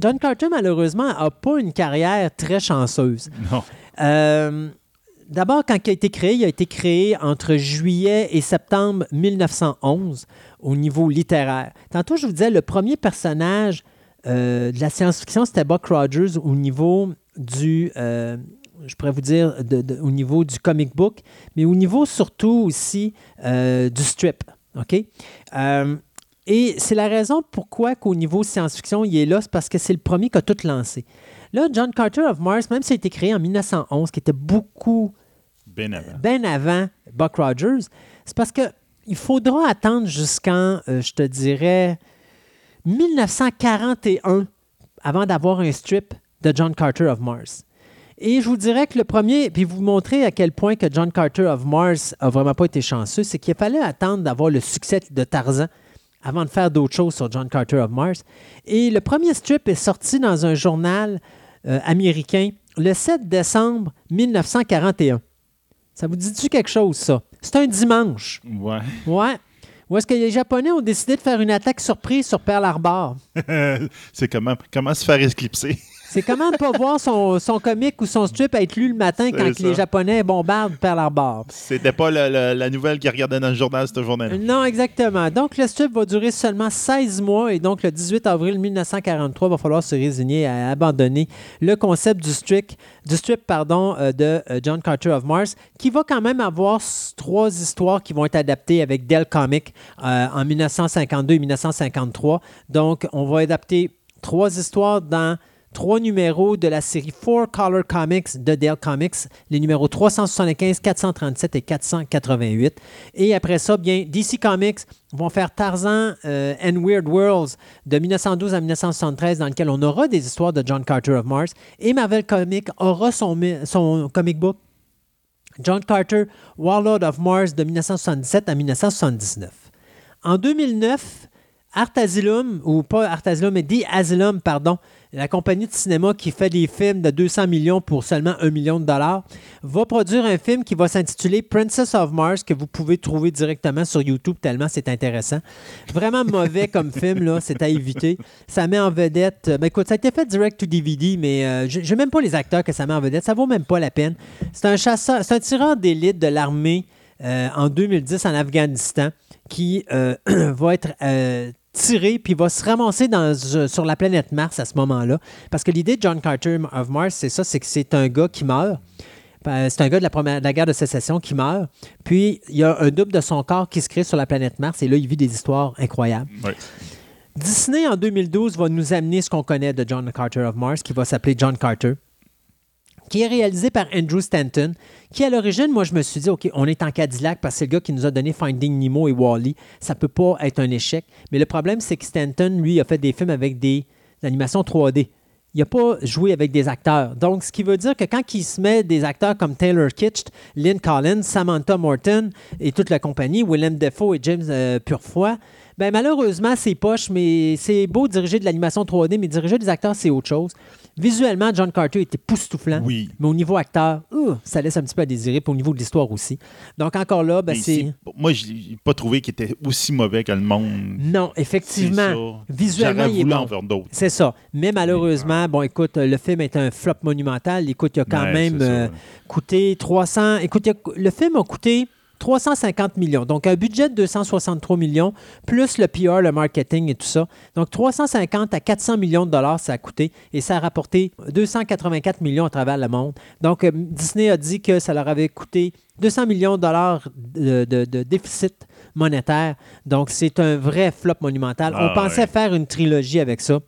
John Carter, malheureusement, n'a pas une carrière très chanceuse. Non. Euh, D'abord, quand il a été créé, il a été créé entre juillet et septembre 1911 au niveau littéraire. Tantôt, je vous disais, le premier personnage euh, de la science-fiction, c'était Buck Rogers au niveau du, euh, je pourrais vous dire, de- de- au niveau du comic book, mais au niveau surtout aussi euh, du strip. OK? Euh, et c'est la raison pourquoi qu'au niveau science-fiction, il est là, c'est parce que c'est le premier qui a tout lancé. Là, John Carter of Mars, même s'il a été créé en 1911, qui était beaucoup Ben avant. bien avant Buck Rogers, c'est parce que il faudra attendre jusqu'en, euh, je te dirais, 1941 avant d'avoir un strip de John Carter of Mars. Et je vous dirais que le premier, puis vous montrer à quel point que John Carter of Mars a vraiment pas été chanceux, c'est qu'il fallait attendre d'avoir le succès de Tarzan avant de faire d'autres choses sur John Carter of Mars. Et le premier strip est sorti dans un journal euh, américain le 7 décembre 1941. Ça vous dit-tu quelque chose, ça? C'est un dimanche. Ouais. Ouais. Où est-ce que les Japonais ont décidé de faire une attaque surprise sur Pearl Harbor? c'est comment, comment se faire éclipser? C'est comment ne pas voir son, son comic ou son strip être lu le matin quand les Japonais bombardent Pearl Harbor. C'était pas le- le- la nouvelle qu'ils regardaient dans le journal cette journée-là. Non, exactement. Donc, le strip va durer seulement 16 mois et donc le 18 avril 1943, il va falloir se résigner à abandonner le concept du strip, du strip pardon, euh, de euh, John Carter of Mars, qui va quand même avoir trois histoires qui vont être adaptées avec Dell Comics euh, en 1952 et 1953. Donc, on va adapter trois histoires dans trois numéros de la série Four Color Comics de Dell Comics, les numéros 375, 437 et 488. Et après ça, bien, DC Comics vont faire Tarzan euh, and Weird Worlds de 1912 à 1973, dans lequel on aura des histoires de John Carter of Mars. Et Marvel Comics aura son, son comic book John Carter, Warlord of Mars de 1977 à 1979. En 2009, Art Asylum, ou pas Art Asylum, mais The Asylum, pardon, la compagnie de cinéma qui fait des films de 200 millions pour seulement 1 million de dollars, va produire un film qui va s'intituler Princess of Mars, que vous pouvez trouver directement sur YouTube tellement c'est intéressant. Vraiment mauvais comme film, là, c'est à éviter. Ça met en vedette. Ben écoute, ça a été fait direct to DVD, mais euh, je n'ai même pas les acteurs que ça met en vedette. Ça vaut même pas la peine. C'est un chasseur, c'est un tireur d'élite de l'armée euh, en 2010 en Afghanistan qui euh, va être euh, tiré puis va se ramasser dans, euh, sur la planète Mars à ce moment-là. Parce que l'idée de John Carter of Mars, c'est ça, c'est que c'est un gars qui meurt. Euh, C'est un gars de la, première, de la guerre de sécession qui meurt. Puis il y a un double de son corps qui se crée sur la planète Mars et là, il vit des histoires incroyables. Disney, en 2012, va nous amener ce qu'on connaît de John Carter of Mars, qui va s'appeler John Carter, qui est réalisé par Andrew Stanton, qui, à l'origine, moi, je me suis dit, OK, on est en Cadillac parce que c'est le gars qui nous a donné Finding Nemo et Wally. Ça peut pas être un échec. Mais le problème, c'est que Stanton, lui, a fait des films avec des animations 3D. Il n'a pas joué avec des acteurs. Donc, ce qui veut dire que quand il se met des acteurs comme Taylor Kitsch, Lynn Collins, Samantha Morton et toute la compagnie, Willem Dafoe et James euh, Purefoy, ben malheureusement, c'est poche, mais c'est beau diriger de l'animation 3D, mais diriger des acteurs, c'est autre chose. Visuellement, John Carter était poustouflant, Oui. mais au niveau acteur, ça laisse un petit peu à désirer, puis au niveau de l'histoire aussi. Donc encore là, ben, c'est... Moi, je n'ai pas trouvé qu'il était aussi mauvais que le monde. Non, effectivement, ça. visuellement, il est bon. d'autres. C'est ça. Mais malheureusement, bon, écoute, le film est un flop monumental. Écoute, il a quand Ouais, même euh, coûté 300. Écoute, a- le film a coûté 350 millions. Donc, un budget de 263 millions, plus le PR, le marketing et tout ça. Donc, 350 à 400 millions de dollars, ça a coûté et ça a rapporté 284 millions à travers le monde. Donc, euh, Disney a dit que ça leur avait coûté 200 millions de dollars de, de- de déficit monétaire. Donc, c'est un vrai flop monumental. Ah, On pensait ouais. faire une trilogie avec ça.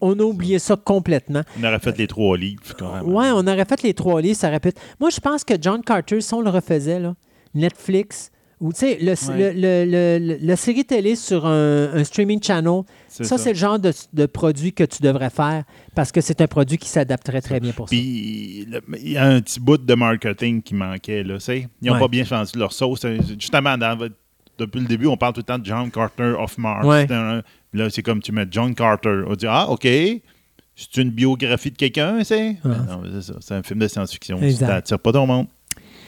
On a oublié ça complètement. On aurait fait les trois livres, quand même. Ouais, on aurait fait les trois livres, ça répète. Moi, je pense que John Carter, si on le refaisait, là, Netflix, ou tu sais, le, Ouais. le- le- la série télé sur un, un streaming channel, ça, ça. c'est le genre de, de produit que tu devrais faire parce que c'est un produit qui s'adapterait très bien pour ça. Puis il y a un petit bout de marketing qui manquait. Là, tu sais. Ils n'ont Ouais. pas bien choisi leur sauce. C'est- Justement, dans depuis le début, on parle tout le temps de John Carter of Mars. Ouais. Là, c'est comme tu mets John Carter. On dit Ah, OK. C'est une biographie de quelqu'un, c'est? Ouais. Ben non, c'est ça. C'est un film de science-fiction. Ça n'attire pas ton monde.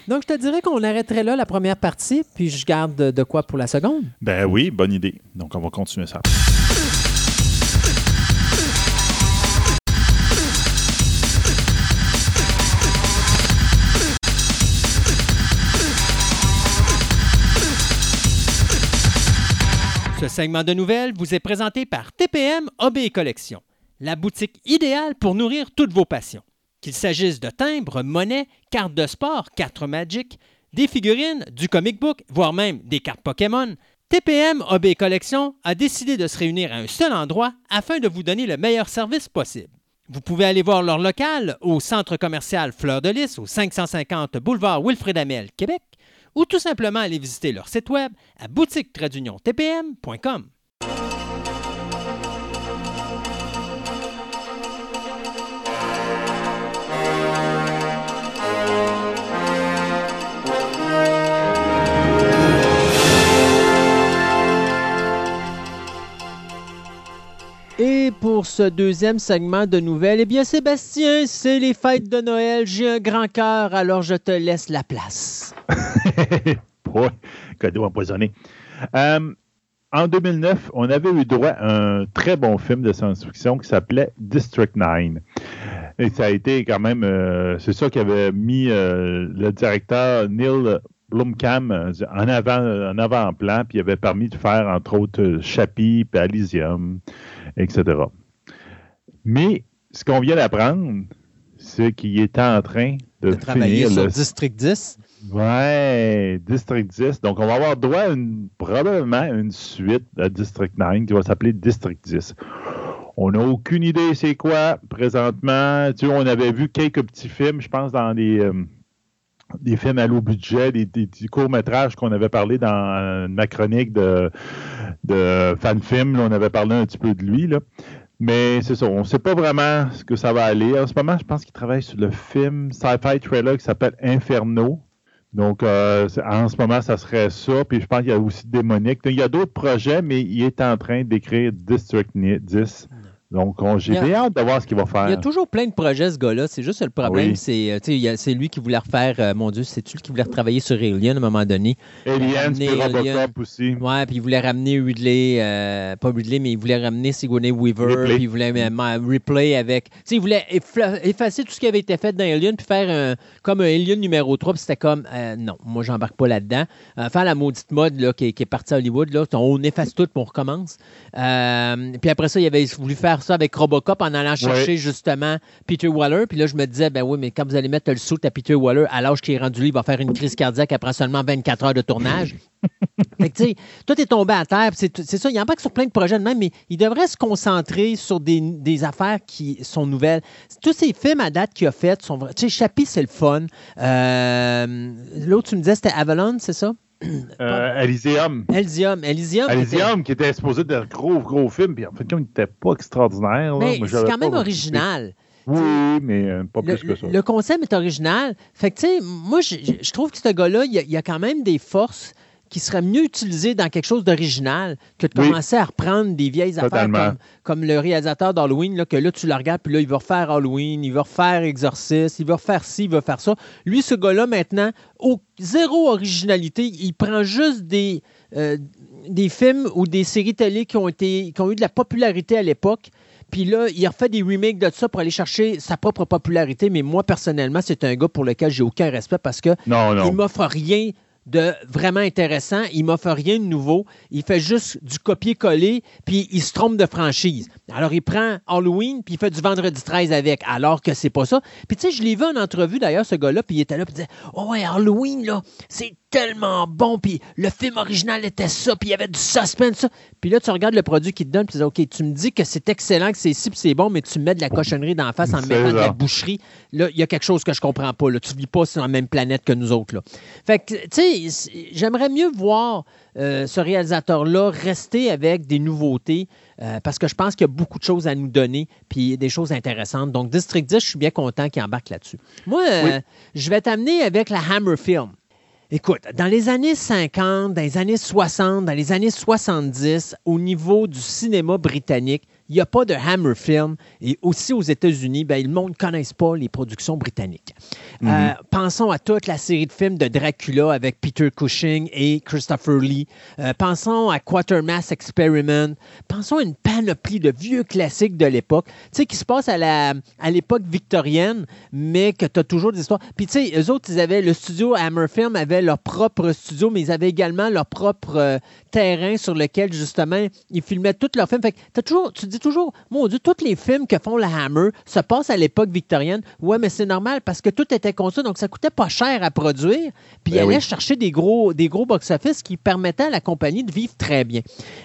Donc, je te dirais qu'on arrêterait là la première partie, puis je garde de, quoi pour la seconde. Ben oui, bonne idée. Donc, on va continuer ça. Ce segment de nouvelles vous est présenté par TPM et Collection, la boutique idéale pour nourrir toutes vos passions. Qu'il s'agisse de timbres, monnaies, cartes de sport, cartes Magic, des figurines, du comic book, voire même des cartes Pokémon, TPM et Collection a décidé de se réunir à un seul endroit afin de vous donner le meilleur service possible. Vous pouvez aller voir leur local au centre commercial Fleur de Lys au 550 boulevard Wilfrid Amel, Québec, ou tout simplement aller visiter leur site web à boutique-tpm.com. Et pour ce deuxième segment de nouvelles, eh bien Sébastien, c'est les fêtes de Noël. J'ai un grand cœur, alors je te laisse la place. Cadeau empoisonné. Euh, en 2009, on avait eu droit à un très bon film de science-fiction qui s'appelait District 9. Et ça a été quand même, euh, c'est ça qui avait mis euh, le directeur Neil Blomkamp en avant, en avant-plan, puis il avait permis de faire, entre autres, Chappie, puis Elysium, etc. Mais ce qu'on vient d'apprendre, c'est qu'il était en train de, De travailler finir sur le District 10. Ouais, District 10. Donc, on va avoir droit à une, probablement une suite à District 9 qui va s'appeler District 10. On n'a aucune idée c'est quoi présentement. Tu sais, on avait vu quelques petits films, je pense, dans des, euh, des films à low budget, des, courts-métrages qu'on avait parlé dans euh, ma chronique de, de fan film. On avait parlé un petit peu de lui. Là. Mais c'est ça, on ne sait pas vraiment ce que ça va aller. En ce moment, je pense qu'il travaille sur le film sci-fi trailer qui s'appelle Inferno. Donc, euh, en ce moment, ça serait ça. Puis je pense qu'il y a aussi Démonique. Il y a d'autres projets, mais il est en train d'écrire District 10. Donc, j'ai bien hâte de voir ce qu'il va faire. Il y a toujours plein de projets, ce gars-là. C'est juste le problème, c'est c'est lui qui voulait refaire, euh, mon Dieu, c'est-tu lui qui voulait retravailler sur Alien à un moment donné? Alien, puis Robocop aussi. Ouais, puis il voulait ramener Ridley, euh, pas Ridley, mais il voulait ramener Sigourney Weaver, puis il voulait euh, replay avec... sais, il voulait effacer tout ce qui avait été fait dans Alien, puis faire un, comme un Alien numéro 3, puis c'était comme, non, moi, j'embarque pas là-dedans. faire la maudite mode là, qui, est partie à Hollywood, là, on efface tout, puis on recommence. puis après ça, il avait voulu faire ça avec Robocop en allant chercher justement Peter Waller. Puis là, je me disais, ben oui, mais quand vous allez mettre le saut à Peter Waller à l'âge qui est rendu, il va faire une crise cardiaque après seulement 24 heures de tournage. fait que, tu sais, tout est tombé à terre. C'est ça, il y en a pas que sur plein de projets de même, mais il devrait se concentrer sur des, affaires qui sont nouvelles. Tous ces films à date qu'il a fait sont Tu sais, Chappie, c'est le fun. Euh, l'autre, tu me disais, c'était Avalon, c'est ça? Euh, Elysium. Elysium. Elysium, Elysium qui était supposé être un gros, gros film, puis en fait, il n'était pas extraordinaire. Mais c'est quand même original. Oui, mais euh, pas plus que ça. Le concept est original. Fait que, tu sais, moi, je, trouve que ce gars-là, il y, a quand même des forces qui serait mieux utilisé dans quelque chose d'original que de commencer à reprendre des vieilles affaires comme, le réalisateur d'Halloween, que là, tu le regardes, puis là, il va refaire Halloween, il va refaire Exorcist, il va refaire ci, il va faire ça. Lui, ce gars-là, maintenant, au, zéro originalité, il prend juste des, euh, des films ou des séries télé qui ont, été, qui ont eu de la popularité à l'époque, puis là, il refait des remakes de ça pour aller chercher sa propre popularité. Mais moi, personnellement, c'est un gars pour lequel j'ai aucun respect parce que non, non. il m'offre rien de vraiment intéressant. Il m'offre rien de nouveau. Il fait juste du copier-coller, puis il se trompe de franchise. Alors, il prend Halloween, puis il fait du vendredi 13 avec, alors que c'est pas ça. Puis, tu sais, je l'ai vu en entrevue, d'ailleurs, ce gars-là, puis il était là, puis il disait Oh, ouais, Halloween, là, c'est tellement bon, puis le film original était ça, puis il y avait du suspense, ça. Puis là, tu regardes le produit qu'il te donne, puis tu dis OK, tu me dis que c'est excellent, que c'est ci, puis c'est bon, mais tu mets de la cochonnerie dans la face en mettant de la boucherie. Là, il y a quelque chose que je comprends pas. Là. Tu vis pas sur la même planète que nous autres. Là. Fait que, tu sais, j'aimerais mieux voir euh, ce réalisateur-là rester avec des nouveautés euh, parce que je pense qu'il y a beaucoup de choses à nous donner puis des choses intéressantes. Donc, District 10, je suis bien content qu'il embarque là-dessus. Moi, euh, je vais t'amener avec la Hammer Film. Écoute, dans les années 50, dans les années 60, dans les années 70, au niveau du cinéma britannique, il n'y a pas de Hammer Film. Et aussi aux États-Unis, ben, le monde ne connaisse pas les productions britanniques. Euh, mhm. pensons à toute la série de films de Dracula avec Peter Cushing et Christopher Lee. Euh, pensons à Quatermass Experiment. Pensons à une panoplie de vieux classiques de l'époque, tu sais, qui se passe à, la, à l'époque victorienne, mais que tu as toujours des histoires. Puis, tu sais, eux autres, ils avaient, le studio Hammer Film avait leur propre studio, mais ils avaient également leur propre euh, terrain sur lequel, justement, ils filmaient tous leurs films. Fait que as toujours, tu dis toujours, mon Dieu, tous les films que font la Hammer se passent à l'époque victorienne. Ouais, mais c'est normal parce que tout était construit, donc ça coûtait pas cher à produire. Puis ben ils allaient chercher des gros, des gros box-office qui permettaient à la compagnie de vivre très bien.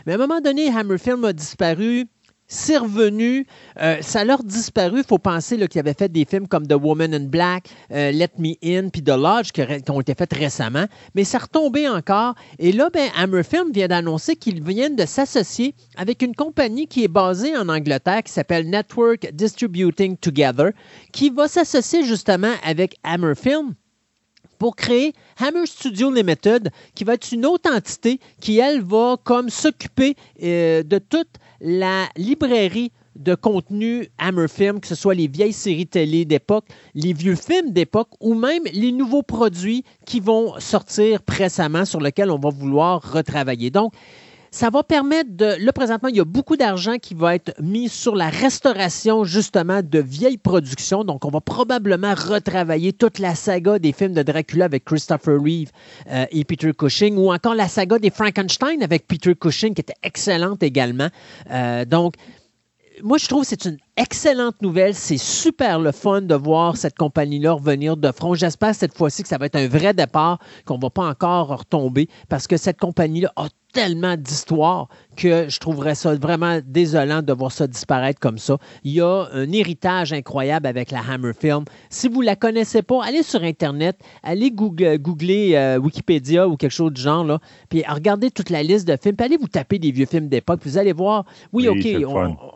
Mais à un moment donné, Hammer Film a disparu c'est revenu. Euh, ça leur disparu. Il faut penser qu'ils avaient fait des films comme The Woman in Black, euh, Let Me In, puis The Lodge qui, ont été faits récemment. Mais ça retombé encore. Et là, ben, Hammer Film vient d'annoncer qu'ils viennent de s'associer avec une compagnie qui est basée en Angleterre qui s'appelle Network Distributing Together, qui va s'associer justement avec Hammer Film pour créer Hammer Studio Limited, qui va être une autre entité qui, elle, va comme s'occuper euh, de toute la librairie de contenu Hammer Film, que ce soit les vieilles séries télé d'époque, les vieux films d'époque ou même les nouveaux produits qui vont sortir précemment sur lesquels on va vouloir retravailler. Donc, ça va permettre de. Là, présentement, il y a beaucoup d'argent qui va être mis sur la restauration, justement, de vieilles productions. Donc, on va probablement retravailler toute la saga des films de Dracula avec Christopher Reeve euh, et Peter Cushing, ou encore la saga des Frankenstein avec Peter Cushing, qui était excellente également. Euh, donc, moi, je trouve que c'est une excellente nouvelle. C'est super le fun de voir cette compagnie-là revenir de front. J'espère cette fois-ci que ça va être un vrai départ, qu'on ne va pas encore retomber, parce que cette compagnie-là a tellement d'histoires que je trouverais ça vraiment désolant de voir ça disparaître comme ça. Il y a un héritage incroyable avec la Hammer Film. Si vous ne la connaissez pas, allez sur Internet, allez googler euh, Wikipédia ou quelque chose du genre, là, puis regardez toute la liste de films, puis allez vous taper des vieux films d'époque, vous allez voir, oui, OK,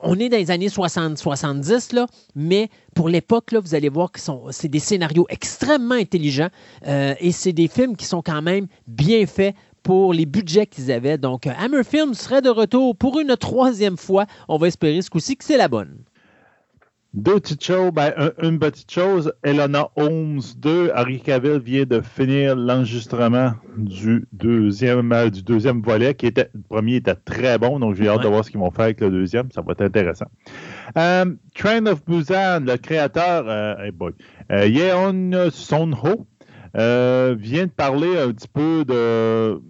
on, est dans les années 60, 70, là, mais pour l'époque, vous allez voir que c'est des scénarios extrêmement intelligents euh, et c'est des films qui sont quand même bien faits pour les budgets qu'ils avaient. Donc, Hammer Film serait de retour pour une troisième fois. On va espérer ce coup-ci que c'est la bonne. Deux petites choses. Ben, une petite chose, Elena Holmes 2, Harry Cavill vient de finir l'enregistrement du deuxième, euh, du deuxième volet, qui était, le premier était très bon, donc j'ai hâte de voir ce qu'ils vont faire avec le deuxième, ça va être intéressant. Euh, Train of Busan, le créateur, euh, hey boy, euh, Yeon Son-ho, vient de parler un petit peu de,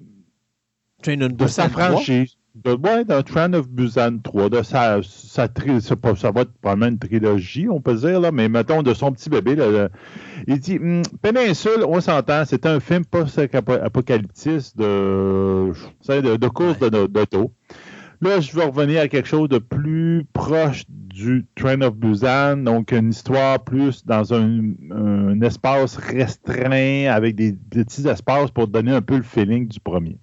de sa franchise de, ouais, dans Train of Busan 3, de sa, sa pas, ça va être probablement une trilogie, on peut dire, là, mais mettons de son petit bébé. Là, il dit hm, Péninsule, on s'entend, c'est un film post-apocalyptique de, de, de course d'auto. Là, je vais revenir à quelque chose de plus proche du Train of Busan, donc une histoire plus dans un, espace restreint avec des, petits espaces pour donner un peu le feeling du premier.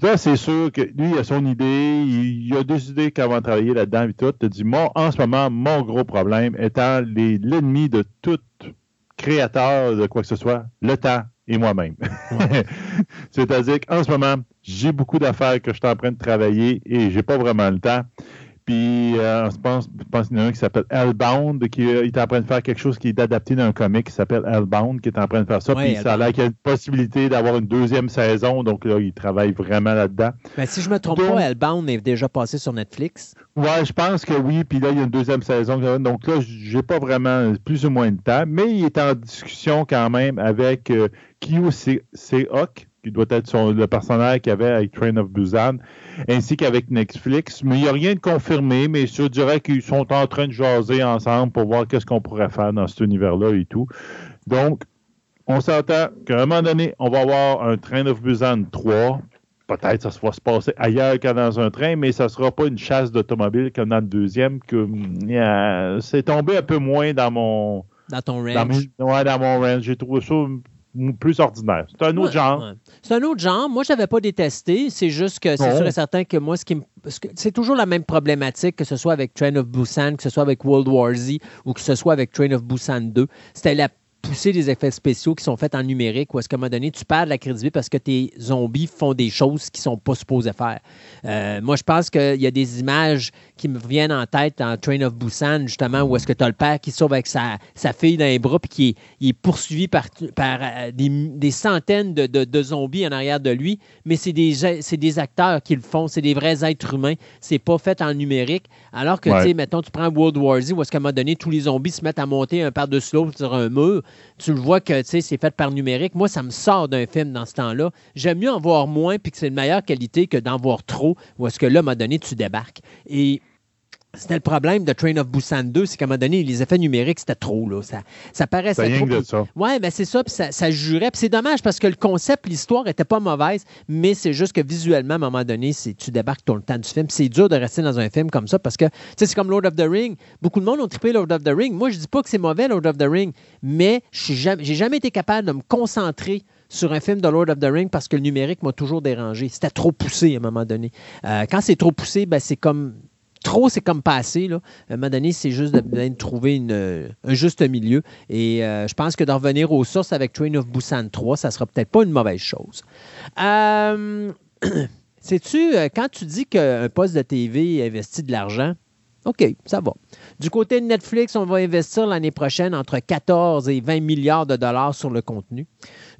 Là, c'est sûr que lui, il a son idée, il, a des idées qu'avant va travailler là-dedans et tout. Tu dit, moi, en ce moment, mon gros problème étant l'ennemi de tout créateur de quoi que ce soit, le temps et moi-même. C'est-à-dire qu'en ce moment, j'ai beaucoup d'affaires que je suis en train de travailler et j'ai pas vraiment le temps. Puis, euh, je pense, pense qu'il y en a un qui s'appelle Hellbound, qui euh, est en train de faire quelque chose qui est adapté d'un comic qui s'appelle Hellbound, qui est en train de faire ça. puis, ça a l'air qu'il y a une possibilité d'avoir une deuxième saison. Donc, là, il travaille vraiment là-dedans. Mais si je ne me trompe pas, Hellbound est déjà passé sur Netflix. Ouais, je pense que oui. Puis là, il y a une deuxième saison. Donc là, j'ai pas vraiment plus ou moins de temps. Mais il est en discussion quand même avec euh, Kyo Seok, qui doit être le personnage qu'il avait avec Train of Busan, ainsi qu'avec Netflix. Mais il n'y a rien de confirmé, mais je dirais qu'ils sont en train de jaser ensemble pour voir qu'est-ce qu'on pourrait faire dans cet univers-là et tout. Donc, on s'entend qu'à un moment donné, on va avoir un Train of Busan 3. Peut-être que ça va se passer ailleurs que dans un train, mais ça ne sera pas une chasse d'automobile comme dans le deuxième. que C'est tombé un peu moins dans mon... Dans ton range. Dans, dans mon range. J'ai trouvé ça plus ordinaire. C'est un autre genre. C'est un autre genre. Moi, je n'avais pas détesté. C'est juste que c'est sûr et certain que moi, ce qui C'est toujours la même problématique, que ce soit avec Train of Busan, que ce soit avec World War Z ou que ce soit avec Train of Busan 2. C'était la pousser des effets spéciaux qui sont faits en numérique ou est-ce qu'à un moment donné, tu perds la crédibilité parce que tes zombies font des choses qu'ils ne sont pas supposés faire. Euh, moi, je pense qu'il y a des images qui me viennent en tête en Train of Busan, justement, où est-ce que tu as le père qui sauve avec sa, sa fille dans les bras puis qui est, est poursuivi par, par euh, des, des, centaines de, de, zombies en arrière de lui, mais c'est des, des acteurs qui le font, c'est des vrais êtres humains, c'est pas fait en numérique. Alors que, tu sais, mettons, tu prends World War Z, où est-ce qu'à un moment donné, tous les zombies se mettent à monter un par-dessus l'autre sur un mur, tu le vois que c'est fait par numérique. Moi, ça me sort d'un film dans ce temps-là. J'aime mieux en voir moins puis que c'est de meilleure qualité que d'en voir trop, ou est-ce que là, à un moment donné, tu débarques. Et c'était le problème de Train of Busan 2, c'est qu'à un moment donné, les effets numériques, c'était trop. Là. Ça, ça paraissait trop. De ça. Ouais, ben c'est ça, puis ça, ça jurait. Puis c'est dommage parce que le concept, l'histoire n'était pas mauvaise, mais c'est juste que visuellement, à un moment donné, tu débarques tout le temps du film. C'est dur de rester dans un film comme ça parce que, tu sais, c'est comme Lord of the Ring. Beaucoup de monde ont trippé Lord of the Ring. Moi, je dis pas que c'est mauvais, Lord of the Ring, mais je n'ai jamais, été capable de me concentrer sur un film de Lord of the Ring parce que le numérique m'a toujours dérangé. C'était trop poussé à un moment donné. Euh, quand c'est trop poussé, ben, c'est comme trop, c'est comme passé. Là. À un moment donné, c'est juste de, trouver une, un juste milieu. Et euh, je pense que d'en revenir aux sources avec Train of Busan 3, ça sera peut-être pas une mauvaise chose. Euh, Sais-tu, euh, quand tu dis qu'un poste de TV investit de l'argent, OK, ça va. Du côté de Netflix, on va investir l'année prochaine entre 14 et 20 milliards de dollars sur le contenu.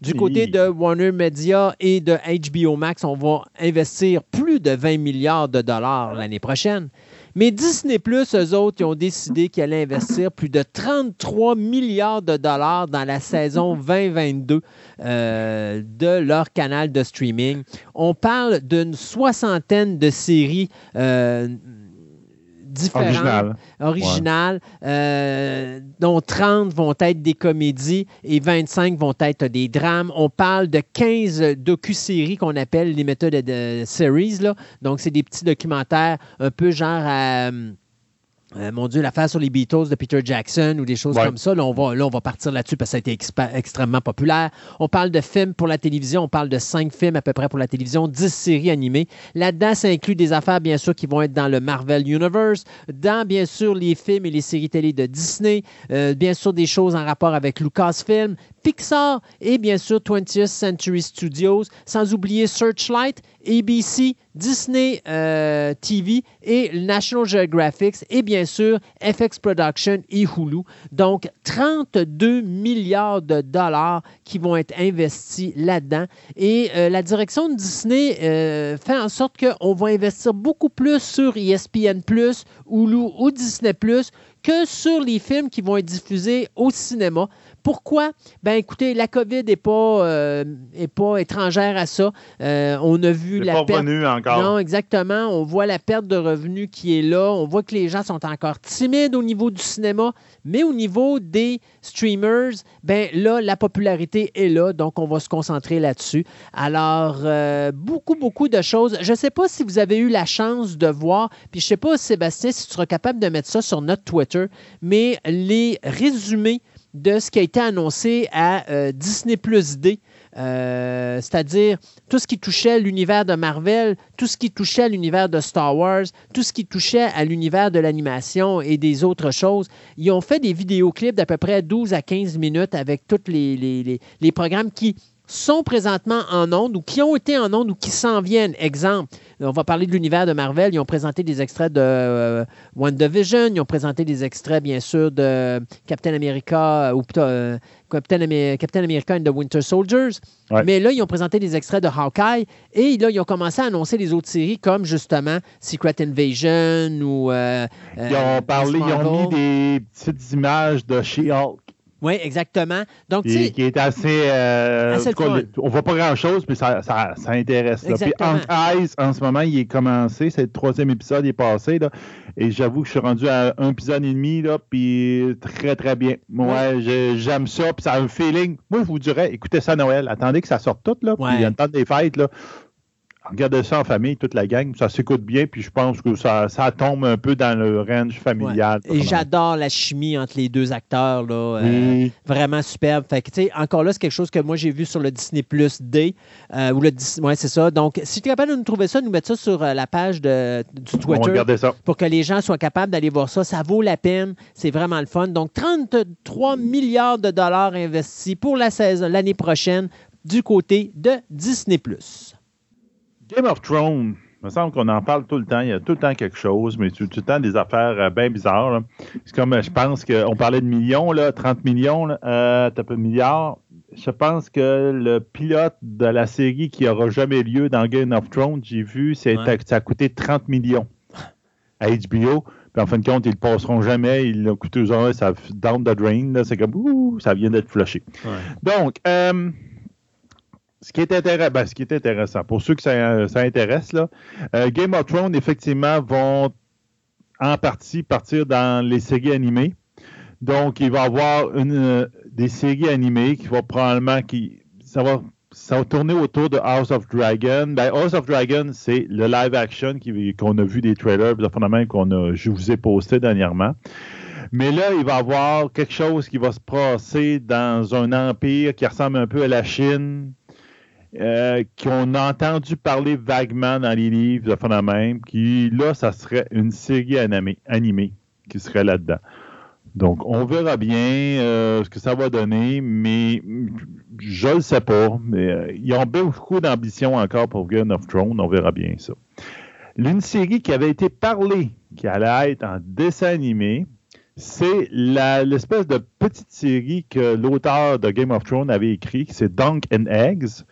Du côté de Warner Media et de HBO Max, on va investir plus de 20 milliards de dollars l'année prochaine. Mais Disney Plus, eux autres, ils ont décidé qu'ils allaient investir plus de 33 milliards de dollars dans la saison 2022 euh, de leur canal de streaming. On parle d'une soixantaine de séries. Euh, différentes, originales, euh, dont 30 vont être des comédies et 25 vont être des drames. On parle de 15 docu-séries qu'on appelle les méthodes de series. Là. Donc, c'est des petits documentaires un peu genre à euh, mon Dieu, l'affaire sur les Beatles de Peter Jackson ou des choses Ouais. comme ça. Là on, va, là, on va partir là-dessus parce que ça a été extrêmement populaire. On parle de films pour la télévision. On parle de cinq films à peu près pour la télévision, 10 séries animées. Là-dedans, ça inclut des affaires, bien sûr, qui vont être dans le Marvel Universe, dans, bien sûr, les films et les séries télé de Disney, euh, bien sûr, des choses en rapport avec Lucasfilm, Pixar et, bien sûr, 20th Century Studios, sans oublier Searchlight, ABC, Disney euh, TV et National Geographic et bien sûr FX Production et Hulu. Donc 32 milliards de dollars qui vont être investis là-dedans. Et euh, la direction de Disney euh, fait en sorte qu'on va investir beaucoup plus sur ESPN, Hulu ou Disney que sur les films qui vont être diffusés au cinéma. Pourquoi? Ben écoutez, la COVID n'est pas, euh, est pas étrangère à ça. Euh, on a vu la pas perte. revenu encore. Non, exactement. On voit la perte de revenus qui est là. On voit que les gens sont encore timides au niveau du cinéma, mais au niveau des streamers, ben là, la popularité est là, donc on va se concentrer là-dessus. Alors, euh, beaucoup, beaucoup de choses. Je ne sais pas si vous avez eu la chance de voir, puis je ne sais pas, Sébastien, si tu seras capable de mettre ça sur notre Twitter, mais les résumés de ce qui a été annoncé à euh, Disney Plus D. Euh, c'est-à-dire tout ce qui touchait l'univers de Marvel, tout ce qui touchait l'univers de Star Wars, tout ce qui touchait à l'univers de l'animation et des autres choses. Ils ont fait des vidéoclips d'à peu près 12 à 15 minutes avec tous les- les- les programmes qui sont présentement en ondes ou qui ont été en ondes ou qui s'en viennent. Exemple, on va parler de l'univers de Marvel. Ils ont présenté des extraits de euh, WandaVision. Ils ont présenté des extraits, bien sûr, de Captain America euh, ou plutôt, euh, Captain, America and the Winter Soldiers. Ouais. Mais là, ils ont présenté des extraits de Hawkeye et là, ils ont commencé à annoncer les autres séries comme justement Secret Invasion ou. euh, Ils euh, ont parlé, Miss ils ont mis des petites images de She-Hulk. Oui, exactement. Donc, Qui, qui est assez. euh, Assez cas, on voit pas grand-chose, mais ça, ça, ça intéresse. là. Puis. Hank Eyes, en ce moment, il est commencé. C'est le troisième épisode, il est passé. Là, et j'avoue que je suis rendu à un épisode et demi, là, puis très, très bien. Ouais, je- j'aime ça, puis ça a un feeling. Moi, je vous dirais, écoutez ça à Noël. Attendez que ça sorte tout, là, puis Ouais. il y a le temps des fêtes, là. Regardez ça en famille, toute la gang, ça s'écoute bien, puis je pense que ça, ça tombe un peu dans le range familial. Et j'adore la chimie entre les deux acteurs. Là, euh. Vraiment superbe. Fait que, encore là, c'est quelque chose que moi, j'ai vu sur le Disney Plus D. euh, ou le ouais, c'est ça. Donc, si tu es capable de nous trouver ça, nous mettre ça sur euh, la page de, du Twitter ça. pour que les gens soient capables d'aller voir ça. Ça vaut la peine. C'est vraiment le fun. Donc, 33 milliards de dollars investis pour la saison l'année prochaine du côté de Disney Plus. Game of Thrones, il me semble qu'on en parle tout le temps. Il y a tout le temps quelque chose, mais tout, tout le temps des affaires euh, bien bizarres. là. C'est comme, euh, je pense qu'on parlait de millions, là, 30 millions, là, euh, t'as de milliards. Je pense que le pilote de la série qui aura jamais lieu dans Game of Thrones, j'ai vu, c'est Ouais. ça a coûté 30 millions à HBO. Puis en fin de compte, ils le passeront jamais. Ils l'ont coûté aux oreilles, ça down the drain. là. C'est comme, ouh, ça vient d'être flushé. Donc, euh, ce, qui est intéressant, ben, ce qui est intéressant, pour ceux que ça, intéresse, euh, Game of Thrones, effectivement, vont en partie partir dans les séries animées. Donc, il va y avoir euh, des séries animées qui vont probablement, qui, ça va, tourner autour de House of Dragon. Ben, House of Dragon, c'est le live action qu'on a vu des trailers, qu'on a, je vous ai posté dernièrement. Mais là, il va y avoir quelque chose qui va se passer dans un empire qui ressemble un peu à la Chine, euh, qu'on a entendu parler vaguement dans les livres, de même, qui, là, ça serait une série animée, qui serait là-dedans. Donc, on verra bien euh, ce que ça va donner, mais je ne sais pas. Mais euh, ils ont beaucoup d'ambition encore pour Game of Thrones. On verra bien ça. L'une série qui avait été parlée, qui allait être en dessin animé, c'est l'espèce de petite série que l'auteur de Game of Thrones avait écrit, c'est Dunk and Eggs.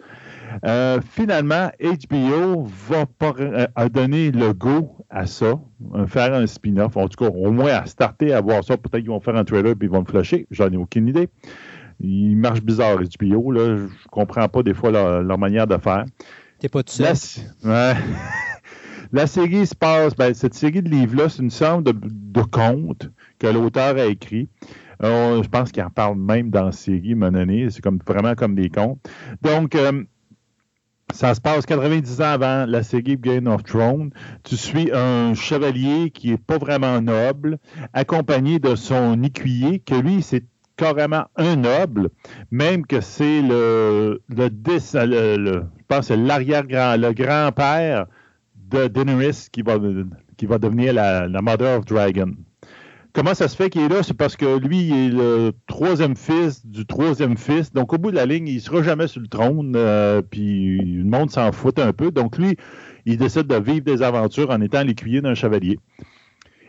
Euh, finalement, HBO va pas- euh, a donné le go à ça, euh, faire un spin-off, en tout cas, au moins à starter à voir ça. Peut-être qu'ils vont faire un trailer puis ils vont le flasher. J'en ai aucune idée. Il marche bizarre, HBO. Là. Je comprends pas des fois leur, leur manière de faire. T'es pas tout seul. La, s- ouais. La série se passe, ben, cette série de livres-là, c'est une sorte de, de contes que l'auteur a écrit. Euh, je pense qu'il en parle même dans la série, donné. C'est comme, vraiment comme des contes. Donc, euh, ça se passe 90 ans avant la série Game of Thrones. Tu suis un chevalier qui est pas vraiment noble, accompagné de son écuyer, que lui, c'est carrément un noble, même que c'est le, le, je pense l'arrière-grand, le grand-père de Daenerys qui va, qui va devenir la, la Mother of Dragon. Comment ça se fait qu'il est là? C'est parce que lui, il est le troisième fils du troisième fils. Donc, au bout de la ligne, il ne sera jamais sur le trône. Euh, puis, le monde s'en fout un peu. Donc, lui, il décide de vivre des aventures en étant l'écuyer d'un chevalier.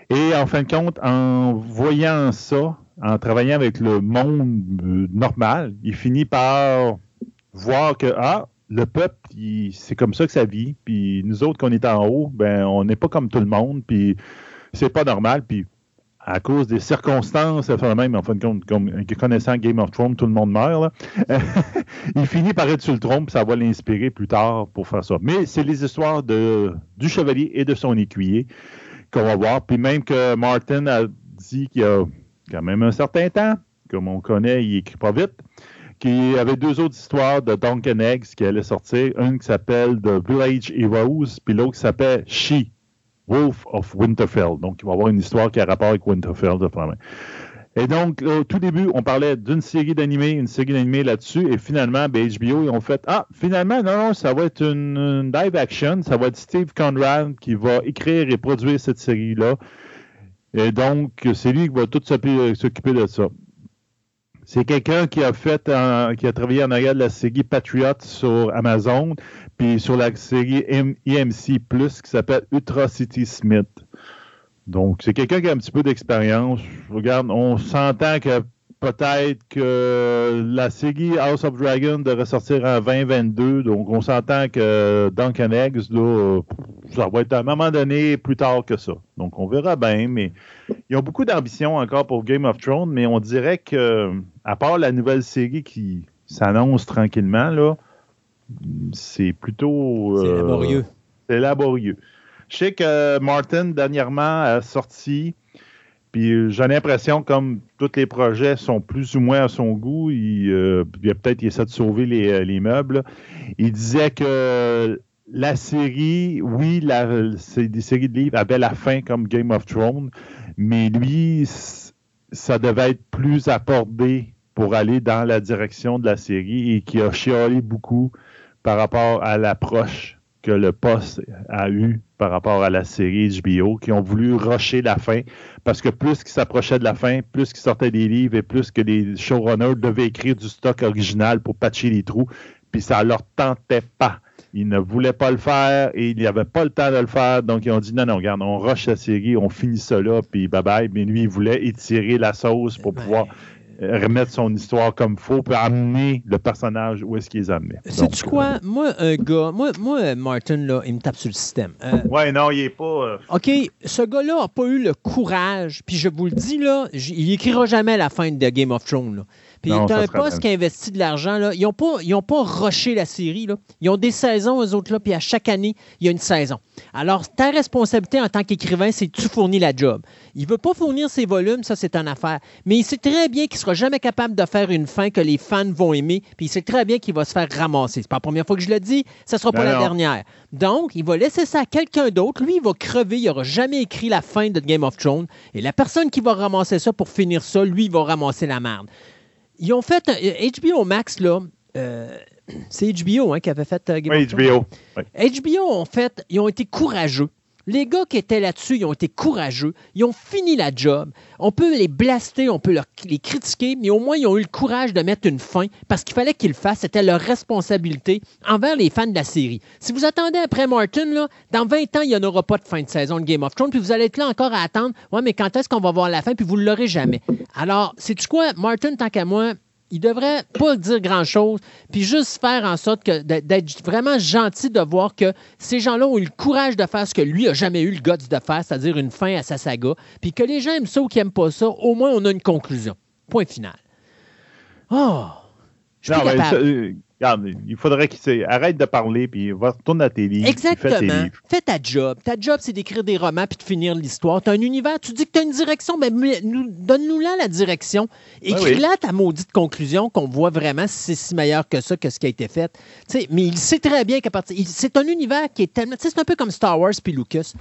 Et en fin de compte, en voyant ça, en travaillant avec le monde euh, normal, il finit par voir que, ah, le peuple, c'est comme ça que ça vit. Puis nous autres, qu'on est en haut, ben, on n'est pas comme tout le monde. Puis c'est pas normal. Puis à cause des circonstances, enfin même, en fin de compte, comme, connaissant Game of Thrones, tout le monde meurt. il finit par être sur le trône, puis ça va l'inspirer plus tard pour faire ça. Mais c'est les histoires de, du chevalier et de son écuyer qu'on va voir. Puis même que Martin a dit qu'il y a quand même un certain temps, comme on connaît, il écrit pas vite, qu'il y avait deux autres histoires de Duncan Eggs qui allaient sortir. Une qui s'appelle The Village Heroes, puis l'autre qui s'appelle She, Wolf of Winterfell. Donc, il va y avoir une histoire qui a rapport avec Winterfell. Et donc, au tout début, on parlait d'une série d'animés, une série d'animés là-dessus, et finalement, ben, HBO, ils ont fait Ah, finalement, non, non, ça va être une, une live action, ça va être Steve Conrad qui va écrire et produire cette série-là. Et donc, c'est lui qui va tout s'occuper de ça. C'est quelqu'un qui a fait, qui a travaillé en arrière de la série Patriot sur Amazon, puis sur la série EMC Plus qui s'appelle Ultra City Smith. Donc, c'est quelqu'un qui a un petit peu d'expérience. Regarde, on s'entend que peut-être que la série House of Dragon devrait sortir en 2022. Donc, on s'entend que Duncan Eggs, là, ça va être à un moment donné plus tard que ça. Donc, on verra bien, mais ils ont beaucoup d'ambition encore pour Game of Thrones, mais on dirait que, à part la nouvelle série qui s'annonce tranquillement, là, c'est plutôt. c'est euh, laborieux. C'est laborieux. Je sais que Martin, dernièrement, a sorti, puis j'ai l'impression, comme tous les projets sont plus ou moins à son goût, il, euh, peut-être qu'il essaie de sauver les, euh, meubles. Il disait que la série, oui, c'est des séries de livres avaient la fin comme Game of Thrones, mais lui, ça devait être plus abordé pour aller dans la direction de la série et qui a chialé beaucoup par rapport à l'approche que le poste a eu par rapport à la série HBO, qui ont voulu rusher la fin, parce que plus qu'ils s'approchaient de la fin, plus qu'ils sortaient des livres et plus que les showrunners devaient écrire du stock original pour patcher les trous, puis ça leur tentait pas. Ils ne voulaient pas le faire et il n'y avait pas le temps de le faire, donc ils ont dit non, non, regarde, on rush la série, on finit ça là, puis bye bye. Mais lui, il voulait étirer la sauce pour ben, pouvoir remettre son histoire comme faux, puis amener le personnage où est-ce qu'il les amené. Sais-tu quoi? Euh, moi, un gars, moi, moi, Martin, là, il me tape sur le système. Euh, ouais, non, il est pas. Euh, OK, ce gars-là n'a pas eu le courage, puis je vous le dis, là, il écrira jamais la fin de Game of Thrones. Là. Puis t'as un poste qui a investi de l'argent. Là. Ils n'ont pas, ils ont pas rushé la série. Là. Ils ont des saisons, eux autres, là, puis à chaque année, il y a une saison. Alors, ta responsabilité en tant qu'écrivain, c'est que tu fournis la job. Il ne veut pas fournir ses volumes, ça, c'est une affaire. Mais il sait très bien qu'il ne sera jamais capable de faire une fin que les fans vont aimer, puis il sait très bien qu'il va se faire ramasser. C'est pas la première fois que je le dis, ça ne sera pas la dernière. Donc, il va laisser ça à quelqu'un d'autre. Lui, il va crever, il n'aura jamais écrit la fin de Game of Thrones. Et la personne qui va ramasser ça pour finir ça, lui, il va ramasser la merde. Ils ont fait HBO Max, là. Euh, c'est HBO hein, qui avait fait euh, Game oui, HBO. HBO, en fait, ils ont été courageux. Les gars qui étaient là-dessus, ils ont été courageux. Ils ont fini la job. On peut les blaster, on peut les critiquer, mais au moins, ils ont eu le courage de mettre une fin parce qu'il fallait qu'ils le fassent. C'était leur responsabilité envers les fans de la série. Si vous attendez après Martin, là, dans 20 ans, il n'y en aura pas de fin de saison de Game of Thrones, puis vous allez être là encore à attendre. Ouais, mais quand est-ce qu'on va voir la fin, puis vous ne l'aurez jamais? Alors, c'est-tu quoi? Martin, tant qu'à moi, il devrait pas dire grand-chose, puis juste faire en sorte que d'être vraiment gentil de voir que ces gens-là ont eu le courage de faire ce que lui a jamais eu le guts de faire, c'est-à-dire une fin à sa saga, puis que les gens aiment ça ou qu'ils n'aiment pas ça, au moins on a une conclusion. Point final. Oh! Non, mais regarde, il faudrait qu'il arrête de parler, puis va retourne à tes livres. puis fais tes Exactement. livres. Fais ta job. Ta job, c'est d'écrire des romans puis de finir l'histoire. Tu as un univers, tu dis que tu as une direction, ben, mais donne-nous-la la direction. Écris-la ta maudite conclusion qu'on voit vraiment si c'est si meilleur que ça, que ce qui a été fait. Mais il sait très bien qu'à partir. C'est un univers qui est tellement. C'est un peu comme Star Wars puis Lucas.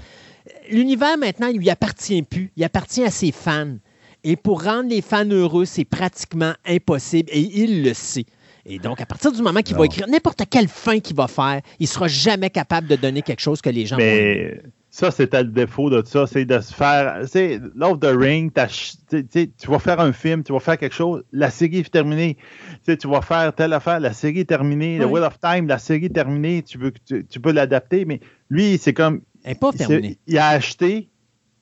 L'univers, maintenant, il lui appartient plus. Il appartient à ses fans. Et pour rendre les fans heureux, c'est pratiquement impossible et il le sait. Et donc, à partir du moment qu'il va écrire n'importe quelle fin qu'il va faire, il sera jamais capable de donner quelque chose que les gens vont. Mais ça, c'était le défaut de ça, c'est de se faire. Tu sais, Love the Ring, tu vas faire un film, tu vas faire quelque chose, la série est terminée. Tu vas faire telle affaire, la série est terminée. The. Wheel of Time, la série est terminée, tu, veux, tu, tu peux l'adapter, mais lui, c'est comme. Elle n'est pas terminée. Il a acheté,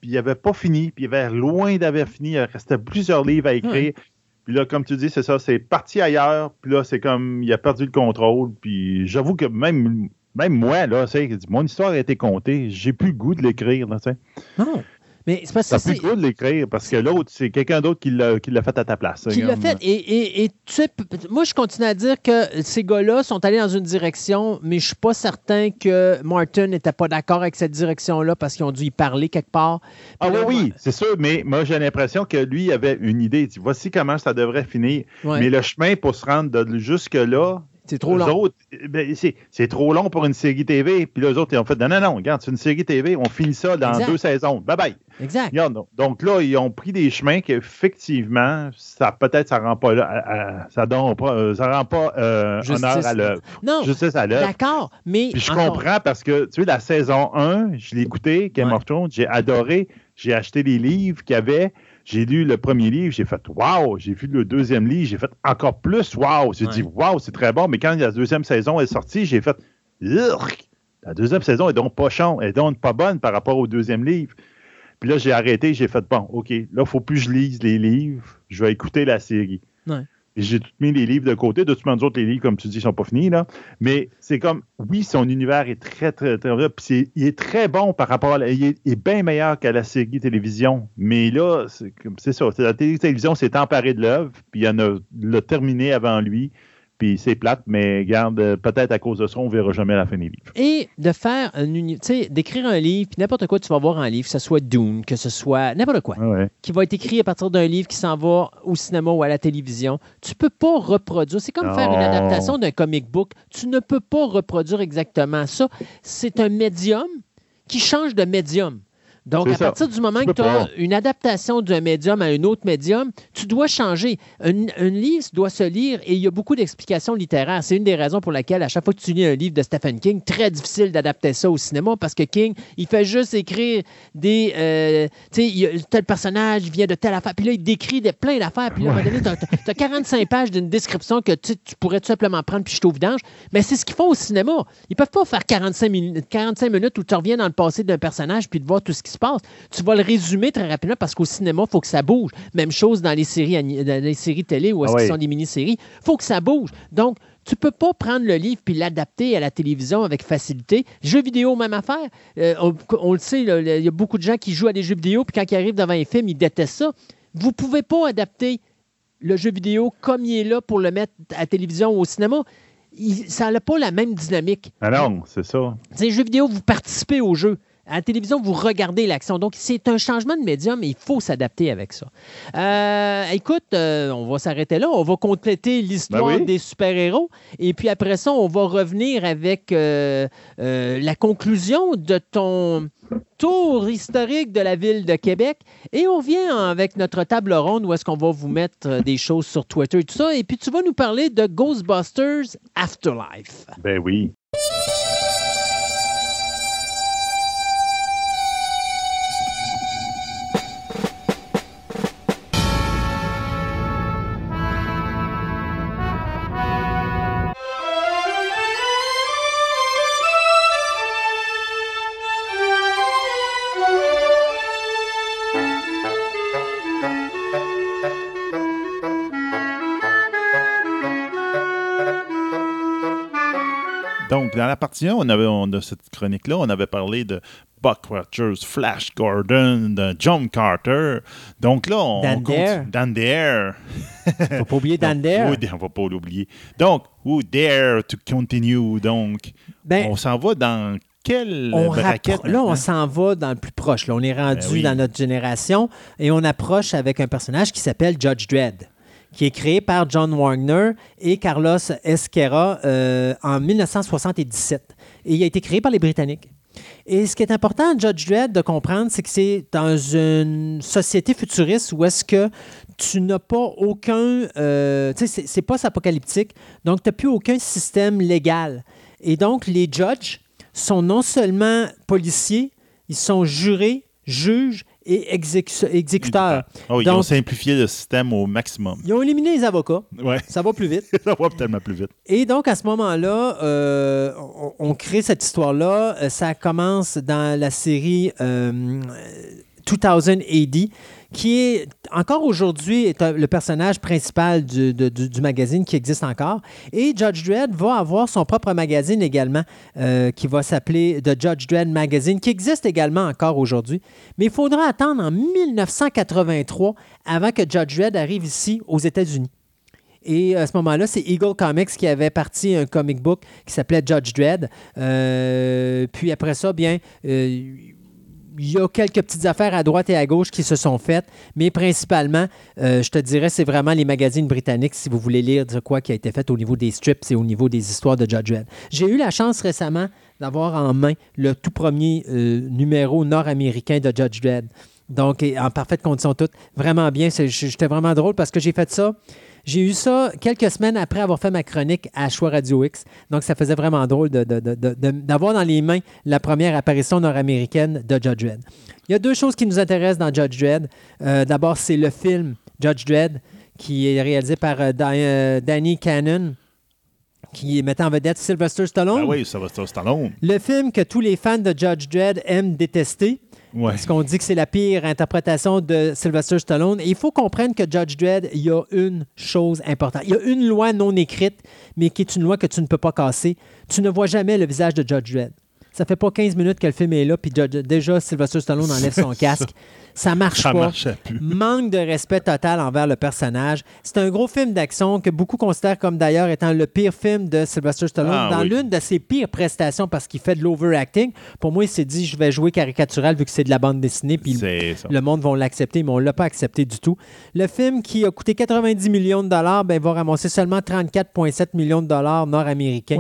puis il n'avait pas fini, puis il avait loin d'avoir fini. Il restait plusieurs livres à écrire. Puis là, comme tu dis, c'est ça, c'est parti ailleurs. Puis là, c'est comme, il a perdu le contrôle. Puis j'avoue que même, même moi, là, mon histoire a été contée. J'ai plus le goût de l'écrire, là, tu sais. Mais c'est parce T'as que plus c'est. goût de l'écrire parce que l'autre, c'est quelqu'un d'autre qui l'a fait à ta place. Qui l'a fait. Et, et- et tu sais, moi, je continue à dire que ces gars-là sont allés dans une direction, mais je suis pas certain que Martin n'était pas d'accord avec cette direction-là parce qu'ils ont dû y parler quelque part. Ah oui, oui, c'est sûr, mais moi, j'ai l'impression que lui avait une idée. Il dit, voici comment ça devrait finir. ouais, Mais le chemin pour se rendre de jusque-là, c'est trop long. autres, ben, c'est trop long pour une série TV. Puis les autres, ils ont fait, non, non, non, regarde, c'est une série TV, on finit ça dans Exact. deux saisons. Bye bye. Exact. Regarde, donc- là, ils ont pris des chemins qu'effectivement, ça peut-être ça rend pas ça donne pas, euh, ça rend pas euh, honneur à l'œuvre. Non, Justice à l'œuvre. d'accord, mais. Puis je encore- comprends parce que, tu sais, la saison 1, je l'ai écouté, Game Ouais. of Thrones, j'ai adoré. J'ai acheté les livres qu'il y avait. J'ai lu le premier livre, j'ai fait Waouh! J'ai vu le deuxième livre, j'ai fait encore plus Waouh! J'ai Ouais. dit Waouh, c'est très bon. Mais quand la deuxième saison est sortie, j'ai fait Urgh! La deuxième saison est donc pas chante, est donc pas bonne par rapport au deuxième livre. Puis là, j'ai arrêté, j'ai fait Bon, OK, là, il ne faut plus que je lise les livres, je vais écouter la série. Ouais. J'ai tout mis les livres de côté. De toute autres, les livres, comme tu dis, sont pas finis. Là. Mais c'est comme, oui, son univers est très, très, très. Puis c'est- il est très bon par rapport à. la- il, est, est bien meilleur qu'à la série télévision. Mais là, c'est ça. La télé- télévision s'est emparée de l'œuvre, puis il en a l'a terminé avant lui. Puis c'est plate, mais garde, euh, peut-être à cause de ça, on verra jamais la fin des livres. Et de faire un uni- tu sais, d'écrire un livre, puis n'importe quoi tu vas voir en livre, que ce soit Dune, que ce soit n'importe quoi, Ouais, qui va être écrit à partir d'un livre qui s'en va au cinéma ou à la télévision, tu peux pas reproduire. C'est comme faire une adaptation d'un comic book. Tu ne peux pas reproduire exactement ça. C'est un médium qui change de médium. Donc, à ça. partir du moment Tu que tu as une adaptation d'un médium à un autre médium, tu dois changer. Un, un livre doit se lire et il y a beaucoup d'explications littéraires. C'est une des raisons pour laquelle, à chaque fois que tu lis un livre de Stephen King, très difficile d'adapter ça au cinéma parce que King, il fait juste écrire des. euh, tu sais, tel personnage vient de telle affaire. Puis là, il décrit plein d'affaires. Puis là, à un moment donné, tu as, 45 pages d'une description que tu, pourrais tout simplement prendre puis jeter au vidange. Mais c'est ce qu'ils font au cinéma. Ils peuvent pas faire 45 minutes, 45 minutes où tu reviens dans le passé d'un personnage puis de voir tout ce qui se passe. Tu vas le résumer très rapidement parce qu'au cinéma, il faut que ça bouge. Même chose dans les séries, ani- dans les séries télé ou est-ce Ah qu'ils oui. sont des mini-séries. Il faut que ça bouge. Donc, tu peux pas prendre le livre puis l'adapter à la télévision avec facilité. Jeux vidéo, même affaire. Euh, on, on le sait, il y a beaucoup de gens qui jouent à des jeux vidéo puis quand ils arrivent devant un film, ils détestent ça. Vous pouvez pas adapter le jeu vidéo comme il est là pour le mettre à la télévision ou au cinéma. Il- ça n'a pas la même dynamique. Ah non, c'est ça. C'est jeux vidéo, vous participez au jeu. À la télévision, vous regardez l'action. Donc, c'est un changement de médium et il faut s'adapter avec ça. Euh, écoute, euh, on va s'arrêter là. On va compléter l'histoire Ben oui. des super-héros. Et puis après ça, on va revenir avec euh, la conclusion de ton tour historique de la ville de Québec. Et on revient avec notre table ronde où est-ce qu'on va vous mettre des choses sur Twitter et tout ça. Et puis tu vas nous parler de Ghostbusters Afterlife. Ben oui. 1, on avait, on, de cette chronique-là, on avait parlé de Buck Rogers, Flash Gordon, de John Carter. Donc là, on Dan Dare. Dan Dare. Faut pas oublier Dan Dare. who- on va pas l'oublier. Donc, who dare to continue? Donc, Ben, on s'en va dans quelle on braquette? rappro- là, on s'en va dans le plus proche. Là. On est rendu Ben oui. dans notre génération et on approche avec un personnage qui s'appelle Judge Dredd, qui est créé par John Wagner et Carlos Esquera euh, en 1977. Et il a été créé par les Britanniques. Et ce qui est important, Judge Dredd, de comprendre, c'est que c'est dans une société futuriste où est-ce que tu n'as pas aucun... euh, tu sais, c'est- c'est pas apocalyptique, donc tu n'as plus aucun système légal. Et donc, les judges sont non seulement policiers, ils sont jurés, juges et exécu- exécuteurs. Oh, ils ont Donc- simplifié le système au maximum. Ils ont éliminé les avocats. Ouais, Ça va plus vite. ça va tellement plus vite. Et donc, à ce moment-là, euh, on, on crée cette histoire-là. Euh, Ça commence dans la série euh, 2000 AD, qui est encore aujourd'hui le personnage principal du- du magazine qui existe encore. Et Judge Dredd va avoir son propre magazine également, euh, qui va s'appeler The Judge Dredd Magazine, qui existe également encore aujourd'hui. Mais il faudra attendre en 1983 avant que Judge Dredd arrive ici aux États-Unis. Et à ce moment-là, c'est Eagle Comics qui avait parti un comic book qui s'appelait Judge Dredd. Euh, puis après ça, bien, euh, il y a quelques petites affaires à droite et à gauche qui se sont faites, mais principalement, euh, je te dirais, c'est vraiment les magazines britanniques si vous voulez lire de quoi qui a été fait au niveau des strips et au niveau des histoires de Judge Dredd. J'ai eu la chance récemment d'avoir en main le tout premier euh, numéro nord-américain de Judge Dredd. Donc, en parfaite condition toute. Vraiment bien. J'étais vraiment drôle parce que j'ai fait ça. J'ai eu ça quelques semaines après avoir fait ma chronique à Choix Radio X. Donc, ça faisait vraiment drôle de- de- de- de- de- d'avoir dans les mains la première apparition nord-américaine de Judge Dredd. Il y a deux choses qui nous intéressent dans Judge Dredd. Euh, D'abord, c'est le film Judge Dredd qui est réalisé par euh, euh, Danny Cannon qui mettait en vedette Sylvester Stallone. Ah oui, se Stallone. Le film que tous les fans de Judge Dredd aiment détester. Ouais. Parce qu'on dit que c'est la pire interprétation de Sylvester Stallone. Et il faut comprendre que Judge Dredd, il y a une chose importante. Il y a une loi non écrite, mais qui est une loi que tu ne peux pas casser. Tu ne vois jamais le visage de Judge Dredd. Ça fait pas 15 minutes que le film est là, puis déjà Sylvester Stallone enlève son casque. Ça marche Ça pas. plus. Manque de respect total envers le personnage. C'est un gros film d'action que beaucoup considèrent comme d'ailleurs étant le pire film de Sylvester Stallone Ah, dans oui. l'une de ses pires prestations parce qu'il fait de l'overacting. Pour moi, il s'est dit je vais jouer caricatural vu que c'est de la bande dessinée puis le monde va l'accepter, mais on ne l'a pas accepté du tout. Le film qui a coûté 90 millions de dollars ben, va ramasser seulement 34,7 millions de dollars nord-américains.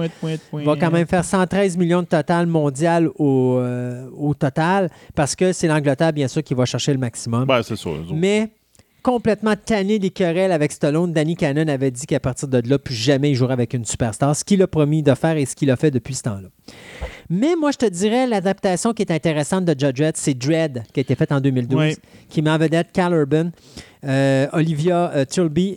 Va quand même faire 113 millions de total mondial au, euh, au total parce que c'est l'Angleterre, bien sûr, qui va chercher le maximum. Ben, c'est ça. Mais complètement tanné des querelles avec Stallone, Danny Cannon avait dit qu'à partir de là, plus jamais il jouerait avec une superstar, ce qu'il a promis de faire et ce qu'il a fait depuis ce temps-là. Mais moi, je te dirais, l'adaptation qui est intéressante de Judge Dredd, c'est Dread, qui a été faite en 2012, Oui. qui met en vedette Cal Urban, euh, Olivia euh,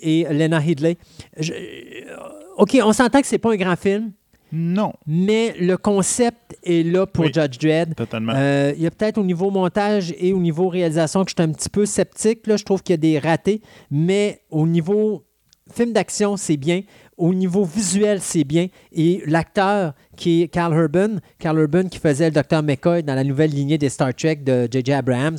et Lena Headley. Je- euh, OK, on s'entend que c'est pas un grand film, Non, mais le concept est là pour Oui. Judge Dredd. totalement. Euh, il y a peut-être au niveau montage et au niveau réalisation que je suis un petit peu sceptique. Là. Je trouve qu'il y a des ratés, mais au niveau film d'action, c'est bien. Au niveau visuel, c'est bien. Et l'acteur qui est Carl Urban, Carl Urban qui faisait le Dr. McCoy dans la nouvelle lignée des Star Trek de J.J. Abrams,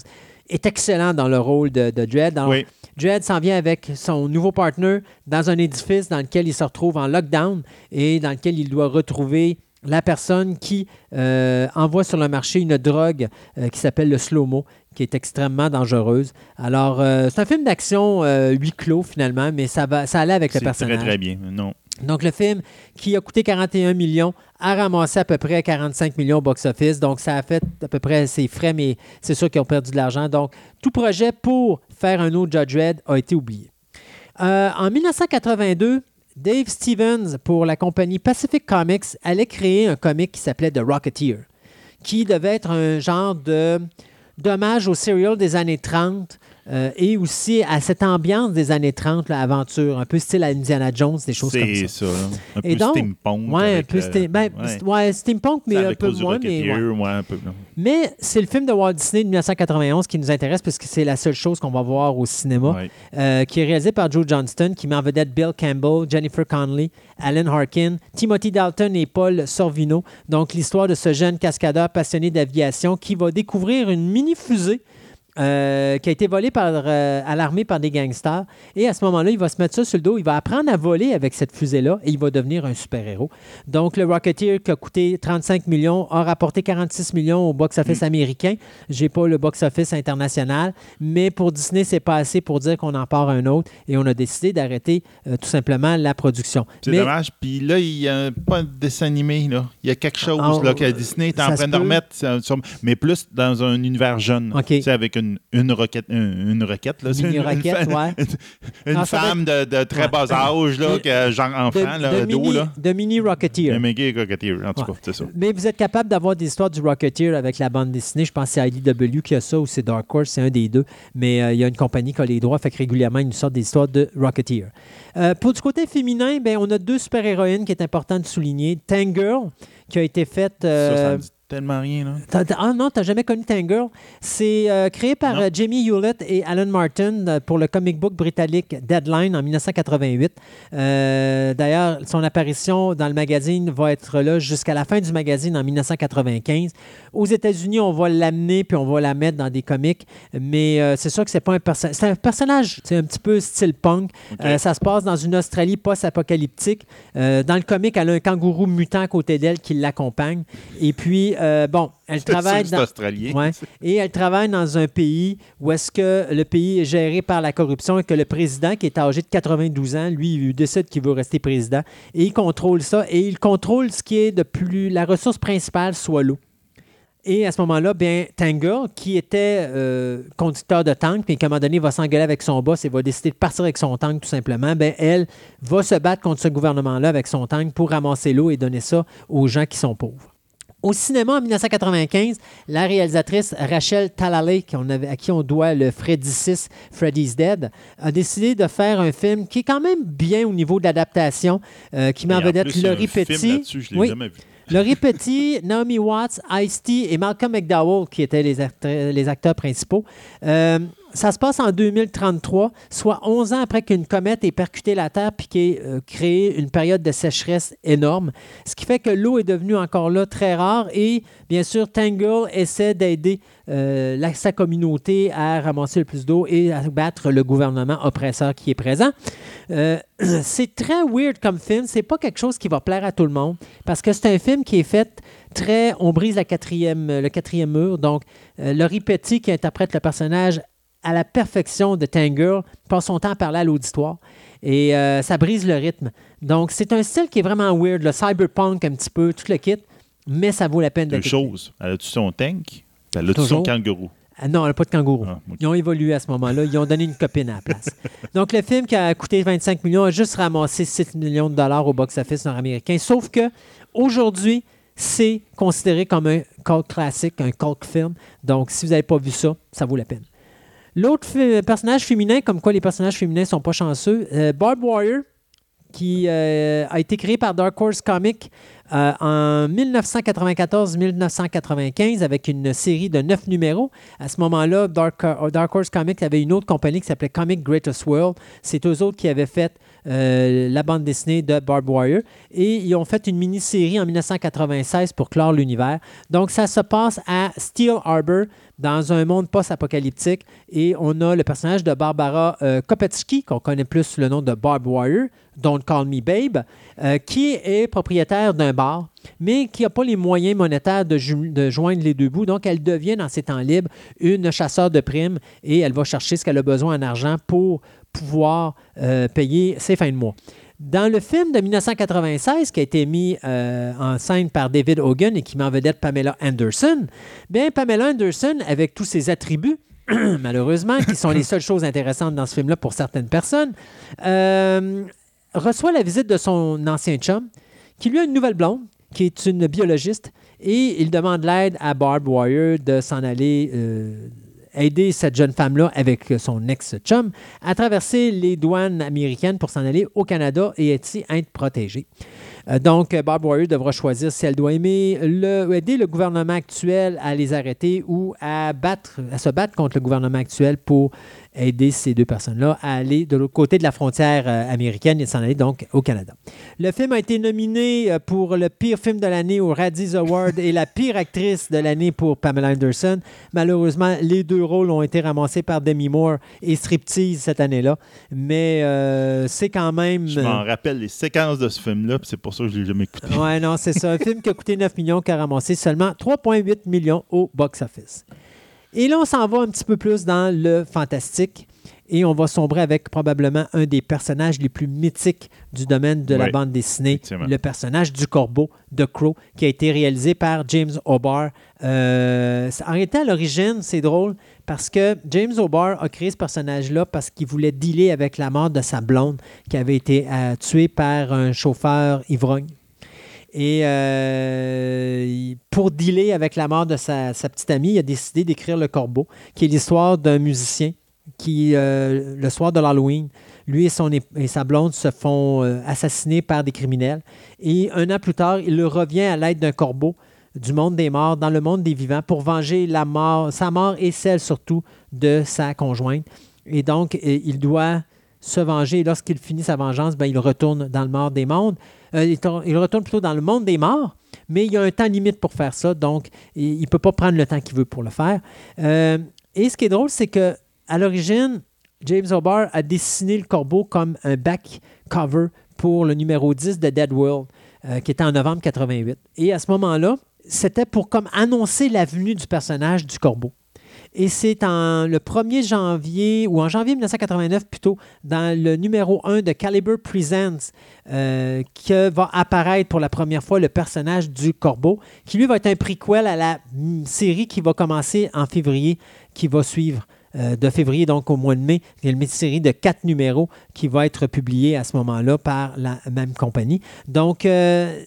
est excellent dans le rôle de, de Dredd. Alors, oui. Dredd s'en vient avec son nouveau partner dans un édifice dans lequel il se retrouve en lockdown et dans lequel il doit retrouver la personne qui euh, envoie sur le marché une drogue euh, qui s'appelle le slow-mo, qui est extrêmement dangereuse. Alors, euh, c'est un film d'action huis clos finalement, mais ça, va, ça allait avec le personnage. très, très bien. Non. Donc, le film qui a coûté 41 millions a ramassé à peu près 45 millions au box-office. Donc, ça a fait à peu près ses frais, mais c'est sûr qu'ils ont perdu de l'argent. Donc, tout projet pour faire un autre Judge Dredd a été oublié. Euh, en 1982, Dave Stevens, pour la compagnie Pacific Comics, allait créer un comic qui s'appelait The qui devait être un genre de d'hommage au serial des années 30 euh, et aussi à cette ambiance des années 30, là, aventure, un peu style Indiana Jones, des choses comme C'est ça. ça. là. Un Et peu donc, steampunk. Ouais, un peu euh, steam- ben, ouais. ouais, steampunk, mais à un peu moins. Mais, Rocketeer, ouais. ouais, un peu. là. Mais c'est le film de Walt Disney de 1991 qui nous intéresse parce que c'est la seule chose qu'on va voir au cinéma, euh, qui est réalisé par Joe Johnston, qui met en vedette Bill Campbell, Jennifer Connelly, Alan Harkin, Timothy Dalton et Paul Sorvino. Donc l'histoire de ce jeune cascadeur passionné d'aviation qui va découvrir une mini-fusée euh, qui a été volée par, euh, à l'armée par des gangsters. Et à ce moment-là, il va se mettre ça sur le dos. Il va apprendre à voler avec cette fusée-là et il va devenir un super-héros. Donc, le Rocketeer qui a coûté 35 millions a rapporté 46 millions au box-office américain. J'ai pas le box-office international, mais pour Disney, c'est pas assez pour dire qu'on en part un autre et on a décidé d'arrêter euh, tout simplement la production. C'est Mais- dommage. Puis là, il n'y a pas de dessin animé. Là. Il y a quelque chose Ah, là, que Disney est en train de remettre, sur- mais plus dans un univers jeune. OK. Tu sais, avec une, une roquette. Une, une roquette, là. C'est Mini une, une, ouais. une femme de, de très Ouais. bas âge, là, De- que, genre enfant, de, là, de dos, mini, là. de mini Rocketeer. Un méga Rocketeer, en tout Ouais. cas, c'est ça. Mais vous êtes capable d'avoir des histoires du Rocketeer avec la bande dessinée. Je pense que c'est IDW qui a ça ou c'est Dark Horse, c'est un des deux. Mais euh, il y a une compagnie qui a les droits, fait que régulièrement, ils nous sortent des histoires de Rocketeer. Euh, pour du côté féminin, ben, on a deux super-héroïnes qui est important de souligner. Tangirl, qui a été faite... euh, Ça, ça tellement rien, là. T'as- t'as- ah non, t'as jamais connu Tangirl. C'est euh, créé par euh, Jamie Hewlett et Alan Martin euh, pour le comic book britannique Deadline en 1988. Euh, D'ailleurs, son apparition dans le magazine va être là jusqu'à la fin du magazine en 1995. Aux États-Unis, on va l'amener puis on va la mettre dans des comics, mais c'est sûr que c'est pas un personnage. C'est un personnage, c'est un petit peu style punk. Ça se passe dans une Australie post-apocalyptique. Dans le comic, elle a un kangourou mutant à côté d'elle qui l'accompagne. Et puis, euh, bon, elle travaille dans... australien. Ouais. Et elle travaille dans un pays où est-ce que le pays est géré par la corruption et que le président, qui est âgé de 92 ans, lui, il décide qu'il veut rester président. Et il contrôle ça. Et il contrôle ce qui est de plus... La ressource principale, soit l'eau. Et à ce moment-là, bien, Tangle, qui était euh, conducteur de tank, puis qu'à un moment donné va s'engueuler avec son boss et va décider de partir avec son tank tout simplement, bien, elle va se battre contre ce gouvernement-là avec son tank pour ramasser l'eau et donner ça aux gens qui sont pauvres. Au cinéma, en 1995, la réalisatrice Rachel Talalay, à qui on doit le Freddy 6, Freddy's Dead, a décidé de faire un film qui est quand même bien au niveau de l'adaptation, euh, qui met en Et en vedette Laurie Petit. Je l'ai Oui. jamais vu. Laurie Petit, Naomi Watts, Ice-T et Malcolm McDowell, qui étaient les, acteurs- les acteurs principaux. Euh, ça se passe en 2033, soit 11 ans après qu'une comète ait percuté la Terre puis qui ait euh, créé une période de sécheresse énorme. Ce qui fait que l'eau est devenue encore là très rare et bien sûr, Tangle essaie d'aider euh, sa communauté à ramasser le plus d'eau et à battre le gouvernement oppresseur qui est présent. Euh, c'est très weird comme film. C'est pas quelque chose qui va plaire à tout le monde parce que c'est un film qui est fait très. On brise la quatrième, le quatrième mur. Donc, euh, Laurie Petit, qui interprète le personnage à la perfection de Tangle, passe son temps à parler à l'auditoire et euh, ça brise le rythme. Donc, c'est un style qui est vraiment weird, le cyberpunk un petit peu, tout le kit, mais ça vaut la peine Deux d'être. choses. Elle a-tu son tank? Elle a-tu son kangourou? Ah non, elle n'a pas de kangourou. Ah. Ils ont évolué à ce moment-là. Ils ont donné une copine à la place. Donc, le film qui a coûté 25 millions a juste ramassé 6 millions de dollars au box-office nord-américain. Sauf que aujourd'hui, c'est considéré comme un cult classique, un cult film. Donc, si vous n'avez pas vu ça, ça vaut la peine. L'autre personnage féminin, comme quoi les personnages féminins sont pas chanceux, euh, Barb Warrior, qui euh, a été créé par Dark Horse Comics euh, en 1994-1995 avec une série de neuf numéros. À ce moment-là, Dark, Horse Comics avait une autre compagnie qui s'appelait Comic Greatest World. C'est eux autres qui avaient fait la bande dessinée de Barb Warrior. Et ils ont fait une mini-série en 1996 pour clore l'univers. Donc, ça se passe à Steel Harbor, dans un monde post-apocalyptique. Et on a le personnage de Barbara euh, Kopetsky, qu'on connaît plus sous le nom de Barb Warrior, Don't Call Me Babe, euh, qui est propriétaire d'un bar, mais qui n'a pas les moyens monétaires de joindre les deux bouts. Donc, elle devient, dans ses temps libres, une chasseur de primes et elle va chercher ce qu'elle a besoin en argent pour pouvoir euh, payer ses fins de mois. Dans le film de 1996, qui a été mis euh, en scène par David Hogan et qui met en vedette Pamela Anderson, bien, Pamela Anderson, avec tous ses attributs, malheureusement, qui sont les seules choses intéressantes dans ce film-là pour certaines personnes, euh, reçoit la visite de son ancien chum, qui lui a une nouvelle blonde, qui est une biologiste, et il demande l'aide à Barb Warrior de s'en aller euh, aider cette jeune femme-là avec son ex-chum à traverser les douanes américaines pour s'en aller au Canada et être, être protégée. Euh, donc, Bob Warrior devra choisir si elle doit aimer le, aider le gouvernement actuel à les arrêter ou à, à se battre contre le gouvernement actuel pour aider ces deux personnes-là à aller de l'autre côté de la frontière euh, américaine et s'en aller donc au Canada. Le film a été nominé euh, pour le pire film de l'année au Radis Award et la pire actrice de l'année pour Pamela Anderson. Malheureusement, les deux rôles ont été ramassés par Demi Moore et Striptease cette année-là, mais euh, c'est quand même... Je m'en rappelle les séquences de ce film-là, c'est pour ça que je ne l'ai jamais écouté. Ouais, non, c'est ça. Un film qui a coûté 9 millions, qui a ramassé seulement 3,8 millions au box-office. Et là, on s'en va un petit peu plus dans le fantastique et on va sombrer avec probablement un des personnages les plus mythiques du domaine de la bande dessinée, le personnage du corbeau de Crow, qui a été réalisé par James O'Barr. Euh, en réalité, à l'origine, c'est drôle parce que James O'Barr a créé ce personnage-là parce qu'il voulait dealer avec la mort de sa blonde qui avait été euh, tuée par un chauffeur ivrogne. Et euh, pour dealer avec la mort de sa, petite amie, il a décidé d'écrire Le Corbeau, qui est l'histoire d'un musicien qui, euh, le soir de l'Halloween, lui et, et sa blonde se font euh, assassiner par des criminels. Et un an plus tard, il revient à l'aide d'un corbeau du monde des morts dans le monde des vivants pour venger la mort, sa mort et celle surtout de sa conjointe. Et donc, il doit se venger. Lorsqu'il finit sa vengeance, ben, il retourne dans le monde des mondes. Euh, il, retourne plutôt dans le monde des morts, mais il y a un temps limite pour faire ça, donc il ne peut pas prendre le temps qu'il veut pour le faire. Euh, et ce qui est drôle, c'est que à l'origine, James O'Barr a dessiné le corbeau comme un back cover pour le numéro 10 de Dead World, euh, qui était en novembre 88. Et à ce moment-là, c'était pour comme annoncer la venue du personnage du corbeau. Et c'est en le 1er janvier, ou en janvier 1989 plutôt, dans le numéro 1 de Caliber Presents, euh, que va apparaître pour la première fois le personnage du corbeau, qui lui va être un prequel à la série qui va commencer en février, qui va suivre. Euh, de février, donc au mois de mai. Il y a une série de quatre numéros qui va être publiée à ce moment-là par la même compagnie. Donc, euh,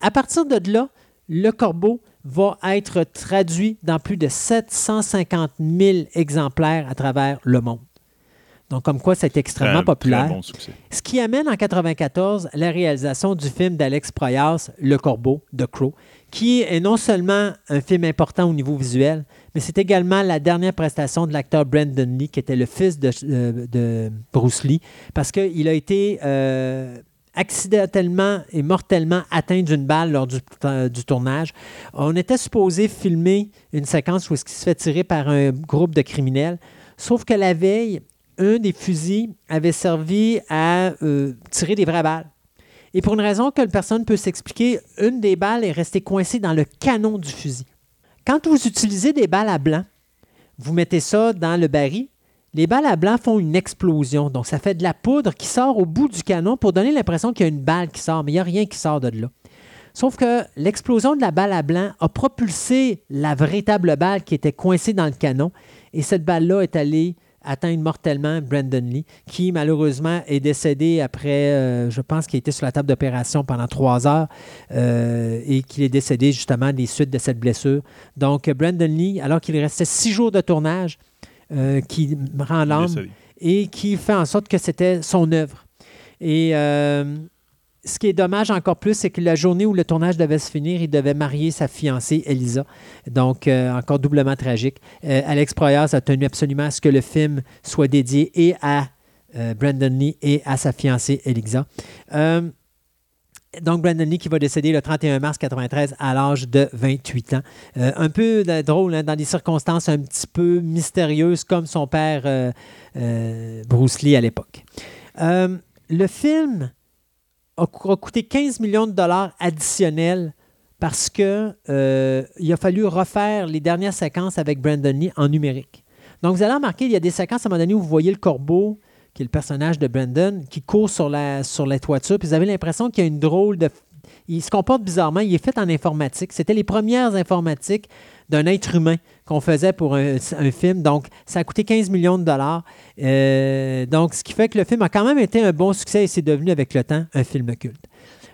à partir de là, le corbeau va être traduit dans plus de 750 000 exemplaires à travers le monde. Donc, comme quoi, c'est extrêmement populaire. Ce qui amène en 1994 la réalisation du film d'Alex Proyas, Le Corbeau, de Crow, qui est non seulement un film important au niveau visuel, mais c'est également la dernière prestation de l'acteur Brandon Lee, qui était le fils de, euh, Bruce Lee, parce qu'il a été euh, accidentellement et mortellement atteint d'une balle lors du, du, tournage. On était supposé filmer une séquence où il se fait tirer par un groupe de criminels, sauf que la veille, un des fusils avait servi à euh, tirer des vraies balles. Et pour une raison que personne ne peut s'expliquer, une des balles est restée coincée dans le canon du fusil. Quand vous utilisez des balles à blanc, vous mettez ça dans le baril, les balles à blanc font une explosion. Donc, ça fait de la poudre qui sort au bout du canon pour donner l'impression qu'il y a une balle qui sort, mais il n'y a rien qui sort de là. Sauf que l'explosion de la balle à blanc a propulsé la véritable balle qui était coincée dans le canon. Et cette balle-là est allée atteindre mortellement Brandon Lee, qui malheureusement est décédé après, euh, je pense qu'il été sur la table d'opération pendant trois heures euh, et qu'il est décédé justement des suites de cette blessure. Donc, Brandon Lee, alors qu'il restait six jours de tournage, euh, qui rend l'âme et qui fait en sorte que c'était son œuvre. Et euh, ce qui est dommage encore plus, c'est que la journée où le tournage devait se finir, il devait marier sa fiancée Elisa. Donc, euh, encore doublement tragique. Alex Proyas a tenu absolument à ce que le film soit dédié et à Brandon Lee et à sa fiancée Elisa donc, Brandon Lee qui va décéder le 31 mars 1993 à l'âge de 28 ans. Euh, un peu drôle, hein, dans des circonstances un petit peu mystérieuses, comme son père euh, euh, Bruce Lee à l'époque. le film a, coûté 15 millions de dollars additionnels parce qu'il a fallu refaire les dernières séquences avec Brandon Lee en numérique. Donc, vous allez remarquer, il y a des séquences à un moment donné où vous voyez le corbeau qui est le personnage de Brandon, qui court sur la, sur toiture. Puis vous avez l'impression qu'il y a une drôle de. Il se comporte bizarrement. Il est fait en informatique. C'était les premières informatiques d'un être humain qu'on faisait pour un, film. Donc, ça a coûté 15 millions de dollars. Euh, donc, ce qui fait que le film a quand même été un bon succès et c'est devenu avec le temps un film culte.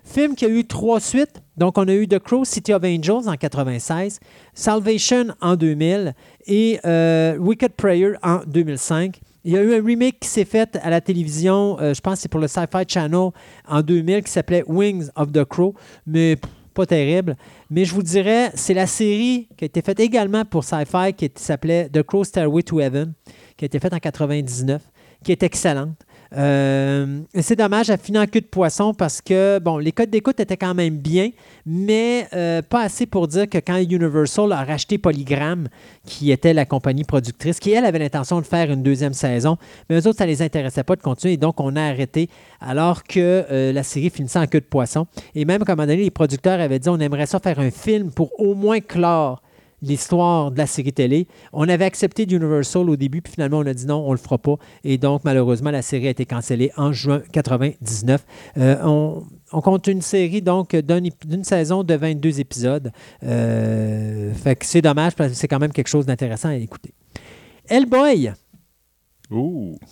Film qui a eu trois suites. Donc, on a eu The Crow, City of Angels en 96, Salvation en 2000 et euh, Wicked Prayer en 2005. Il y a eu un remake qui s'est fait à la télévision, euh, je pense que c'est pour le Sci-Fi Channel en 2000, qui s'appelait Wings of the Crow, mais pas terrible. Mais je vous dirais, c'est la série qui a été faite également pour Sci-Fi qui s'appelait The Crow Stairway to Heaven, qui a été faite en 99, qui est excellente. Euh, c'est dommage, à finir en queue de poisson parce que, bon, les codes d'écoute étaient quand même bien, mais euh, pas assez pour dire que quand Universal a racheté Polygram, qui était la compagnie productrice, qui, elle, avait l'intention de faire une deuxième saison, mais eux autres, ça ne les intéressait pas de continuer, et donc on a arrêté alors que euh, la série finissait en queue de poisson. Et même, comme un moment donné, les producteurs avaient dit on aimerait ça faire un film pour au moins clore l'histoire de la série télé. On avait accepté d'Universal au début, puis finalement, on a dit non, on le fera pas. Et donc, malheureusement, la série a été cancellée en juin 99. Euh, on, compte une série, donc, d'une saison de 22 épisodes. Euh, fait que c'est dommage, parce que c'est quand même quelque chose d'intéressant à écouter. Hellboy,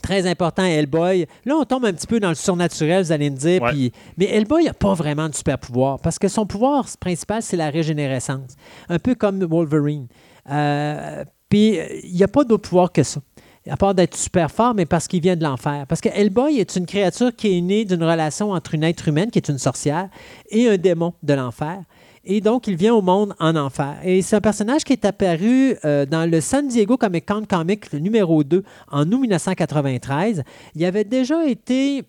Très important, Hellboy. Là, on tombe un petit peu dans le surnaturel, vous allez me dire. Ouais. mais Hellboy n'a pas vraiment de super pouvoir parce que son pouvoir principal, c'est la régénérescence. Un peu comme Wolverine. Euh, puis, il n'y a pas d'autre pouvoir que ça. À part d'être super fort, mais parce qu'il vient de l'enfer. Parce que Hellboy est une créature qui est née d'une relation entre une être humaine, qui est une sorcière, et un démon de l'enfer. Et donc, il vient au monde en enfer. Et c'est un personnage qui est apparu euh, dans le San Diego Comic Con Comic numéro 2 en août 1993. Il avait déjà été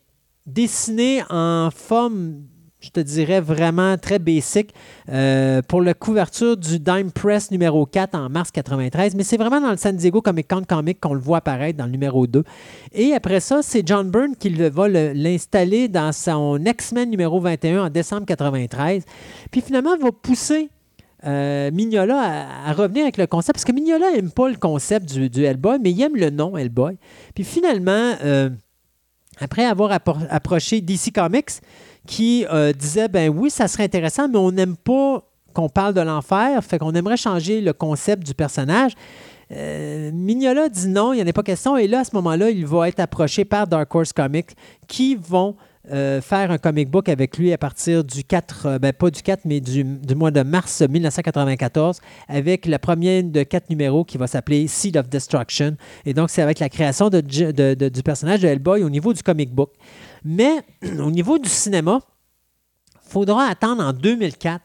dessiné en forme, je te dirais, vraiment très basic euh, pour la couverture du Dime Press numéro 4 en mars 93. Mais c'est vraiment dans le San Diego Comic Con Comic qu'on le voit apparaître dans le numéro 2. Et après ça, c'est John Byrne qui va le- l'installer dans son X-Men numéro 21 en décembre 93. Puis finalement, va pousser euh, Mignola à, revenir avec le concept, parce que Mignola n'aime pas le concept du, Hellboy, mais il aime le nom Hellboy. Puis finalement, euh, après avoir appro- approché DC Comics, qui euh, disait, ben oui, ça serait intéressant, mais on n'aime pas qu'on parle de l'enfer, fait qu'on aimerait changer le concept du personnage. Euh, Mignola dit non, il n'y en a pas question. Et là, à ce moment-là, il va être approché par Dark Horse Comics qui vont euh, faire un comic book avec lui à partir du 4, euh, ben pas du 4, mais du, du mois de mars 1994, avec le premier de quatre numéros qui va s'appeler Seed of Destruction. Et donc, c'est avec la création de- du personnage de Hellboy au niveau du comic book. Mais au niveau du cinéma, il faudra attendre en 2004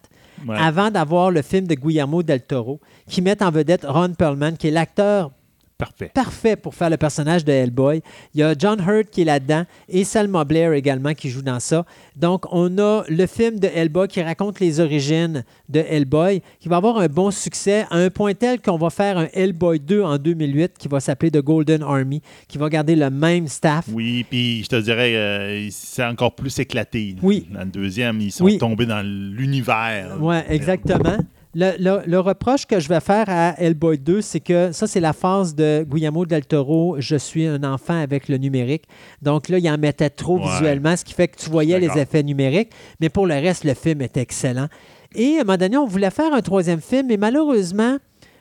Ouais. avant d'avoir le film de Guillermo del Toro qui met en vedette Ron Perlman, qui est l'acteur Parfait. parfait pour faire le personnage de Hellboy. Il y a John Hurt qui est là-dedans et Selma Blair également qui joue dans ça. Donc, on a le film de Hellboy qui raconte les origines de Hellboy, qui va avoir un bon succès à un point tel qu'on va faire un Hellboy 2 en 2008 qui va s'appeler The Golden Army, qui va garder le même staff. Oui, puis je te dirais, euh, c'est encore plus éclaté. Oui. Dans le deuxième, ils sont Oui. tombés dans l'univers. Oui, exactement. Le, le- le reproche que je vais faire à Hellboy 2, c'est que ça, c'est la phase de Guillermo del Toro, je suis un enfant avec le numérique. Donc là, il en mettait trop Ouais. visuellement, ce qui fait que tu voyais les effets numériques. Mais pour le reste, le film est excellent. Et à un moment donné, on voulait faire un troisième film, mais malheureusement,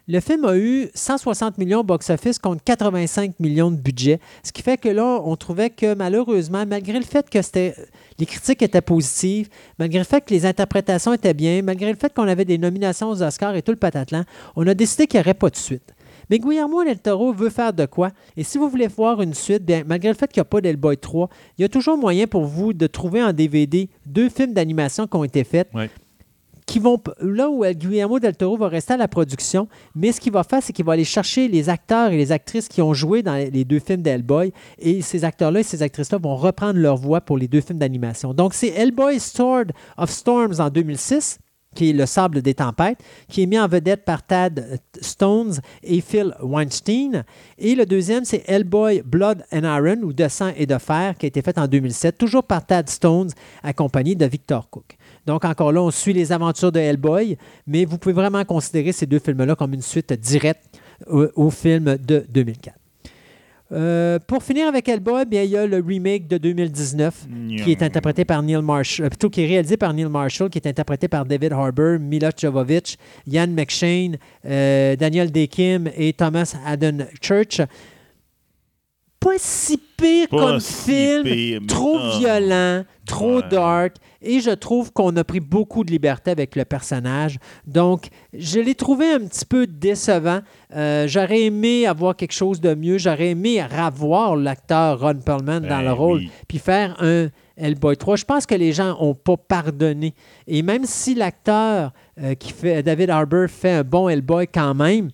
le film a eu 160 millions box-office contre 85 millions de budget. Ce qui fait que là, on trouvait que malheureusement, malgré le fait que c'était, les critiques étaient positives, malgré le fait que les interprétations étaient bien, malgré le fait qu'on avait des nominations aux Oscars et tout le patatlan, on a décidé qu'il n'y aurait pas de suite. Mais Guillermo del Toro veut faire de quoi? Et si vous voulez voir une suite, bien, malgré le fait qu'il n'y a pas d'Hellboy 3, il y a toujours moyen pour vous de trouver en DVD deux films d'animation qui ont été faits. Qui vont là où euh, Guillermo del Toro va rester à la production, mais ce qu'il va faire, c'est qu'il va aller chercher les acteurs et les actrices qui ont joué dans les deux films d'Hellboy, et ces acteurs-là et ces actrices-là vont reprendre leur voix pour les deux films d'animation. Donc, c'est Hellboy Sword of Storms en 2006 qui est Le Sable des Tempêtes, qui est mis en vedette par Tad Stones et Phil Weinstein. Et le deuxième, c'est Hellboy Blood and Iron, ou De sang et de fer, qui a été fait en 2007, toujours par Tad Stones, accompagné de Victor Cook. Donc, encore là, on suit les aventures de Hellboy, mais vous pouvez vraiment considérer ces deux films-là comme une suite directe au, au film de 2004. Euh, pour finir avec Hellboy, bien, il y a le remake de 2019 qui est interprété par Neil Marshall, euh, plutôt qui est réalisé par Neil Marshall, qui est interprété par David Harbour, Mila Jovovich, Ian McShane, euh, Daniel Day Kim et Thomas Haddon Church. pas si pire Pas comme si film, pire, mais- trop Ah. violent, trop Ouais. dark, et je trouve qu'on a pris beaucoup de liberté avec le personnage. Donc, je l'ai trouvé un petit peu décevant. Euh, J'aurais aimé avoir quelque chose de mieux. J'aurais aimé revoir l'acteur Ron Perlman dans Ben le rôle, oui. puis faire un Hellboy 3. Je pense que les gens n'ont pas pardonné. Et même si l'acteur euh, qui fait David Harbour fait un bon Hellboy quand même,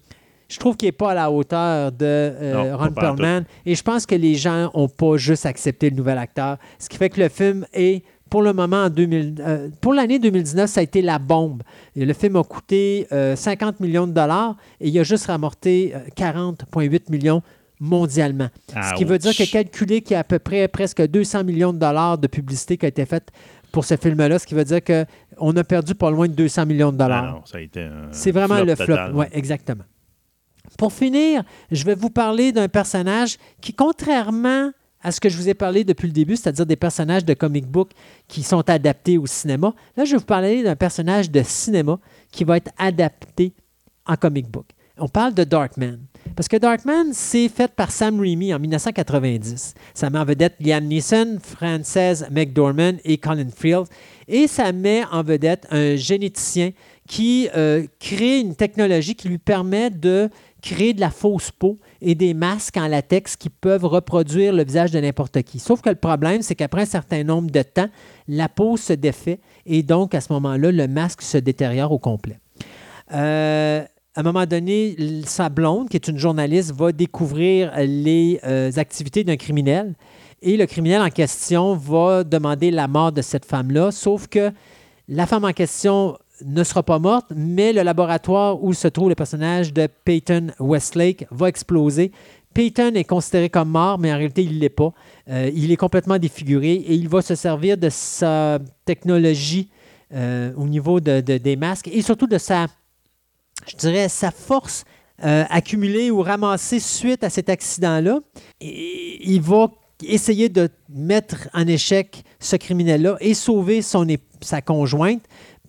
je trouve qu'il n'est pas à la hauteur de euh, Non, Ron. Perlman. Et je pense que les gens n'ont pas juste accepté le nouvel acteur. Ce qui fait que le film est, pour le moment, en 2000, euh, pour l'année 2019, ça a été la bombe. Et le film a coûté euh, 50 millions de dollars et il a juste ramorté euh, 40,8 millions mondialement. Ce qui veut dire que calculer qu'il y a à peu près presque 200 millions de dollars de publicité qui a été faite pour ce film-là, ce qui veut dire qu'on a perdu pas loin de 200 millions de Ah dollars. C'est vraiment flop le flop. Oui, exactement. Pour finir, je vais vous parler d'un personnage qui, contrairement à ce que je vous ai parlé depuis le début, c'est-à-dire des personnages de comic book qui sont adaptés au cinéma, là, je vais vous parler d'un personnage de cinéma qui va être adapté en comic book. On parle de Darkman. Parce que Darkman, c'est fait par Sam Raimi en 1990. Ça met en vedette Liam Neeson, Frances McDormand et Colin Field. Et ça met en vedette un généticien qui euh, crée une technologie qui lui permet de créer de la fausse peau et des masques en latex qui peuvent reproduire le visage de n'importe qui. Sauf que le problème, c'est qu'après un certain nombre de temps, la peau se défait et donc à ce moment-là, le masque se détériore au complet. Euh, à un moment donné, sa blonde, qui est une journaliste, va découvrir les euh, activités d'un criminel. Et le criminel en question va demander la mort de cette femme-là, sauf que la femme en question ne sera pas morte, mais le laboratoire où se trouve le personnage de Peyton Westlake va exploser. Peyton est considéré comme mort, mais en réalité, il ne l'est pas. Euh, il est complètement défiguré et il va se servir de sa technologie euh, au niveau de- de- des masques et surtout de sa, je dirais, sa force euh, accumulée ou ramassée suite à cet accident-là. Il va essayer de mettre en échec ce criminel-là et sauver son, sa conjointe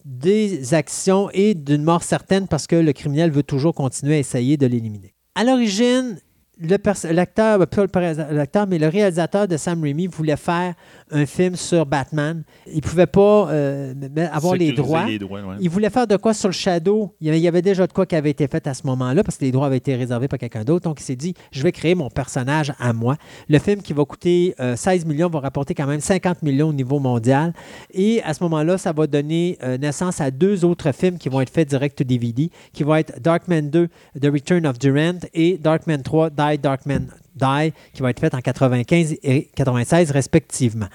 des actions et d'une mort certaine parce que le criminel veut toujours continuer à essayer de l'éliminer. À l'origine, l'acteur, ben, pas le pers- l'acteur, mais le réalisateur de Sam Raimi voulait faire un film sur Batman. Il ne pouvait pas euh, avoir les droits. les droits, ouais. Il voulait faire de quoi sur le Shadow. Il y avait, il y avait déjà de quoi qui avait été fait à ce moment-là parce que les droits avaient été réservés par quelqu'un d'autre. Donc, il s'est dit, je vais créer mon personnage à moi. Le film qui va coûter euh, 16 millions va rapporter quand même 50 millions au niveau mondial. Et à ce moment-là, ça va donner euh, naissance à deux autres films qui vont être faits direct to DVD, qui vont être Darkman 2, The Return of Durant et Darkman 3, Die Darkman Die, qui va être fait en 95 et 96 respectivement.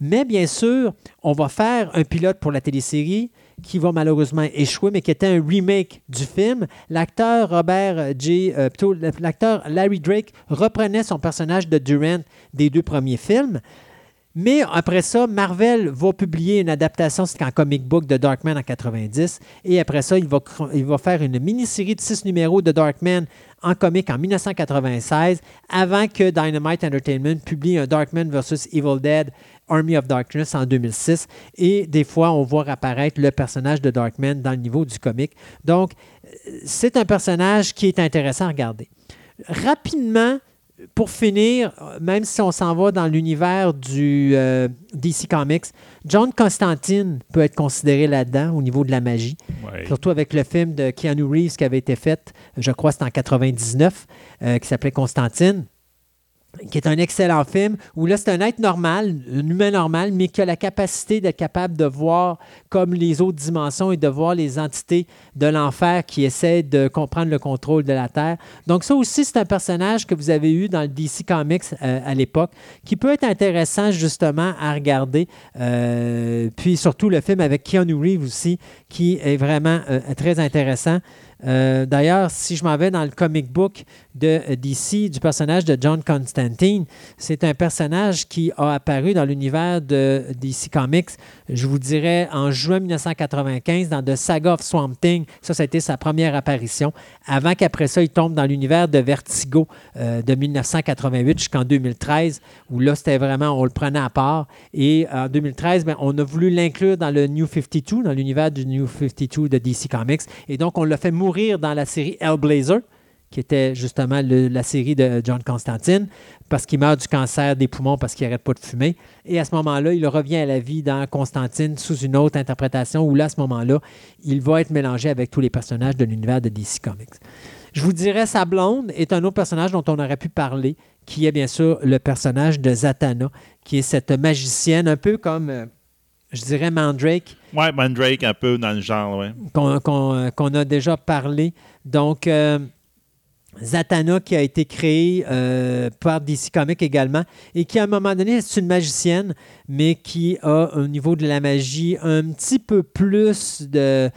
Mais bien sûr, on va faire un pilote pour la télésérie qui va malheureusement échouer, mais qui était un remake du film. L'acteur Robert J. euh, l'acteur Larry Drake reprenait son personnage de Durant des deux premiers films. Mais après ça, Marvel va publier une adaptation, en comic book de Darkman en 90. Et après ça, il va, il faire une mini-série de six numéros de Darkman en comic en 1996, avant que Dynamite Entertainment publie un Darkman vs. Evil Dead Army of Darkness en 2006. Et des fois, on voit apparaître le personnage de Darkman dans le niveau du comic. Donc, euh, c'est un personnage qui est intéressant à regarder. Rapidement, pour finir, même si on s'en va dans l'univers du euh, DC Comics, John Constantine peut être considéré là-dedans au niveau de la magie. Ouais. Surtout avec le film de Keanu Reeves qui avait été fait, je crois c'était en 99, euh, qui s'appelait Constantine, qui est un excellent film où là, c'est un être normal, un humain normal, mais qui a la capacité d'être capable de voir comme les autres dimensions et de voir les entités de l'enfer qui essaient de comprendre le contrôle de la Terre. Donc ça aussi, c'est un personnage que vous avez eu dans le DC Comics euh, à l'époque, qui peut être intéressant justement à regarder. Euh, puis surtout le film avec Keanu Reeves aussi, qui est vraiment euh, très intéressant. Euh, D'ailleurs, si je m'en vais dans le comic book de euh, DC, du personnage de John Constantine, c'est un personnage qui a apparu dans l'univers de DC Comics, je vous dirais, en juin 1995 dans The Saga of Swamp Thing. Ça, ça a été sa première apparition. Avant qu'après ça, il tombe dans l'univers de Vertigo euh, de 1988 jusqu'en 2013, où là, c'était vraiment, on le prenait à part. Et en 2013, ben, on a voulu l'inclure dans le New 52, dans l'univers du New 52 de DC Comics. Et donc, on l'a fait mourir dans la série Hellblazer qui était justement la série de John Constantine, parce qu'il meurt du cancer des poumons parce qu'il n'arrête pas de fumer. Et à ce moment-là, il revient à la vie dans Constantine sous une autre interprétation où là, à ce moment-là, il va être mélangé avec tous les personnages de l'univers de DC Comics. Je vous dirais, sa blonde est un autre personnage dont on aurait pu parler, qui est bien sûr le personnage de Zatanna, qui est cette magicienne, un peu comme, euh, je dirais, Mandrake, Ouais, Mandrake, un peu dans le genre, ouais. qu'on euh, qu'on a déjà parlé. Donc, euh, Zatanna qui a été créée euh, par DC Comics également et qui, à un moment donné, c'est une magicienne, mais qui a, au niveau de la magie, un petit peu plus de,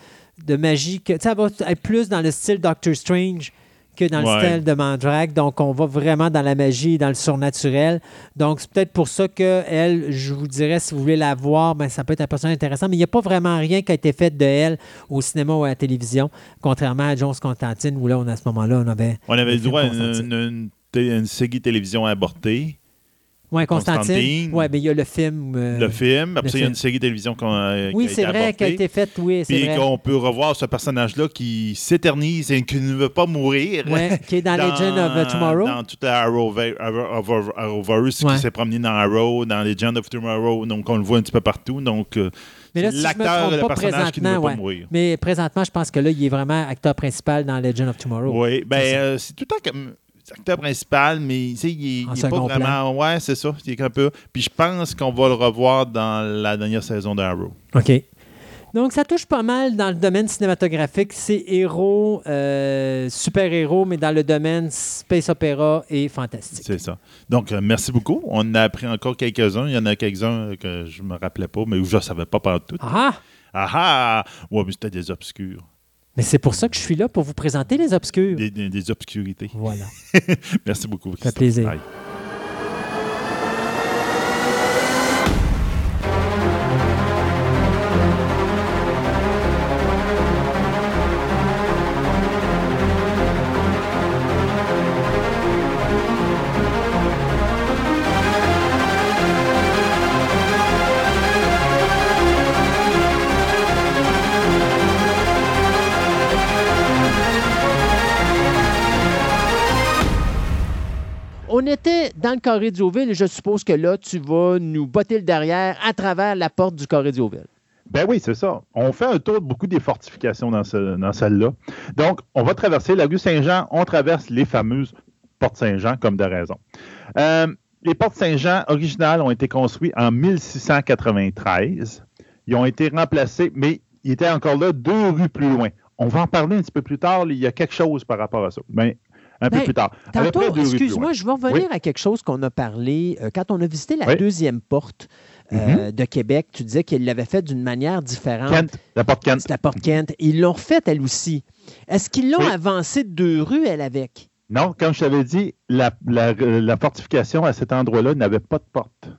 de magie. Que, tu sais, elle va être plus dans le style Doctor Strange que dans Ouais. le style de Mandrake. Donc, on va vraiment dans la magie, dans le surnaturel. Donc, c'est peut-être pour ça que elle, je vous dirais, si vous voulez la voir, ben, ça peut être un personnage intéressant, mais il n'y a pas vraiment rien qui a été fait de elle au cinéma ou à la télévision, contrairement à Jones Constantine, où là, on, à ce moment-là, on avait. On avait le droit à une, une, une une série télévision abortée, Oui, Constantine. Oui, mais il y a le film. euh, le film. Après le ça, il y a une série télévision qu'on a, Oui, qui c'est vrai qu'elle a été faite, oui, c'est Puis qu'on peut revoir ce personnage-là qui s'éternise et qui ne veut pas mourir. Ouais, qui est dans, Legend of Tomorrow. Dans toute la Arrowver- Arrow- Arrowverse Ouais. qui s'est promené dans Arrow, dans Legend of Tomorrow. Donc, on le voit un petit peu partout. Donc, euh, Mais là, c'est si je me l'acteur, trompe le pas personnage qui ne veut pas ouais. mourir. Mais présentement, je pense que là, il est vraiment acteur principal dans Legend of Tomorrow. Oui, ben euh, c'est tout le temps comme acteur principal, mais il est, En il est pas plan. vraiment. Ouais, c'est ça. Il est un peu. Puis je pense qu'on va le revoir dans la dernière saison d'Arrow. OK. Donc, ça touche pas mal dans le domaine cinématographique. C'est héros, euh, super-héros, mais dans le domaine space opéra et fantastique. C'est ça. Donc, euh, merci beaucoup. On a appris encore quelques-uns. Il y en a quelques-uns euh, que je me rappelais pas, mais où je ne savais pas partout. Ah! Ah ah! Ouais, mais c'était des obscurs. Mais c'est pour ça que je suis là, pour vous présenter les obscurs. Des, des- des obscurités. Voilà. Merci beaucoup. fait Christophe. plaisir. Bye. Était dans le carré je suppose que là, tu vas nous botter le derrière à travers la porte du carré d'Oville. Ben oui, c'est ça. On fait un tour de beaucoup des fortifications dans, ce- dans celle-là. Donc, on va traverser la rue Saint-Jean, on traverse les fameuses portes Saint-Jean, comme de raison. Euh, les portes Saint-Jean originales ont été construites en 1693. Ils ont été remplacés, mais ils étaient encore là deux rues plus loin. On va en parler un petit peu plus tard. Il y a quelque chose par rapport à ça. Ben, un peu Ben, plus tard. À peu plus excuse-moi, loin. je vais revenir à quelque chose qu'on a parlé euh, quand on a visité la Oui. deuxième porte euh, de Québec. Tu disais qu'ils l'avaient fait d'une manière différente. Kent, la porte Kent. La porte Kent. Ils l'ont refaite, elle aussi. Est-ce qu'ils l'ont Oui. avancée de deux rues, elle, avec? Non, comme je t'avais dit, la, la- la fortification à cet endroit-là n'avait pas de porte.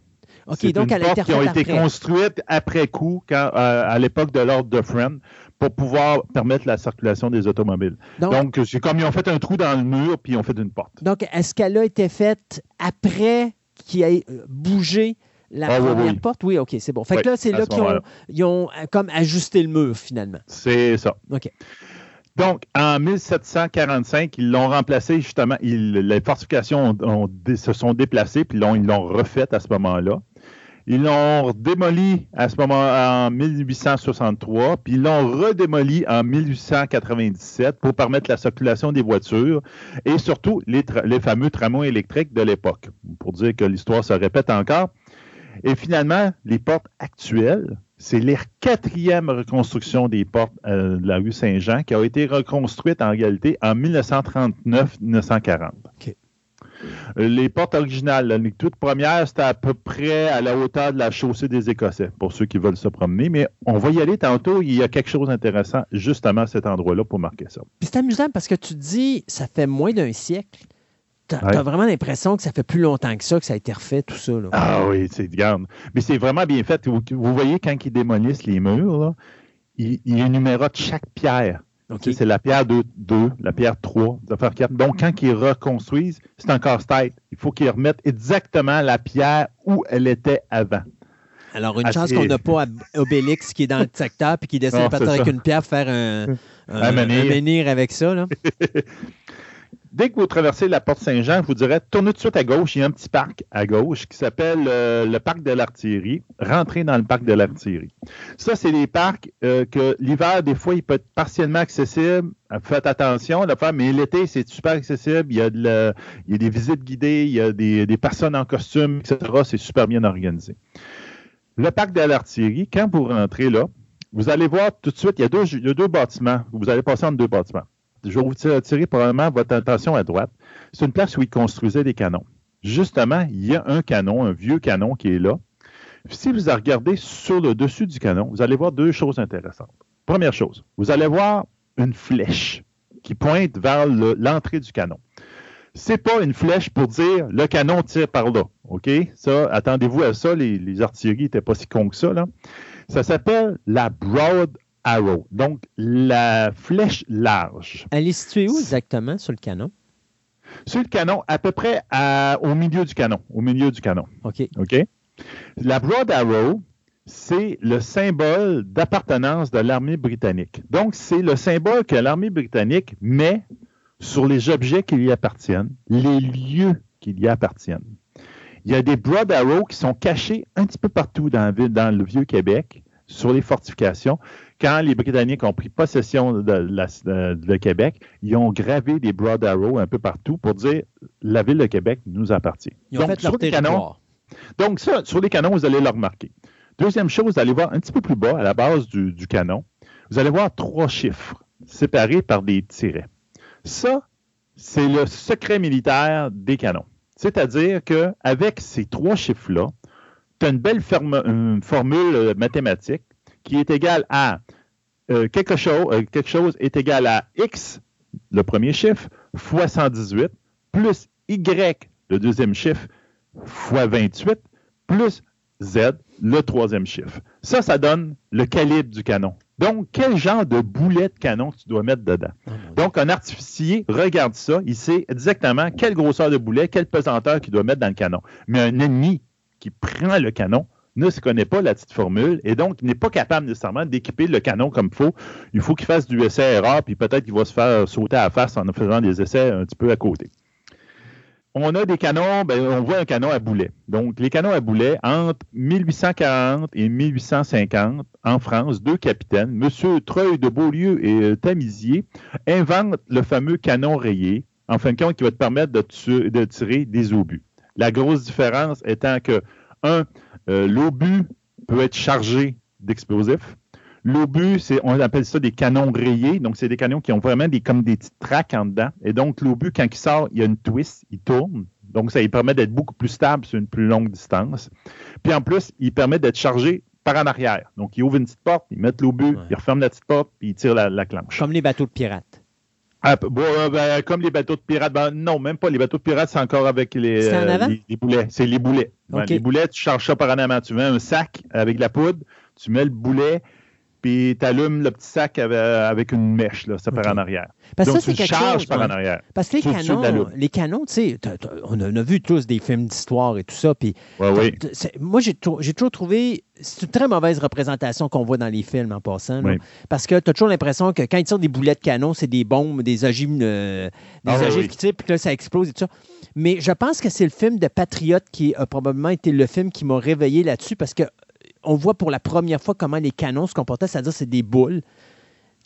OK, donc une a été porte qui ont refaite été après. construites après coup, quand, euh, à l'époque de l'ordre de Friend, pour pouvoir permettre la circulation des automobiles. Donc, c'est comme ils ont fait un trou dans le mur, puis ils ont fait une porte. donc, est-ce qu'elle a été faite après qu'il ait euh, bougé la Ah première oui. porte? Oui, OK, c'est bon. Fait que là, c'est là ce qu'ils ont, moment-là. ils ont euh, comme ajusté le mur, finalement. C'est ça. OK. Donc, en 1745, ils l'ont remplacé justement. ils- les fortifications ont- ont dé- se sont déplacées, puis ils l'ont refait à ce moment-là. Ils l'ont démoli à ce moment en 1863, puis ils l'ont redémoli en 1897 pour permettre la circulation des voitures et surtout les, fameux tramways électriques de l'époque, pour dire que l'histoire se répète encore. Et finalement, les portes actuelles, c'est la quatrième reconstruction des portes euh, de la rue Saint-Jean qui a été reconstruite en réalité en 1939-1940. OK. Les portes originales, les toutes premières, c'était à peu près à la hauteur de la chaussée des Écossais, pour ceux qui veulent se promener. Mais on va y aller tantôt. Il y a quelque chose d'intéressant justement à cet endroit-là pour marquer ça. Puis c'est amusant parce que tu dis, ça fait moins d'un siècle. Tu as, Ouais. vraiment l'impression que ça fait plus longtemps que ça, que ça a été refait, tout ça. Là. Ah oui, c'est garde. Mais c'est vraiment bien fait. Vous, vous voyez, quand ils démolissent les murs, là, ils, ils énumérotent chaque pierre. C'est la pierre 2, 2, la pierre 3, la pierre 4. Donc, quand ils reconstruisent, c'est un casse-tête. Il faut qu'ils remettent exactement la pierre où elle était avant. Alors, une Ah, chance qu'on n'a pas Obélix qui est dans le secteur puis qui décide Non, peut-être c'est avec ça. une pierre faire un, un, Un menhir. un menhir avec ça. Là. dès que vous traversez la porte Saint-Jean, je vous dirais, tournez tout de suite à gauche. Il y a un petit parc à gauche qui s'appelle euh, le parc de l'artillerie. Rentrez dans le parc de l'artillerie. Ça, c'est des parcs euh, que l'hiver, des fois, il peut être partiellement accessible. Faites attention, là, mais l'été, c'est super accessible. Il y, a il y a des visites guidées, il y a des, des personnes en costume, etc. C'est super bien organisé. Le parc de l'artillerie, quand vous rentrez là, vous allez voir tout de suite, il y a deux, il y a deux bâtiments. Vous allez passer entre deux bâtiments je vais vous attirer probablement votre attention à droite. C'est une place où ils construisaient des canons. Justement, il y a un canon, un vieux canon qui est là. Si vous regardez sur le dessus du canon, vous allez voir deux choses intéressantes. Première chose, vous allez voir une flèche qui pointe vers l'entrée du canon. C'est pas une flèche pour dire le canon tire par là. OK? Ça, attendez-vous à ça. Les, artilleries n'étaient pas si cons que ça. Ça s'appelle la Broad arrow, donc la flèche large. Elle est située où exactement sur le canon? Sur le canon, à peu près au milieu du canon. Au milieu du canon. OK. OK? La Broad Arrow, c'est le symbole d'appartenance de l'armée britannique. Donc, c'est le symbole que l'armée britannique met sur les objets qui lui appartiennent, les lieux qui lui appartiennent. Il y a des Broad Arrows qui sont cachés un petit peu partout dans, dans le Vieux-Québec, sur les fortifications quand les Britanniques ont pris possession de, Québec, ils ont gravé des broad arrows un peu partout pour dire la ville de Québec nous appartient. Ils ont donc, fait leur sur canons, donc, ça, sur les canons, vous allez le remarquer. Deuxième chose, vous allez voir un petit peu plus bas, à la base du, canon, vous allez voir trois chiffres séparés par des tirets. Ça, c'est le secret militaire des canons. C'est-à-dire qu'avec ces trois chiffres-là, tu as une belle formule mathématique qui est égal à euh, quelque, chose, euh, quelque chose est égal à x, le premier chiffre, fois 118, plus y, le deuxième chiffre, fois 28, plus z, le troisième chiffre. Ça, ça donne le calibre du canon. Donc, quel genre de boulet de canon tu dois mettre dedans? Oh Donc, un artificier regarde ça, il sait exactement quelle grosseur de boulet, quelle pesanteur qu'il doit mettre dans le canon. Mais un ennemi qui prend le canon ne se connaît pas la petite formule et donc n'est pas capable nécessairement d'équiper le canon comme il faut. Il faut qu'il fasse du essai-erreur, puis peut-être qu'il va se faire sauter à la face en faisant des essais un petit peu à côté. On a des canons, ben, on voit un canon à boulet. Donc, les canons à boulet, entre 1840 et 1850, en France, deux capitaines, M. Treuil de Beaulieu et euh, Tamisier, inventent le fameux canon rayé, en fin de compte, qui va te permettre de, de tirer des obus. La grosse différence étant que, un, euh, l'obus peut être chargé d'explosifs. L'obus, c'est, on appelle ça des canons rayés. Donc, c'est des canons qui ont vraiment des, comme des petites traques en dedans. Et donc, l'obus, quand il sort, il y a une twist, il tourne. Donc, ça lui permet d'être beaucoup plus stable sur une plus longue distance. Puis, en plus, il permet d'être chargé par en arrière. Donc, il ouvre une petite porte, il met l'obus, il referme la petite porte, puis il tire la, la clenche. Comme les bateaux de pirates. Ah, euh, ben, comme les bateaux de pirates. Ben, non, même pas. Les bateaux de pirates, c'est encore avec les, euh, les, boulets. C'est les boulets. les boulets, tu charges ça par en avant. Tu mets un sac avec de la poudre, tu mets le boulet, puis tu allumes le petit sac avec, une mèche, là, ça part en arrière. Parce Donc, ça, tu charges par en arrière. Parce que les canons, les canons, tu sais, on, a vu tous des films d'histoire et tout ça, puis moi, j'ai toujours trouvé, c'est une très mauvaise représentation qu'on voit dans les films en passant, parce que tu as toujours l'impression que quand ils tirent des boulets de canon, c'est des bombes, des ogives, euh, des ah ogives qui tirent, puis là, ça explose et tout ça. Mais je pense que c'est le film de Patriote qui a probablement été le film qui m'a réveillé là-dessus, parce que on voit pour la première fois comment les canons se comportaient, c'est-à-dire c'est des boules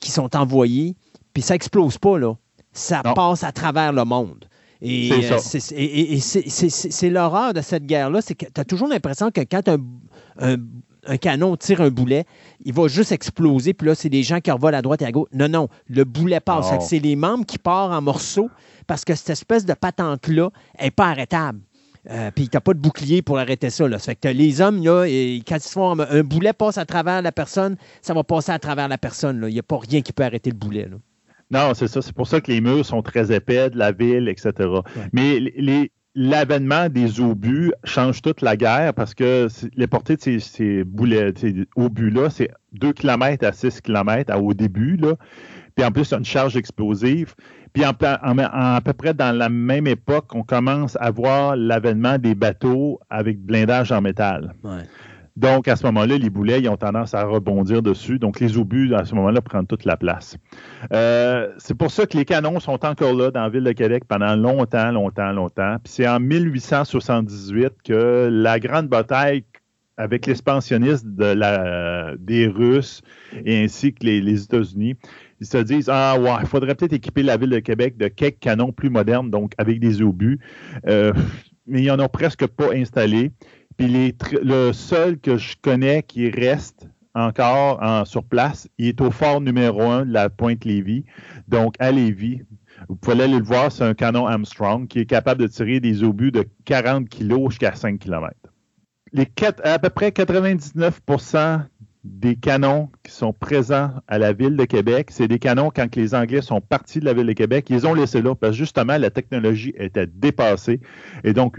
qui sont envoyées, puis ça explose pas, là. Ça passe à travers le monde. Et c'est l'horreur de cette guerre-là, c'est que tu as toujours l'impression que quand un, canon tire un boulet, il va juste exploser, puis là, c'est des gens qui revolent à droite et à gauche. Non, non, le boulet passe. C'est les membres qui partent en morceaux parce que cette espèce de patente-là n'est pas arrêtable. Euh, puis t'as pas de bouclier pour arrêter ça. Là. Ça fait que les hommes, là, et, quand ils font un boulet passe à travers la personne, ça va passer à travers la personne. Il n'y a pas rien qui peut arrêter le boulet. Non, c'est ça. C'est pour ça que les murs sont très épais de la ville, etc. Mais l'avènement des obus change toute la guerre parce que les portées de ces, ces boulets, ces obus-là, c'est 2 km à 6 km au début. Là. Puis en plus, il y a une charge explosive. Puis en, à peu près dans la même époque, on commence à voir l'avènement des bateaux avec blindage en métal. Donc, à ce moment-là, les boulets, ils ont tendance à rebondir dessus. Donc, les obus, à ce moment-là, prennent toute la place. Euh, c'est pour ça que les canons sont encore là dans la ville de Québec pendant longtemps, longtemps, longtemps. Puis c'est en 1878 que la grande bataille avec de la, des Russes et ainsi que les, États-Unis, ils se disent Ah ouais, il faudrait peut-être équiper la ville de Québec de quelques canons plus modernes, donc avec des obus. Euh, mais ils n'en ont presque pas installé. Puis le seul que je connais qui reste encore sur place, il est au fort numéro un de la Pointe-Lévis, donc à Lévis. Vous pouvez aller le voir, c'est un canon Armstrong qui est capable de tirer des obus de 40 kg jusqu'à 5 km. Les à peu près 99 des canons qui sont présents à la ville de Québec, c'est des canons quand les Anglais sont partis de la ville de Québec, ils ont laissé là parce que justement la technologie était dépassée et donc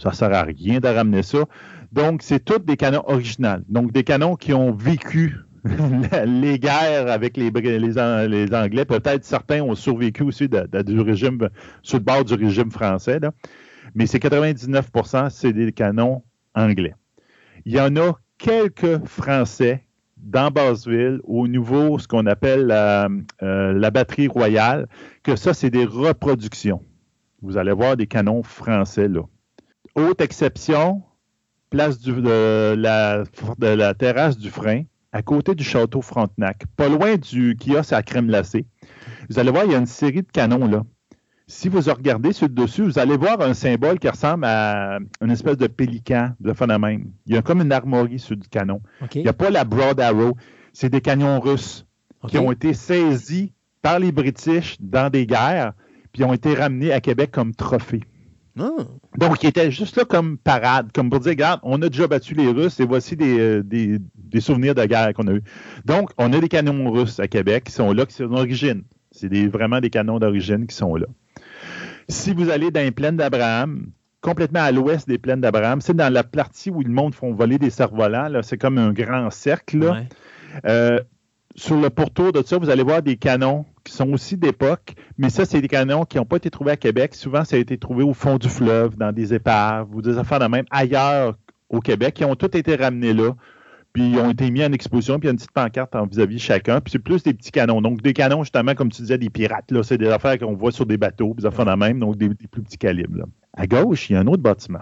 ça ne sert à rien de ramener ça. Donc c'est tous des canons originaux, donc des canons qui ont vécu les guerres avec les, Anglais. Peut-être certains ont survécu aussi du régime, sur le bord du régime français. Mais c'est 99% c'est des canons anglais. Il y en a quelques Français dans Basseville au niveau, ce qu'on appelle la, euh, batterie royale, que ça, c'est des reproductions. Vous allez voir des canons français là. Haute exception, place de, la, de la terrasse du frein, à côté du château Frontenac, pas loin du kiosque à crème glacée. Vous allez voir, il y a une série de canons là si vous regardez sur le dessus, vous allez voir un symbole qui ressemble à une espèce de pélican de phénomène. Il y a comme une armoirie sur du canon. Il n'y a pas la Broad Arrow. C'est des canons russes qui ont été saisis par les British dans des guerres, puis ont été ramenés à Québec comme trophée. Ah. Donc, ils étaient juste là comme parade, comme pour dire, regarde, on a déjà battu les Russes et voici des, euh, souvenirs de guerre qu'on a eus. Donc, on a des canons russes à Québec qui sont là, qui sont d'origine. C'est vraiment des canons d'origine qui sont là. Si vous allez dans les plaines d'Abraham, complètement à l'ouest des plaines d'Abraham, c'est dans la partie où le monde font voler des cerfs-volants. C'est comme un grand cercle. Euh, sur le pourtour de ça, vous allez voir des canons qui sont aussi d'époque, mais ça, c'est des canons qui n'ont pas été trouvés à Québec. Souvent, ça a été trouvé au fond du fleuve, dans des épaves ou des affaires de même ailleurs au Québec, qui ont tous été ramenés là puis ils ont été mis en exposition, puis il y a une petite pancarte en vis-à-vis chacun, puis c'est plus des petits canons. Donc des canons, justement, comme tu disais, des pirates, là, c'est des affaires qu'on voit sur des bateaux, puis ça même, donc des, plus petits calibres. À gauche, il y a un autre bâtiment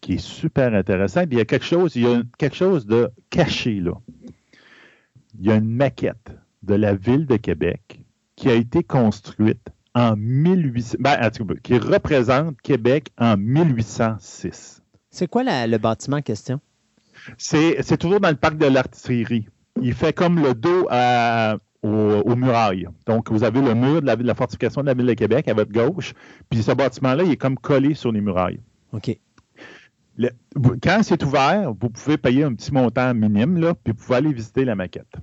qui est super intéressant, puis il y a quelque chose, il y a quelque chose de caché là. Il y a une maquette de la ville de Québec qui a été construite en 1800, ben, qui représente Québec en 1806. C'est quoi le bâtiment en question? C'est toujours dans le parc de l'artillerie. Il fait comme le dos aux, murailles. Donc, vous avez le mur de la, de la, fortification de la ville de Québec à votre gauche, puis ce bâtiment-là, il est comme collé sur les murailles. OK. quand c'est ouvert, vous pouvez payer un petit montant minime, là, puis vous pouvez aller visiter la maquette.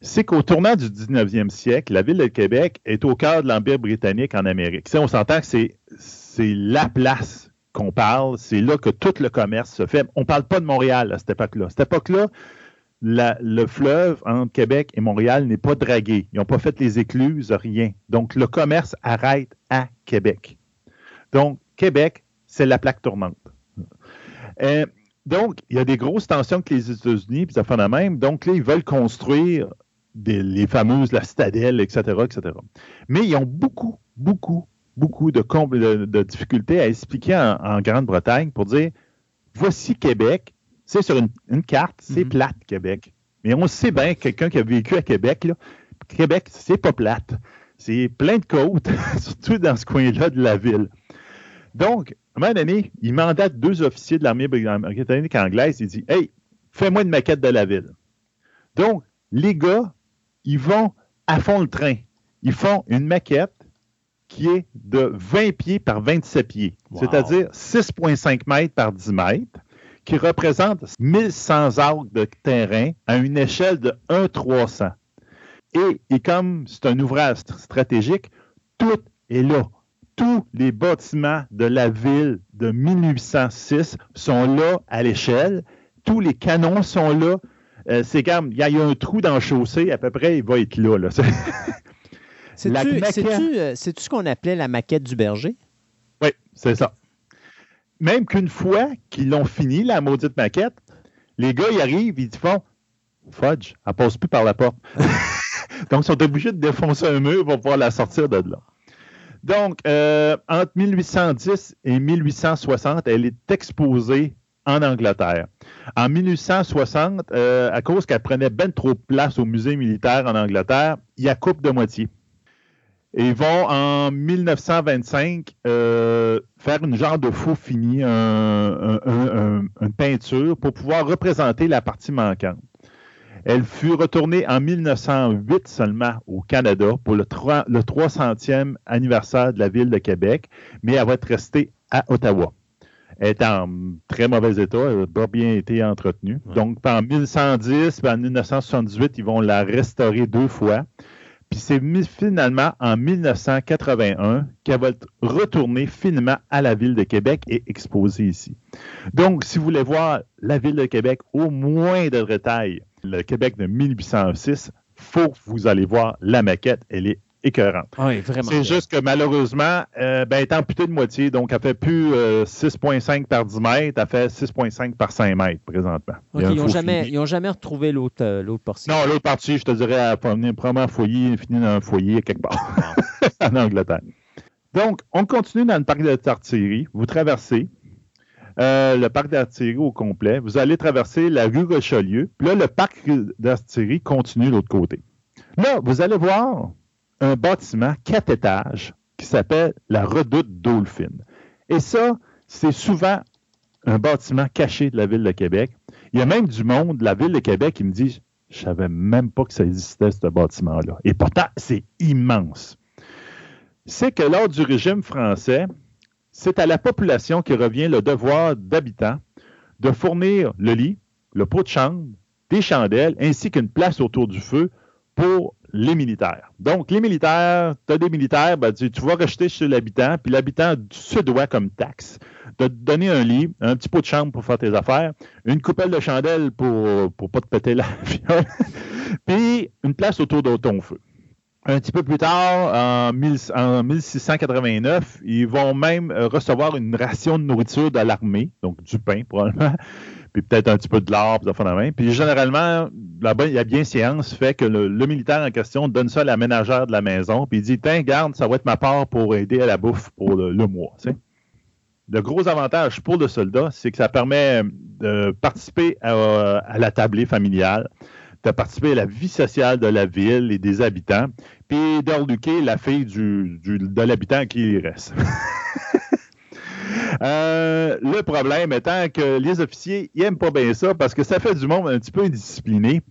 C'est qu'au tournant du 19e siècle, la ville de Québec est au cœur de l'Empire britannique en Amérique. on s'entend que c'est la place qu'on parle, c'est là que tout le commerce se fait. On ne parle pas de Montréal à cette époque-là. À cette époque-là, le fleuve entre Québec et Montréal n'est pas dragué. Ils n'ont pas fait les écluses, rien. Donc, le commerce arrête à Québec. Donc, Québec, c'est la plaque tournante. Euh, donc, il y a des grosses tensions avec les États-Unis, puis ça fait la même. Donc, là, ils veulent construire les fameuses, la citadelle, etc., etc. Mais ils ont beaucoup, beaucoup, beaucoup de, difficultés à expliquer en, Grande-Bretagne pour dire voici Québec. C'est sur une, carte, c'est mhm. plate, Québec. Mais on sait bien, quelqu'un qui a vécu à Québec, là, Québec, c'est pas plate. C'est plein de côtes, surtout dans ce coin-là de la ville. Donc, à un moment donné, il mandate deux officiers de l'armée britannique anglaise. Il dit Hey, fais-moi une maquette de la ville. Donc, les gars, ils vont à fond le train. Ils font une maquette qui est de 20 pieds par 27 pieds, c'est-à-dire 6,5 mètres par 10 mètres, qui représente 1100 arcs de terrain à une échelle de 1,300. Et, et comme c'est un ouvrage stratégique, tout est là. Tous les bâtiments de la ville de 1806 sont là à l'échelle. Tous les canons sont là. Euh, c'est comme, il y, a un trou dans le chaussée, à peu près, il va être là. là. Euh, c'est-tu ce qu'on appelait la maquette du berger? Oui, c'est ça. Même qu'une fois qu'ils l'ont fini, la maudite maquette, Les gars, ils arrivent, ils font Fudge, elle passe plus par la porte. Donc, ils sont obligés de défoncer un mur pour pouvoir la sortir de là. Donc, euh, entre 1810 et 1860, elle est exposée en Angleterre. En 1860, euh, à cause qu'elle prenait bien trop de place au musée militaire en Angleterre, il y a coupe de moitié. Et ils vont en 1925 euh, faire une genre de faux fini, un, un, un, une peinture pour pouvoir représenter la partie manquante. Elle fut retournée en 1908 seulement au Canada pour le, 3, le 300e anniversaire de la ville de Québec, mais elle va être restée à Ottawa. Elle est en très mauvais état, elle n'a pas bien été entretenue. Ouais. Donc, en 1110 puis en 1978, ils vont la restaurer deux fois. Puis c'est finalement en 1981 qu'elle va être retournée finalement à la ville de Québec et exposée ici. Donc, si vous voulez voir la ville de Québec au moindre détail, le Québec de 1806, faut que vous allez voir la maquette. Elle est écœurante. Oui, vraiment. C'est juste que malheureusement, euh, ben, elle est amputée de moitié, donc elle fait plus euh, 6,5 par 10 mètres, elle fait 6,5 par 5 mètres présentement. Il a un ils n'ont jamais, fini. retrouvé l'autre euh, l'autre portion. Non, l'autre partie, je te dirais, elle venir probablement foyer, finir dans un foyer quelque part en Angleterre. Donc, on continue dans le parc d'artillerie. Vous traversez euh, le parc d'artillerie au complet. Vous allez traverser la rue Richelieu. Puis là, le parc d'artillerie continue de l'autre côté. Là, vous allez voir un bâtiment quatre étages qui s'appelle la Redoute Dolphin. Et ça, c'est souvent un bâtiment caché de la ville de Québec. Il y a même du monde de la ville de Québec qui me dit Je savais même pas que ça existait, ce bâtiment-là. Et pourtant, c'est immense. C'est que lors du régime français, c'est à la population qui revient le devoir d'habitant de fournir le lit, le pot de chambre, des chandelles, ainsi qu'une place autour du feu pour les militaires. Donc, les militaires, tu as des militaires, ben, tu, vas rejeter chez l'habitant, puis l'habitant se doit comme taxe de te donner un lit, un petit pot de chambre pour faire tes affaires, une coupelle de chandelle pour ne pas te péter la puis une place autour de ton feu. Un petit peu plus tard, en, 1000 en 1689, ils vont même euh, recevoir une ration de nourriture de l'armée, donc du pain probablement, puis peut-être un petit peu de l'or, puis fait la main. Puis généralement, là-bas, il y bien séance fait que le, militaire en question donne ça à la ménagère de la maison, puis il dit Tiens, garde, ça va être ma part pour aider à la bouffe pour le, le mois. Le gros avantage pour le soldat, c'est que ça permet de participer à, la tablée familiale, de participer à la vie sociale de la ville et des habitants, puis d'orluquer la fille de l'habitant qui y reste. Euh, le problème étant que les officiers n'aiment pas bien ça parce que ça fait du monde un petit peu indiscipliné.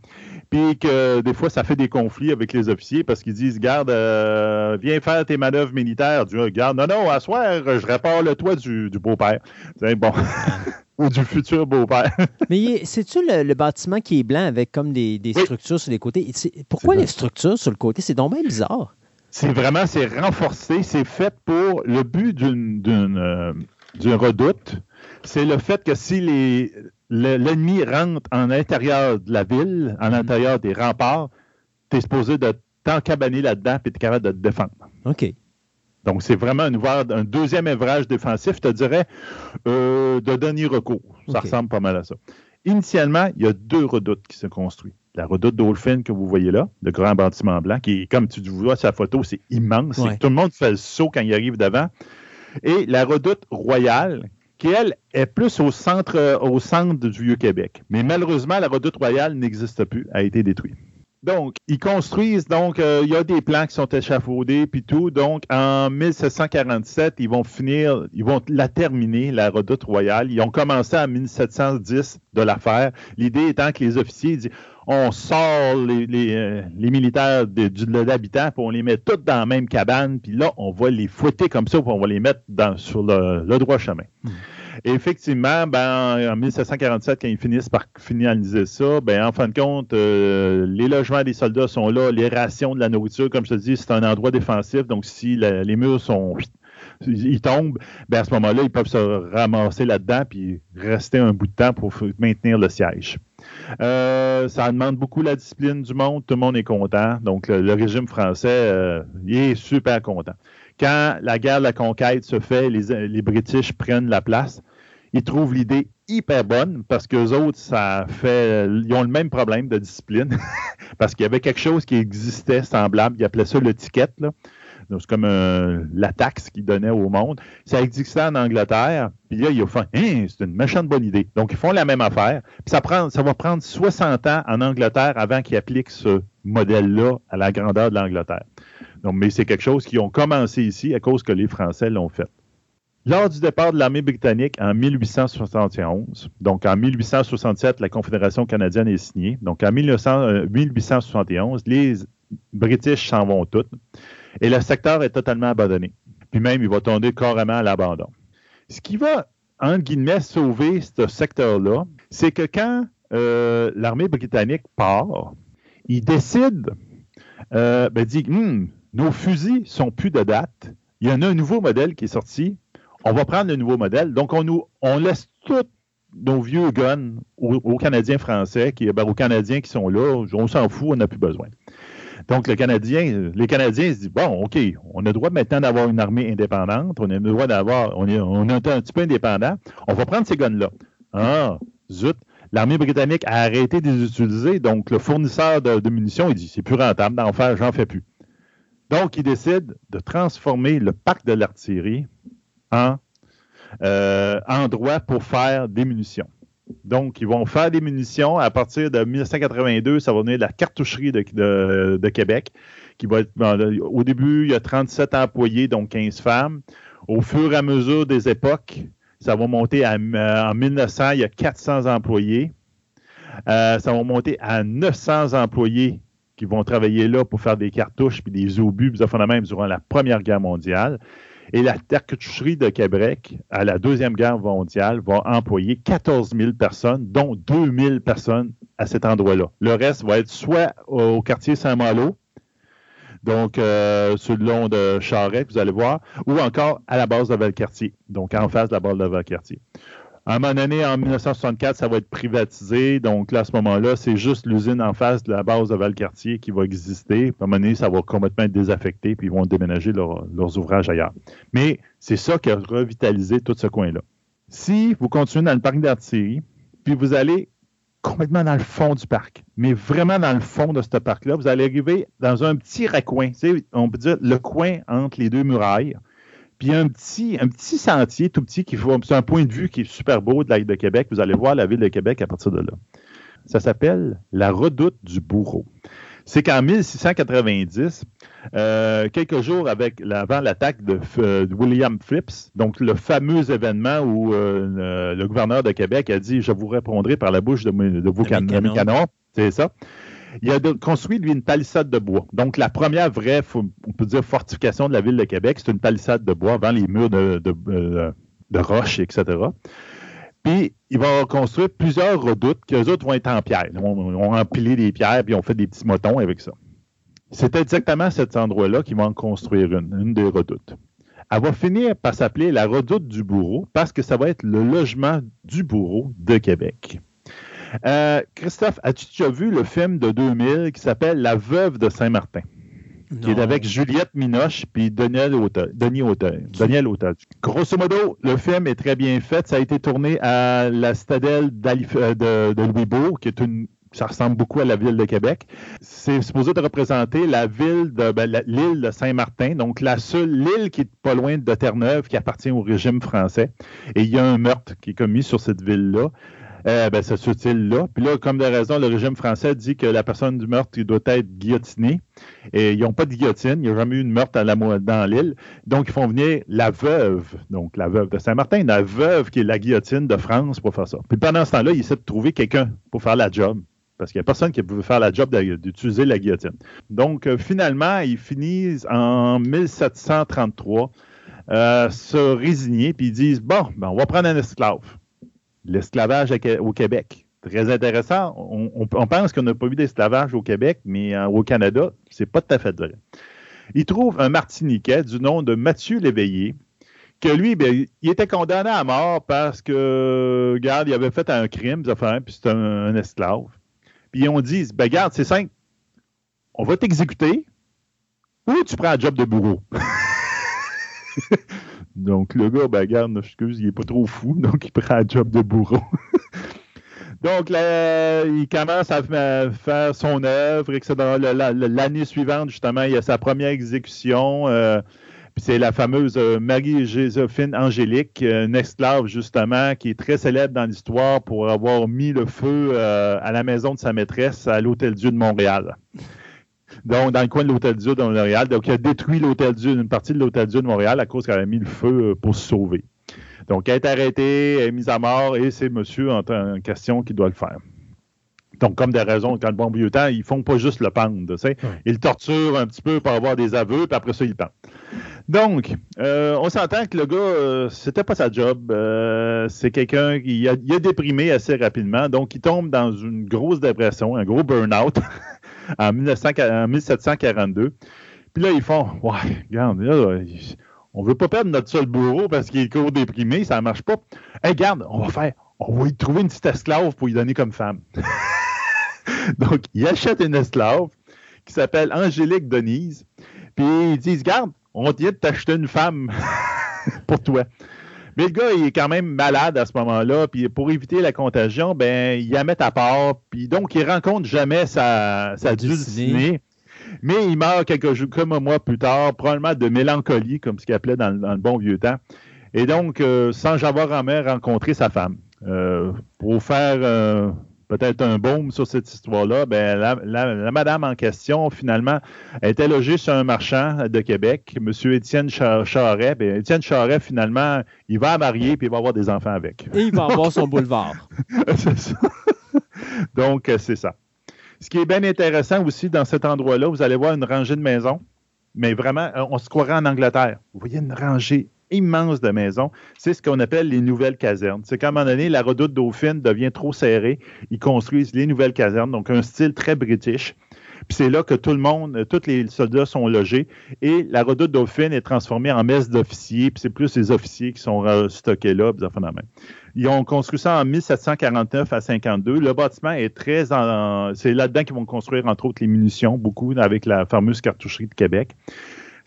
Puis que des fois, ça fait des conflits avec les officiers parce qu'ils disent Garde, euh, viens faire tes manœuvres militaires. Du Garde, non, non, à soir, je répare le toit du, du beau-père. Bon. Ou du futur beau-père. Mais c'est-tu le, le bâtiment qui est blanc avec comme des, des Oui. structures sur les côtés? Pourquoi les structures sur le côté? C'est donc bien bizarre. C'est vraiment, c'est renforcé, c'est fait pour le but d'une d'une redoute. C'est le fait que si les l'ennemi rentre en intérieur de la ville, en intérieur des remparts, tu es supposé de t'encabaner là-dedans et tu es capable de te défendre. OK. Donc, c'est vraiment un, un deuxième ouvrage défensif, je te dirais, euh, de dernier recours. Ça ressemble pas mal à ça. Initialement, il y a deux redoutes qui se construisent. La redoute Dolphin que vous voyez là, le grand bâtiment blanc, qui comme tu vois sur la photo, c'est immense. Ouais. Tout le monde fait le saut quand il arrive devant. Et la redoute royale, qui, elle, est plus au centre, du Vieux-Québec. Mais malheureusement, la redoute royale n'existe plus, a été détruite. Donc, ils construisent, donc, euh, il y a des plans qui sont échafaudés, puis tout. Donc, en 1747, ils vont finir, ils vont la terminer, la redoute royale. Ils ont commencé en 1710 de la faire. L'idée étant que les officiers disent, on sort les, les, euh, les militaires de, du- de l'habitant, puis on les met tous dans la même cabane, puis là, on va les fouetter comme ça, puis on va les mettre dans, sur le, le droit chemin. Et effectivement, ben, en 1747, quand ils finissent par finaliser ça, ben, en fin de compte, euh, les logements des soldats sont là, les rations de la nourriture, comme je te dis, c'est un endroit défensif, donc si la- les murs sont ils tombent, ben à ce moment-là, ils peuvent se ramasser là-dedans puis rester un bout de temps pour maintenir le siège. Euh, ça demande beaucoup la discipline du monde, tout le monde est content. Donc, le, le régime français, euh, il est super content. Quand la guerre de la conquête se fait, les, les British prennent la place, ils trouvent l'idée hyper bonne parce qu'eux autres, ça fait. Ils ont le même problème de discipline parce qu'il y avait quelque chose qui existait semblable. Ils appelaient ça l'étiquette. C'est comme euh, la taxe qu'ils donnaient au monde. Ça existait en Angleterre. Puis là, ils ont fait hein, c'est une méchante bonne idée. Donc, ils font la même affaire. Puis ça, va prendre 60 ans en Angleterre avant qu'ils appliquent ce modèle-là à la grandeur de l'Angleterre. Donc, mais c'est quelque chose qui ont commencé ici à cause que les Français l'ont fait. Lors du départ de l'armée britannique en 1871, donc en 1867, la Confédération canadienne est signée. Donc en 1871, euh, les British s'en vont toutes et le secteur est totalement abandonné. Puis même, il va tomber carrément à l'abandon. Ce qui va, entre guillemets, sauver ce secteur-là, c'est que quand euh, l'armée britannique part, il décide, euh, ben, dit, hum, nos fusils sont plus de date. Il y en a un nouveau modèle qui est sorti. On va prendre le nouveau modèle. Donc, on, nous, on laisse tous nos vieux guns aux, Canadiens français, qui, ben, aux Canadiens qui sont là. On s'en fout, on n'a plus besoin. Donc, le Canadien, les Canadiens se disent bon, OK, on a le droit maintenant d'avoir une armée indépendante, on a le droit d'avoir, on est, on est un petit peu indépendant, on va prendre ces guns-là. Ah, zut, l'armée britannique a arrêté de les utiliser, donc le fournisseur de, munitions, il dit c'est plus rentable d'en faire, j'en fais plus. Donc, il décide de transformer le parc de l'artillerie en euh, endroit pour faire des munitions. Donc, ils vont faire des munitions à partir de 1982. Ça va venir de la cartoucherie de, Québec. Qui va au début, il y a 37 employés, donc 15 femmes. Au fur et à mesure des époques, ça va monter à, en 1900, il y a 400 employés. Euh, ça va monter à 900 employés qui vont travailler là pour faire des cartouches puis des obus, puis ça même durant la Première Guerre mondiale. Et la cartoucherie de Québec, à la Deuxième Guerre mondiale, va employer 14 000 personnes, dont 2 000 personnes à cet endroit-là. Le reste va être soit au quartier Saint-Malo, donc euh, sur le long de Charest, vous allez voir, ou encore à la base de Valcartier, donc en face de la base de Valcartier. À un moment donné, en 1964, ça va être privatisé. Donc là, à ce moment-là, c'est juste l'usine en face de la base de Valcartier qui va exister. À un moment donné, ça va complètement être désaffecté, puis ils vont déménager leurs ouvrages ailleurs. Mais c'est ça qui a revitalisé tout ce coin-là. Si vous continuez dans le parc d'artillerie, puis vous allez complètement dans le fond du parc, mais vraiment dans le fond de ce parc-là, vous allez arriver dans un petit recoin. On peut dire le coin entre les deux murailles. Puis il y a un petit, un petit sentier tout petit qui c'est un point de vue qui est super beau de la ville de Québec. Vous allez voir la ville de Québec à partir de là. Ça s'appelle la redoute du bourreau. C'est qu'en 1690, euh, quelques jours avec, avant l'attaque de, William Phipps, donc le fameux événement où euh, le, gouverneur de Québec a dit Je vous répondrai par la bouche de, vos canons. C'est ça il a construit, lui, une palissade de bois. Donc, la première vraie, on peut dire, fortification de la ville de Québec, c'est une palissade de bois avant les murs de, de, euh, roches, etc. Puis, il va construire plusieurs redoutes qui, eux autres, vont être en pierre. Ils ont empilé des pierres, puis on fait des petits motons avec ça. C'est exactement cet endroit-là qu'ils vont en construire une, une des redoutes. Elle va finir par s'appeler la redoute du bourreau parce que ça va être le logement du bourreau de Québec. Euh, Christophe, as-tu déjà vu le film de 2000 qui s'appelle La veuve de Saint-Martin? Qui est avec Juliette Minoche puis Daniel Auteuil. Daniel Auteuil. Grosso modo, le film est très bien fait. Ça a été tourné à la citadelle euh, de, de Louisbourg, qui est une ça ressemble beaucoup à la ville de Québec. C'est supposé de représenter la ville de ben, l'île de Saint-Martin, donc la seule île qui est pas loin de Terre-Neuve, qui appartient au régime français. Et il y a un meurtre qui est commis sur cette ville-là. Euh, ben, cette île-là. Puis là, comme de raison, le régime français dit que la personne du meurtre doit être guillotinée. Et ils n'ont pas de guillotine. Il n'y a jamais eu de meurtre dans l'île. Donc, ils font venir la veuve, donc la veuve de Saint-Martin, la veuve qui est la guillotine de France pour faire ça. Puis pendant ce temps-là, ils essaient de trouver quelqu'un pour faire la job. Parce qu'il n'y a personne qui pouvait faire la job d'utiliser la guillotine. Donc, euh, finalement, ils finissent en 1733 euh, se résigner, puis ils disent Bon, ben, on va prendre un esclave l'esclavage au Québec. Très intéressant. On, pense qu'on n'a pas vu d'esclavage au Québec, mais euh, au Canada, c'est pas tout à fait vrai. Il trouve un Martiniquais du nom de Mathieu Léveillé, que lui, ben, il était condamné à mort parce que, regarde, il avait fait un crime, puis c'est un, esclave. Puis on dit, ben, regarde, c'est simple, on va t'exécuter ou tu prends un job de bourreau. Donc, le gars, ben, garde, excuse, il est pas trop fou, donc il prend un job de bourreau. donc, il commence à faire son œuvre, etc. L'année suivante, justement, il y a sa première exécution. Euh, c'est la fameuse euh, Marie-Joséphine Angélique, une esclave justement, qui est très célèbre dans l'histoire pour avoir mis le feu euh, à la maison de sa maîtresse à l'Hôtel-Dieu de Montréal. Donc, dans le coin de l'Hôtel-Dieu de Montréal. Donc, il a détruit l'Hôtel-Dieu, une partie de l'Hôtel-Dieu de Montréal à cause qu'elle a mis le feu euh, pour se sauver. Donc, elle est arrêtée, elle est mise à mort et c'est monsieur en, question qui doit le faire. Donc, comme des raisons, quand le bon vieux temps, ils font pas juste le pendre, tu sais. Ils le torturent un petit peu pour avoir des aveux, puis après ça, ils le pendent. Donc, euh, on s'entend que le gars, euh, c'était pas sa job. Euh, c'est quelqu'un qui a, déprimé assez rapidement. Donc, il tombe dans une grosse dépression, un gros burn-out en, 1742. Puis là, ils font Ouais, regarde, là, on veut pas perdre notre seul bourreau parce qu'il est trop déprimé, ça marche pas. Hey, regarde, on va faire, on va lui trouver une petite esclave pour lui donner comme femme. Donc, il achète une esclave qui s'appelle Angélique Denise. Puis ils disent, garde, on vient de t'acheter une femme pour toi. Mais le gars, il est quand même malade à ce moment-là, puis pour éviter la contagion, ben, il la met à part, puis donc il rencontre jamais sa, sa destinée. Mais il meurt quelques jours, comme un mois plus tard, probablement de mélancolie, comme ce qu'il appelait dans, le bon vieux temps. Et donc, euh, sans avoir jamais rencontré sa femme. Euh, pour faire euh, peut-être un baume sur cette histoire-là, ben, la, madame en question, finalement, était logée sur un marchand de Québec, M. Étienne Charret. Ben, Étienne Charret, finalement, il va marier puis il va avoir des enfants avec. Et il va avoir son boulevard. c'est ça. Donc, c'est ça. Ce qui est bien intéressant aussi dans cet endroit-là, vous allez voir une rangée de maisons, mais vraiment, on se croirait en Angleterre. Vous voyez une rangée immense de maisons. C'est ce qu'on appelle les nouvelles casernes. C'est qu'à un moment donné, la redoute dauphine devient trop serrée. Ils construisent les nouvelles casernes, donc un style très british. Puis c'est là que tout le monde, tous les soldats sont logés. Et la redoute dauphine est transformée en messe d'officiers. Puis c'est plus les officiers qui sont stockés là. Puis ça. Ils ont construit ça en 1749 à 52. Le bâtiment est très en, c'est là-dedans qu'ils vont construire entre autres les munitions, beaucoup avec la fameuse cartoucherie de Québec.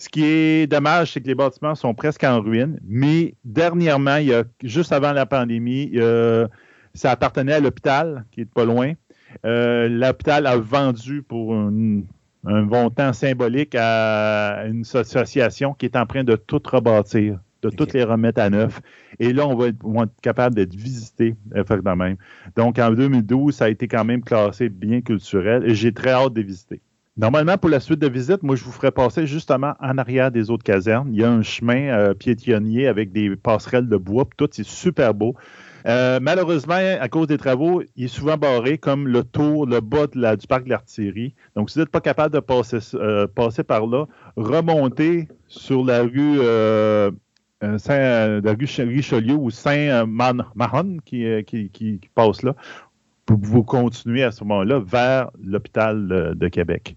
Ce qui est dommage, c'est que les bâtiments sont presque en ruine, mais dernièrement, il y a, juste avant la pandémie, ça appartenait à l'hôpital, qui est pas loin. Euh, l'hôpital a vendu pour un, montant symbolique à une association qui est en train de tout rebâtir, de toutes les remettre à neuf. Et là, on va être, capable d'être visité, effectivement. Donc, en 2012, ça a été quand même classé bien culturel et j'ai très hâte de visiter. Normalement, pour la suite de visite, moi, je vous ferai passer justement en arrière des autres casernes. Il y a un chemin euh, piétonnier avec des passerelles de bois, tout, c'est super beau. Euh, malheureusement, à cause des travaux, il est souvent barré comme le tour, le bas du parc de l'artillerie. Donc, si vous n'êtes pas capable de passer, euh, passer par là, remontez sur la rue, Saint, la rue Richelieu ou Saint-Mahon qui, passe là vous continuez à ce moment-là vers l'hôpital de, Québec.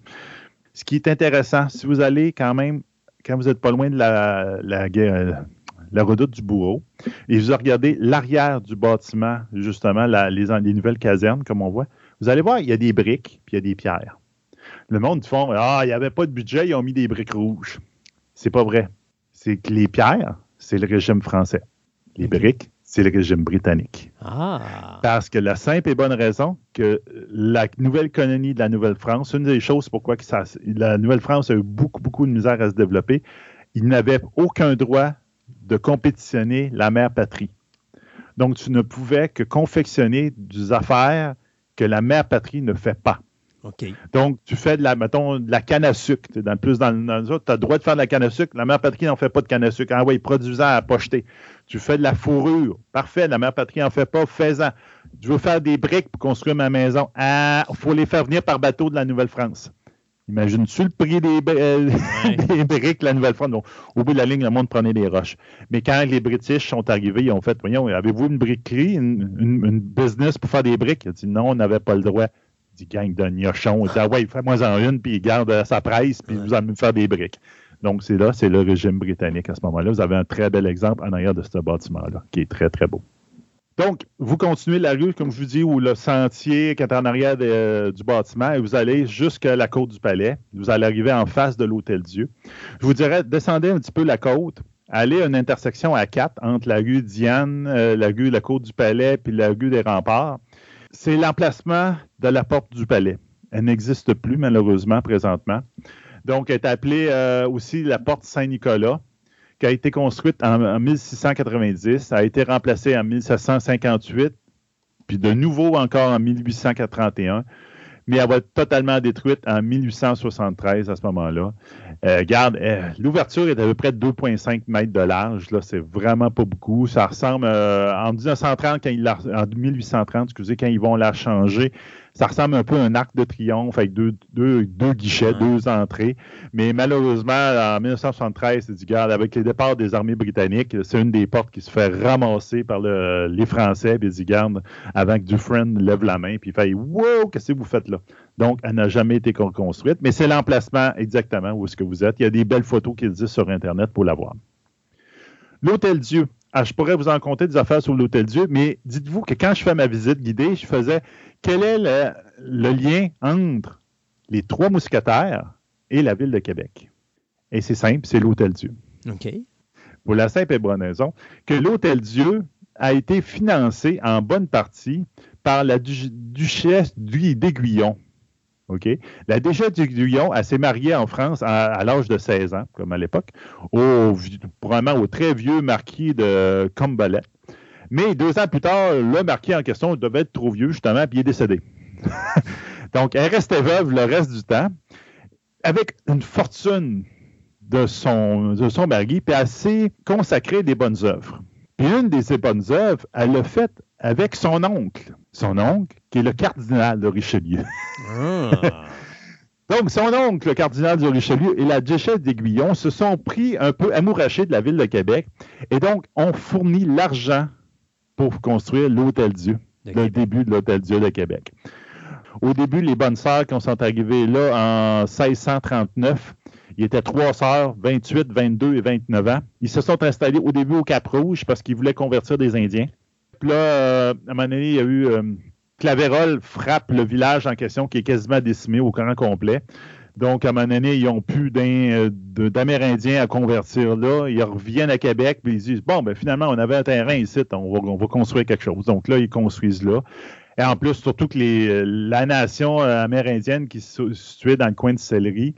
Ce qui est intéressant, si vous allez quand même, quand vous n'êtes pas loin de la, la, redoute du bourreau, et vous regardez l'arrière du bâtiment, justement, les, les, nouvelles casernes, comme on voit, vous allez voir, il y a des briques, puis il y a des pierres. Le monde dit Ah, il n'y avait pas de budget, ils ont mis des briques rouges. C'est pas vrai. C'est que les pierres, c'est le régime français. Les briques, c'est le régime britannique. Ah. Parce que la simple et bonne raison que la nouvelle colonie de la Nouvelle-France, une des choses pourquoi la Nouvelle-France a eu beaucoup, beaucoup de misère à se développer, il n'avait aucun droit de compétitionner la mère patrie. Donc, tu ne pouvais que confectionner des affaires que la mère patrie ne fait pas. Donc, tu fais de la, mettons, de la canne à sucre. Dans, plus dans, dans tu as le droit de faire de la canne à sucre. La mère patrie n'en fait pas de canne à sucre. Ah oui, produisant à pocheter. Tu fais de la fourrure. Parfait. La mère patrie n'en fait pas. Fais-en. Je veux faire des briques pour construire ma maison. Ah, il faut les faire venir par bateau de la Nouvelle-France. Imagine-tu le prix des, euh, briques de la Nouvelle-France? Au bout de la ligne, le monde prenait des roches. Mais quand les British sont arrivés, ils ont fait Voyons, avez-vous une briquerie, une, une, business pour faire des briques? Il a dit Non, on n'avait pas le droit dit gang de gnochons. Il dit, ah ouais, fais-moi en une, puis il garde sa presse, puis vous allez me faire des briques. Donc, c'est là, c'est le régime britannique à ce moment-là. Vous avez un très bel exemple en arrière de ce bâtiment-là, qui est très, très beau. Donc, vous continuez la rue, comme je vous dis, ou le sentier qui est en arrière du bâtiment, et vous allez jusqu'à la côte du palais. Vous allez arriver en face de l'Hôtel Dieu. Je vous dirais, descendez un petit peu la côte, aller à une intersection à 4 entre la rue Diane, euh, la rue La Côte du Palais puis la rue des Remparts. C'est l'emplacement de la porte du Palais. Elle n'existe plus, malheureusement, présentement. Donc, elle est appelée euh, aussi la porte Saint-Nicolas, qui a été construite en, en 1690, a été remplacée en 1758, puis de nouveau encore en 1831 mais elle va être totalement détruite en 1873 à ce moment-là. Euh, regarde, euh, l'ouverture est à peu près de 2,5 mètres de large. Là, c'est vraiment pas beaucoup. Ça ressemble euh, en 1930, quand il en 1830, excusez, quand ils vont la changer, ça ressemble un peu à un arc de triomphe avec deux, deux, deux guichets, deux entrées. Mais malheureusement, en 1973, c'est du garde, avec les départs des armées britanniques, c'est une des portes qui se fait ramasser par le, les Français, puis ils garde avant que Dufresne lève la main, puis il fait Wow, qu'est-ce que vous faites là? Donc, elle n'a jamais été construite, mais c'est l'emplacement exactement où est-ce que vous êtes. Il y a des belles photos qui existent sur Internet pour la voir. L'Hôtel Dieu. Ah, je pourrais vous en compter des affaires sur l'Hôtel Dieu, mais dites-vous que quand je fais ma visite guidée, je faisais quel est le, lien entre les trois mousquetaires et la ville de Québec? Et c'est simple, c'est l'Hôtel Dieu. OK. Pour la simple et bonne raison que l'Hôtel Dieu a été financé en bonne partie par la duchesse d'Aiguillon. La duchesse d'Aiguillon, elle s'est mariée en France à, l'âge de 16 ans, comme à l'époque, au, probablement au très vieux marquis de Combalet. Mais deux ans plus tard, le marquis en question devait être trop vieux, justement, puis il est décédé. Donc, elle restait veuve le reste du temps, avec une fortune de son, de mari, puis s'est consacrée des bonnes œuvres. Puis une de ces bonnes œuvres, elle l'a faite avec son oncle. Son oncle, qui est le cardinal de Richelieu. Ah. Donc, son oncle, le cardinal de Richelieu, et la duchesse d'Aiguillon se sont pris un peu amourachés de la ville de Québec et donc ont fourni l'argent pour construire l'Hôtel Dieu, le début de l'Hôtel Dieu de Québec. Au début, les bonnes sœurs qui sont arrivées là en 1639, il était trois sœurs, 28, 22 et 29 ans. Ils se sont installés au début au Cap-Rouge parce qu'ils voulaient convertir des Indiens. Là, euh, à un moment donné, il y a eu euh, Clavérol frappe le village en question qui est quasiment décimé au grand complet. Donc, à un moment donné, ils n'ont plus euh, d'Amérindiens à convertir là. Ils reviennent à Québec, puis ils disent Bon, ben finalement, on avait un terrain ici, on va, construire quelque chose. Donc là, ils construisent là. Et en plus, surtout que la nation amérindienne qui se situait dans le coin de Céleri,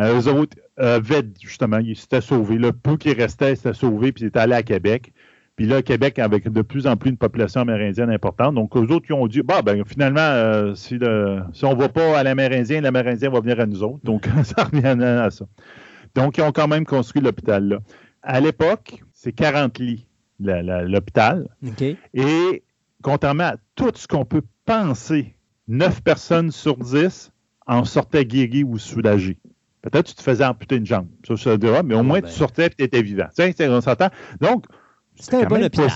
eux autres avaient justement, ils s'étaient sauvés. Le peu qui restait, s'étaient sauvés, puis ils étaient allés à Québec. Puis là, Québec, avec de plus en plus une population amérindienne importante. Donc, eux autres, qui ont dit, bah, ben, finalement, euh, si, on ne va pas à l'Amérindien, l'Amérindien va venir à nous autres. Donc, ça revient à ça. Donc, ils ont quand même construit l'hôpital là. À l'époque, c'est 40 lits, l'hôpital. Et contrairement à tout ce qu'on peut penser, 9 personnes sur 10 en sortaient guéries ou soulagées. Peut-être que tu te faisais amputer une jambe. Ça, ça dira, mais au ah, moins, tu ben. sortais et tu étais vivant. Tiens, on s'entend. Donc, c'était un bon hôpital.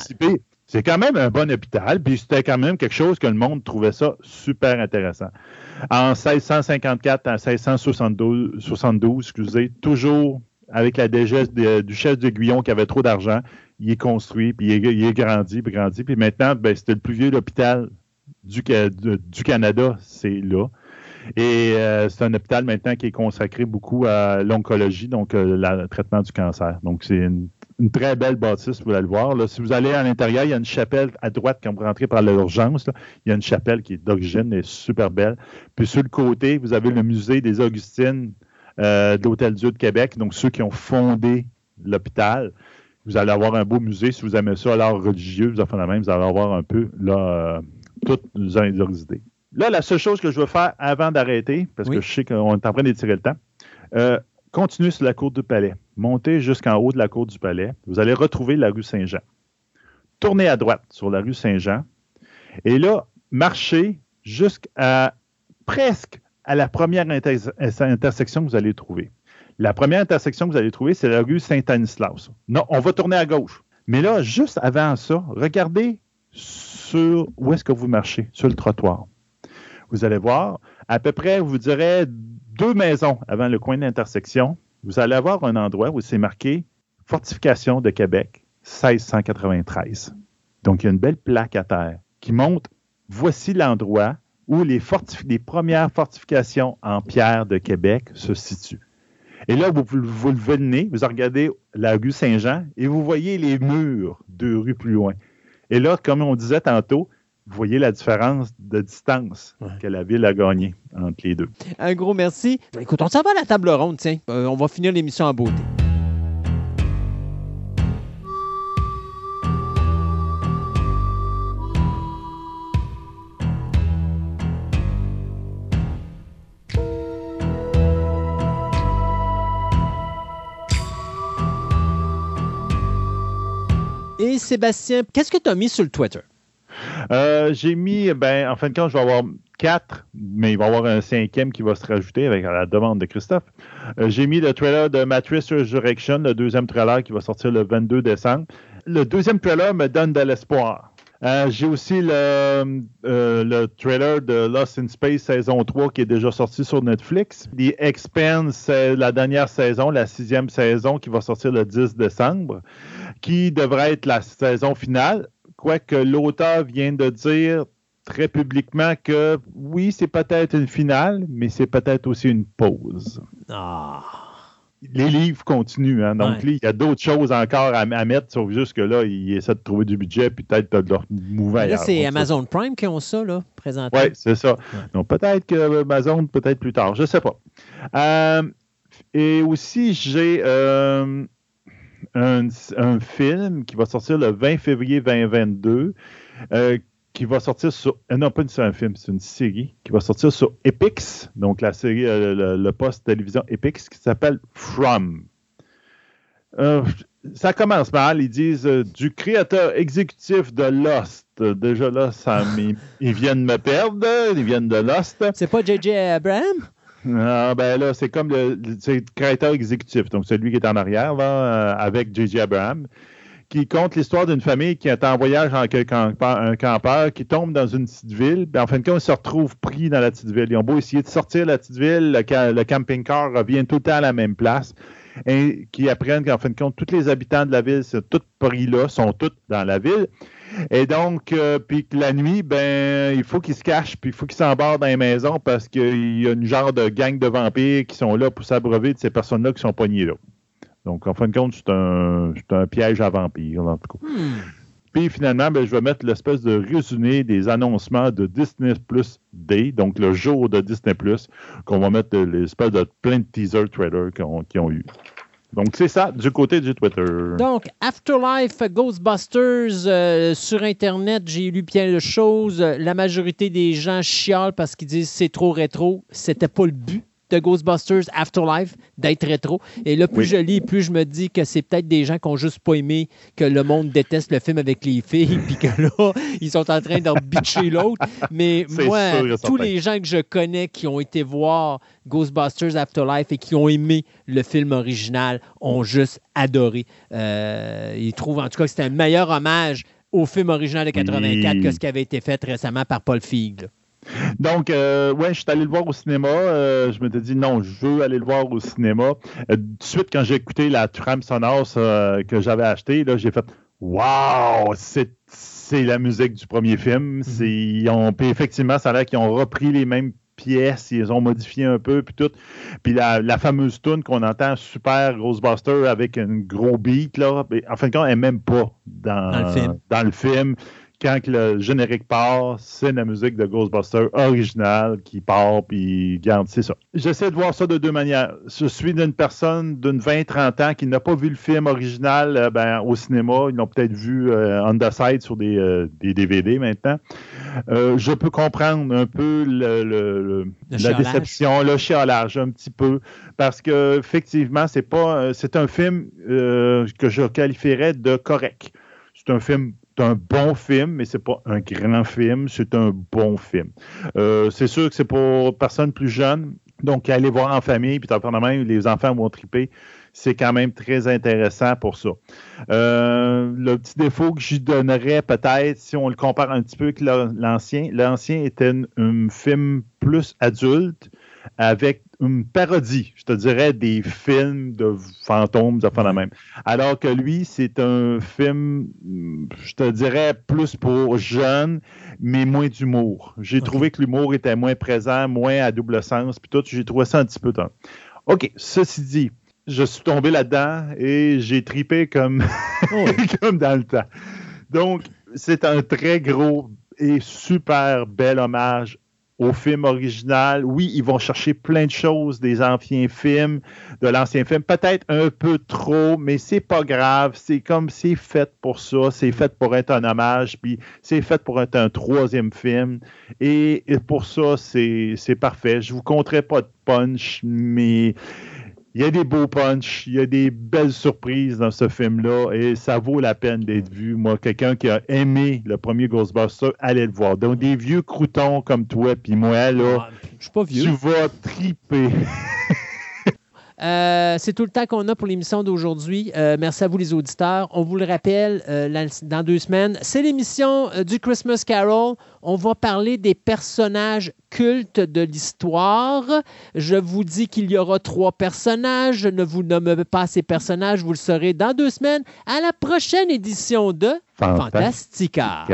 C'est quand même un bon hôpital, puis c'était quand même quelque chose que le monde trouvait ça super intéressant. En 1654 à 1672, 72, excusez, toujours avec la duchesse de, duchesse de Guyon qui avait trop d'argent, il est construit, puis il est, grandi, puis grandi. Puis maintenant, ben, c'était le plus vieux hôpital du, du Canada, c'est là. Et euh, c'est un hôpital maintenant qui est consacré beaucoup à l'oncologie, donc euh, le traitement du cancer. Donc c'est une une très belle bâtisse, vous allez le voir. Là. Si vous allez à l'intérieur, il y a une chapelle à droite quand vous rentrez par l'urgence. Il y a une chapelle qui est d'origine et super belle. Puis sur le côté, vous avez le musée des Augustines euh, de l'Hôtel Dieu de Québec, donc ceux qui ont fondé l'hôpital. Vous allez avoir un beau musée. Si vous aimez ça, l'art religieux, vous, la même, vous allez avoir un peu là, euh, toutes les idées. Là, la seule chose que je veux faire avant d'arrêter, parce que je sais qu'on est en train d'étirer le temps, euh, continuez sur la cour du palais. Montez jusqu'en haut de la cour du palais. Vous allez retrouver la rue Saint-Jean. Tournez à droite sur la rue Saint-Jean. Et là, marchez jusqu'à presque à la première intersection que vous allez trouver. La première intersection que vous allez trouver, c'est la rue Saint-Anislas. Non, on va tourner à gauche. Mais là, juste avant ça, regardez sur où est-ce que vous marchez, sur le trottoir. Vous allez voir, à peu près, vous direz, deux maisons avant le coin d'intersection, vous allez avoir un endroit où c'est marqué Fortification de Québec 1693. Donc, il y a une belle plaque à terre qui montre voici l'endroit où les, premières fortifications en pierre de Québec se situent. Et là, vous, vous le vous regardez la rue Saint-Jean et vous voyez les murs deux rues plus loin. Et là, comme on disait tantôt, vous voyez la différence de distance Ouais. que la ville a gagnée entre les deux. Un gros merci. Écoute, on s'en va à la table ronde, tiens. Euh, on va finir l'émission en beauté. Et Sébastien, qu'est-ce que tu as mis sur le Twitter? Euh, j'ai mis, ben, en fin de compte, je vais avoir quatre, mais il va y avoir un cinquième qui va se rajouter avec la demande de Christophe. Euh, j'ai mis le trailer de Matrix Resurrection, le deuxième trailer qui va sortir le 22 décembre. Le deuxième trailer me donne de l'espoir. Euh, j'ai aussi le, le trailer de Lost in Space saison 3 qui est déjà sorti sur Netflix. The Expanse, la dernière saison, la sixième saison qui va sortir le 10 décembre, qui devrait être la saison finale. Quoique l'auteur vient de dire très publiquement que oui, c'est peut-être une finale, mais c'est peut-être aussi une pause. Ah. Les livres continuent, hein, donc Ouais. il y a d'autres choses encore à, à mettre, sauf juste que là, ils essaient de trouver du budget, puis peut-être de leur mouver Là, c'est Amazon Prime qui ont ça, là, présentement. oui, c'est ça. Donc peut-être que Amazon, peut-être plus tard, je ne sais pas. Euh, et aussi, j'ai euh, un, film qui va sortir le 20 février 2022, euh, qui va sortir sur. euh, non, pas un film, c'est une série qui va sortir sur Epix, donc la série, euh, le, poste télévision Epix, qui s'appelle From. Ça commence mal. Ils disent du créateur exécutif de Lost. Déjà là, ça, m'y- ils viennent me perdre. Ils viennent de Lost. C'est pas J.J. Abraham? Ah, ben là, c'est comme le, créateur exécutif, donc celui qui est en arrière, euh, avec J.J. Abraham, qui compte l'histoire d'une famille qui est en voyage en un campeur, qui tombe dans une petite ville, en fin de compte, ils se retrouvent pris dans la petite ville. Ils ont beau essayer de sortir de la petite ville, le, le camping-car revient tout le temps à la même place, et qui apprennent qu'en fin de compte, tous les habitants de la ville sont tous pris là, sont tous dans la ville. Et donc, euh, puis que la nuit, ben, il faut qu'ils se cachent, puis il faut qu'ils s'embarquent dans les maisons parce qu'il y a une genre de gang de vampires qui sont là pour s'abreuver de ces personnes-là qui sont poignées là. Donc, en fin de compte, c'est un, un piège à vampires, en tout cas. Hmm. Puis finalement, ben, je vais mettre l'espèce de résumé des annoncements de Disney Plus Day, donc le jour de Disney Plus, qu'on va mettre de l'espèce de plein de teaser trailers qu'ils ont, qu'ils ont eu. Donc, c'est ça du côté du Twitter. Donc, Afterlife Ghostbusters, euh, sur Internet, j'ai lu plein de choses. La majorité des gens chialent parce qu'ils disent c'est trop rétro. C'était pas le but de Ghostbusters Afterlife d'être rétro. Et là, plus Oui. je lis, plus je me dis que c'est peut-être des gens qui ont juste pas aimé que le monde déteste le film avec les filles, puis que là, ils sont en train de bitcher l'autre. Mais C'est moi, sûr tous les gens que je connais qui ont été voir Ghostbusters Afterlife et qui ont aimé le film original ont juste adoré. Euh, ils trouvent en tout cas que c'était un meilleur hommage au film original de 84 Oui. que ce qui avait été fait récemment par Paul Feig. Donc, euh, ouais, je suis allé le voir au cinéma. Euh, je m'étais dit non, je veux aller le voir au cinéma. Euh, tout de suite, quand j'ai écouté la trame sonore que j'avais achetée, là, j'ai fait Waouh, c'est c'est la musique du premier film. Ils ont, puis effectivement, ça a l'air qu'ils ont repris les mêmes pièces, ils ont modifiées un peu, puis tout. Puis la, la fameuse tune qu'on entend, super Ghostbuster avec un gros beat, là, ben, en fin de compte, elle n'est même pas dans, Dans le film. dans le film quand le générique part, c'est la musique de Ghostbusters originale qui part, puis garde, c'est ça. J'essaie de voir ça de deux manières. Je suis d'une personne d'une 20-30 ans qui n'a pas vu le film original euh, ben, au cinéma. Ils l'ont peut-être vu euh, on the side sur des, euh, des DVD maintenant. Euh, je peux comprendre un peu le, le- le- Le la déception, le chialage un petit peu, parce que effectivement, c'est pas, c'est un film que je qualifierais de correct. C'est un film, c'est un bon film, mais c'est pas un grand film, c'est un bon film. Euh, c'est sûr que c'est pour personnes plus jeunes, donc aller voir en famille, puis même, les enfants vont triper. C'est quand même très intéressant pour ça. Euh, le petit défaut que j'y donnerais peut-être, si on le compare un petit peu avec l'ancien, l'ancien était un film plus adulte avec une parodie, je te dirais, des films de fantômes, de la même. Alors que lui, c'est un film, je te dirais, plus pour jeunes, mais moins d'humour. J'ai trouvé que l'humour était moins présent, moins à double sens, puis tout. J'ai trouvé ça un petit peu tard. OK, ceci dit, je suis tombé là-dedans et j'ai tripé comme, Oh. comme dans le temps. Donc, c'est un très gros et super bel hommage au film original. Oui, ils vont chercher plein de choses des anciens films, de l'ancien film, peut-être un peu trop, mais c'est pas grave. C'est comme c'est fait pour ça, c'est fait pour être un hommage, puis c'est fait pour être un troisième film. Et, pour ça, c'est c'est parfait. Je vous compterai pas de punch, mais il y a des beaux punchs, il y a des belles surprises dans ce film-là et ça vaut la peine d'être vu. Moi, quelqu'un qui a aimé le premier Ghostbuster, allez le voir. Donc, des vieux croutons comme toi puis moi, là, Ah, Je suis pas vieux. tu vas triper. Euh, c'est tout le temps qu'on a pour l'émission d'aujourd'hui. Euh, merci à vous, les auditeurs. On vous le rappelle, euh, dans deux semaines, c'est l'émission du Christmas Carol. On va parler des personnages cultes de l'histoire. Je vous dis qu'il y aura trois personnages. Je ne vous nomme pas ces personnages. Vous le saurez dans deux semaines à la prochaine édition de. Fantastica.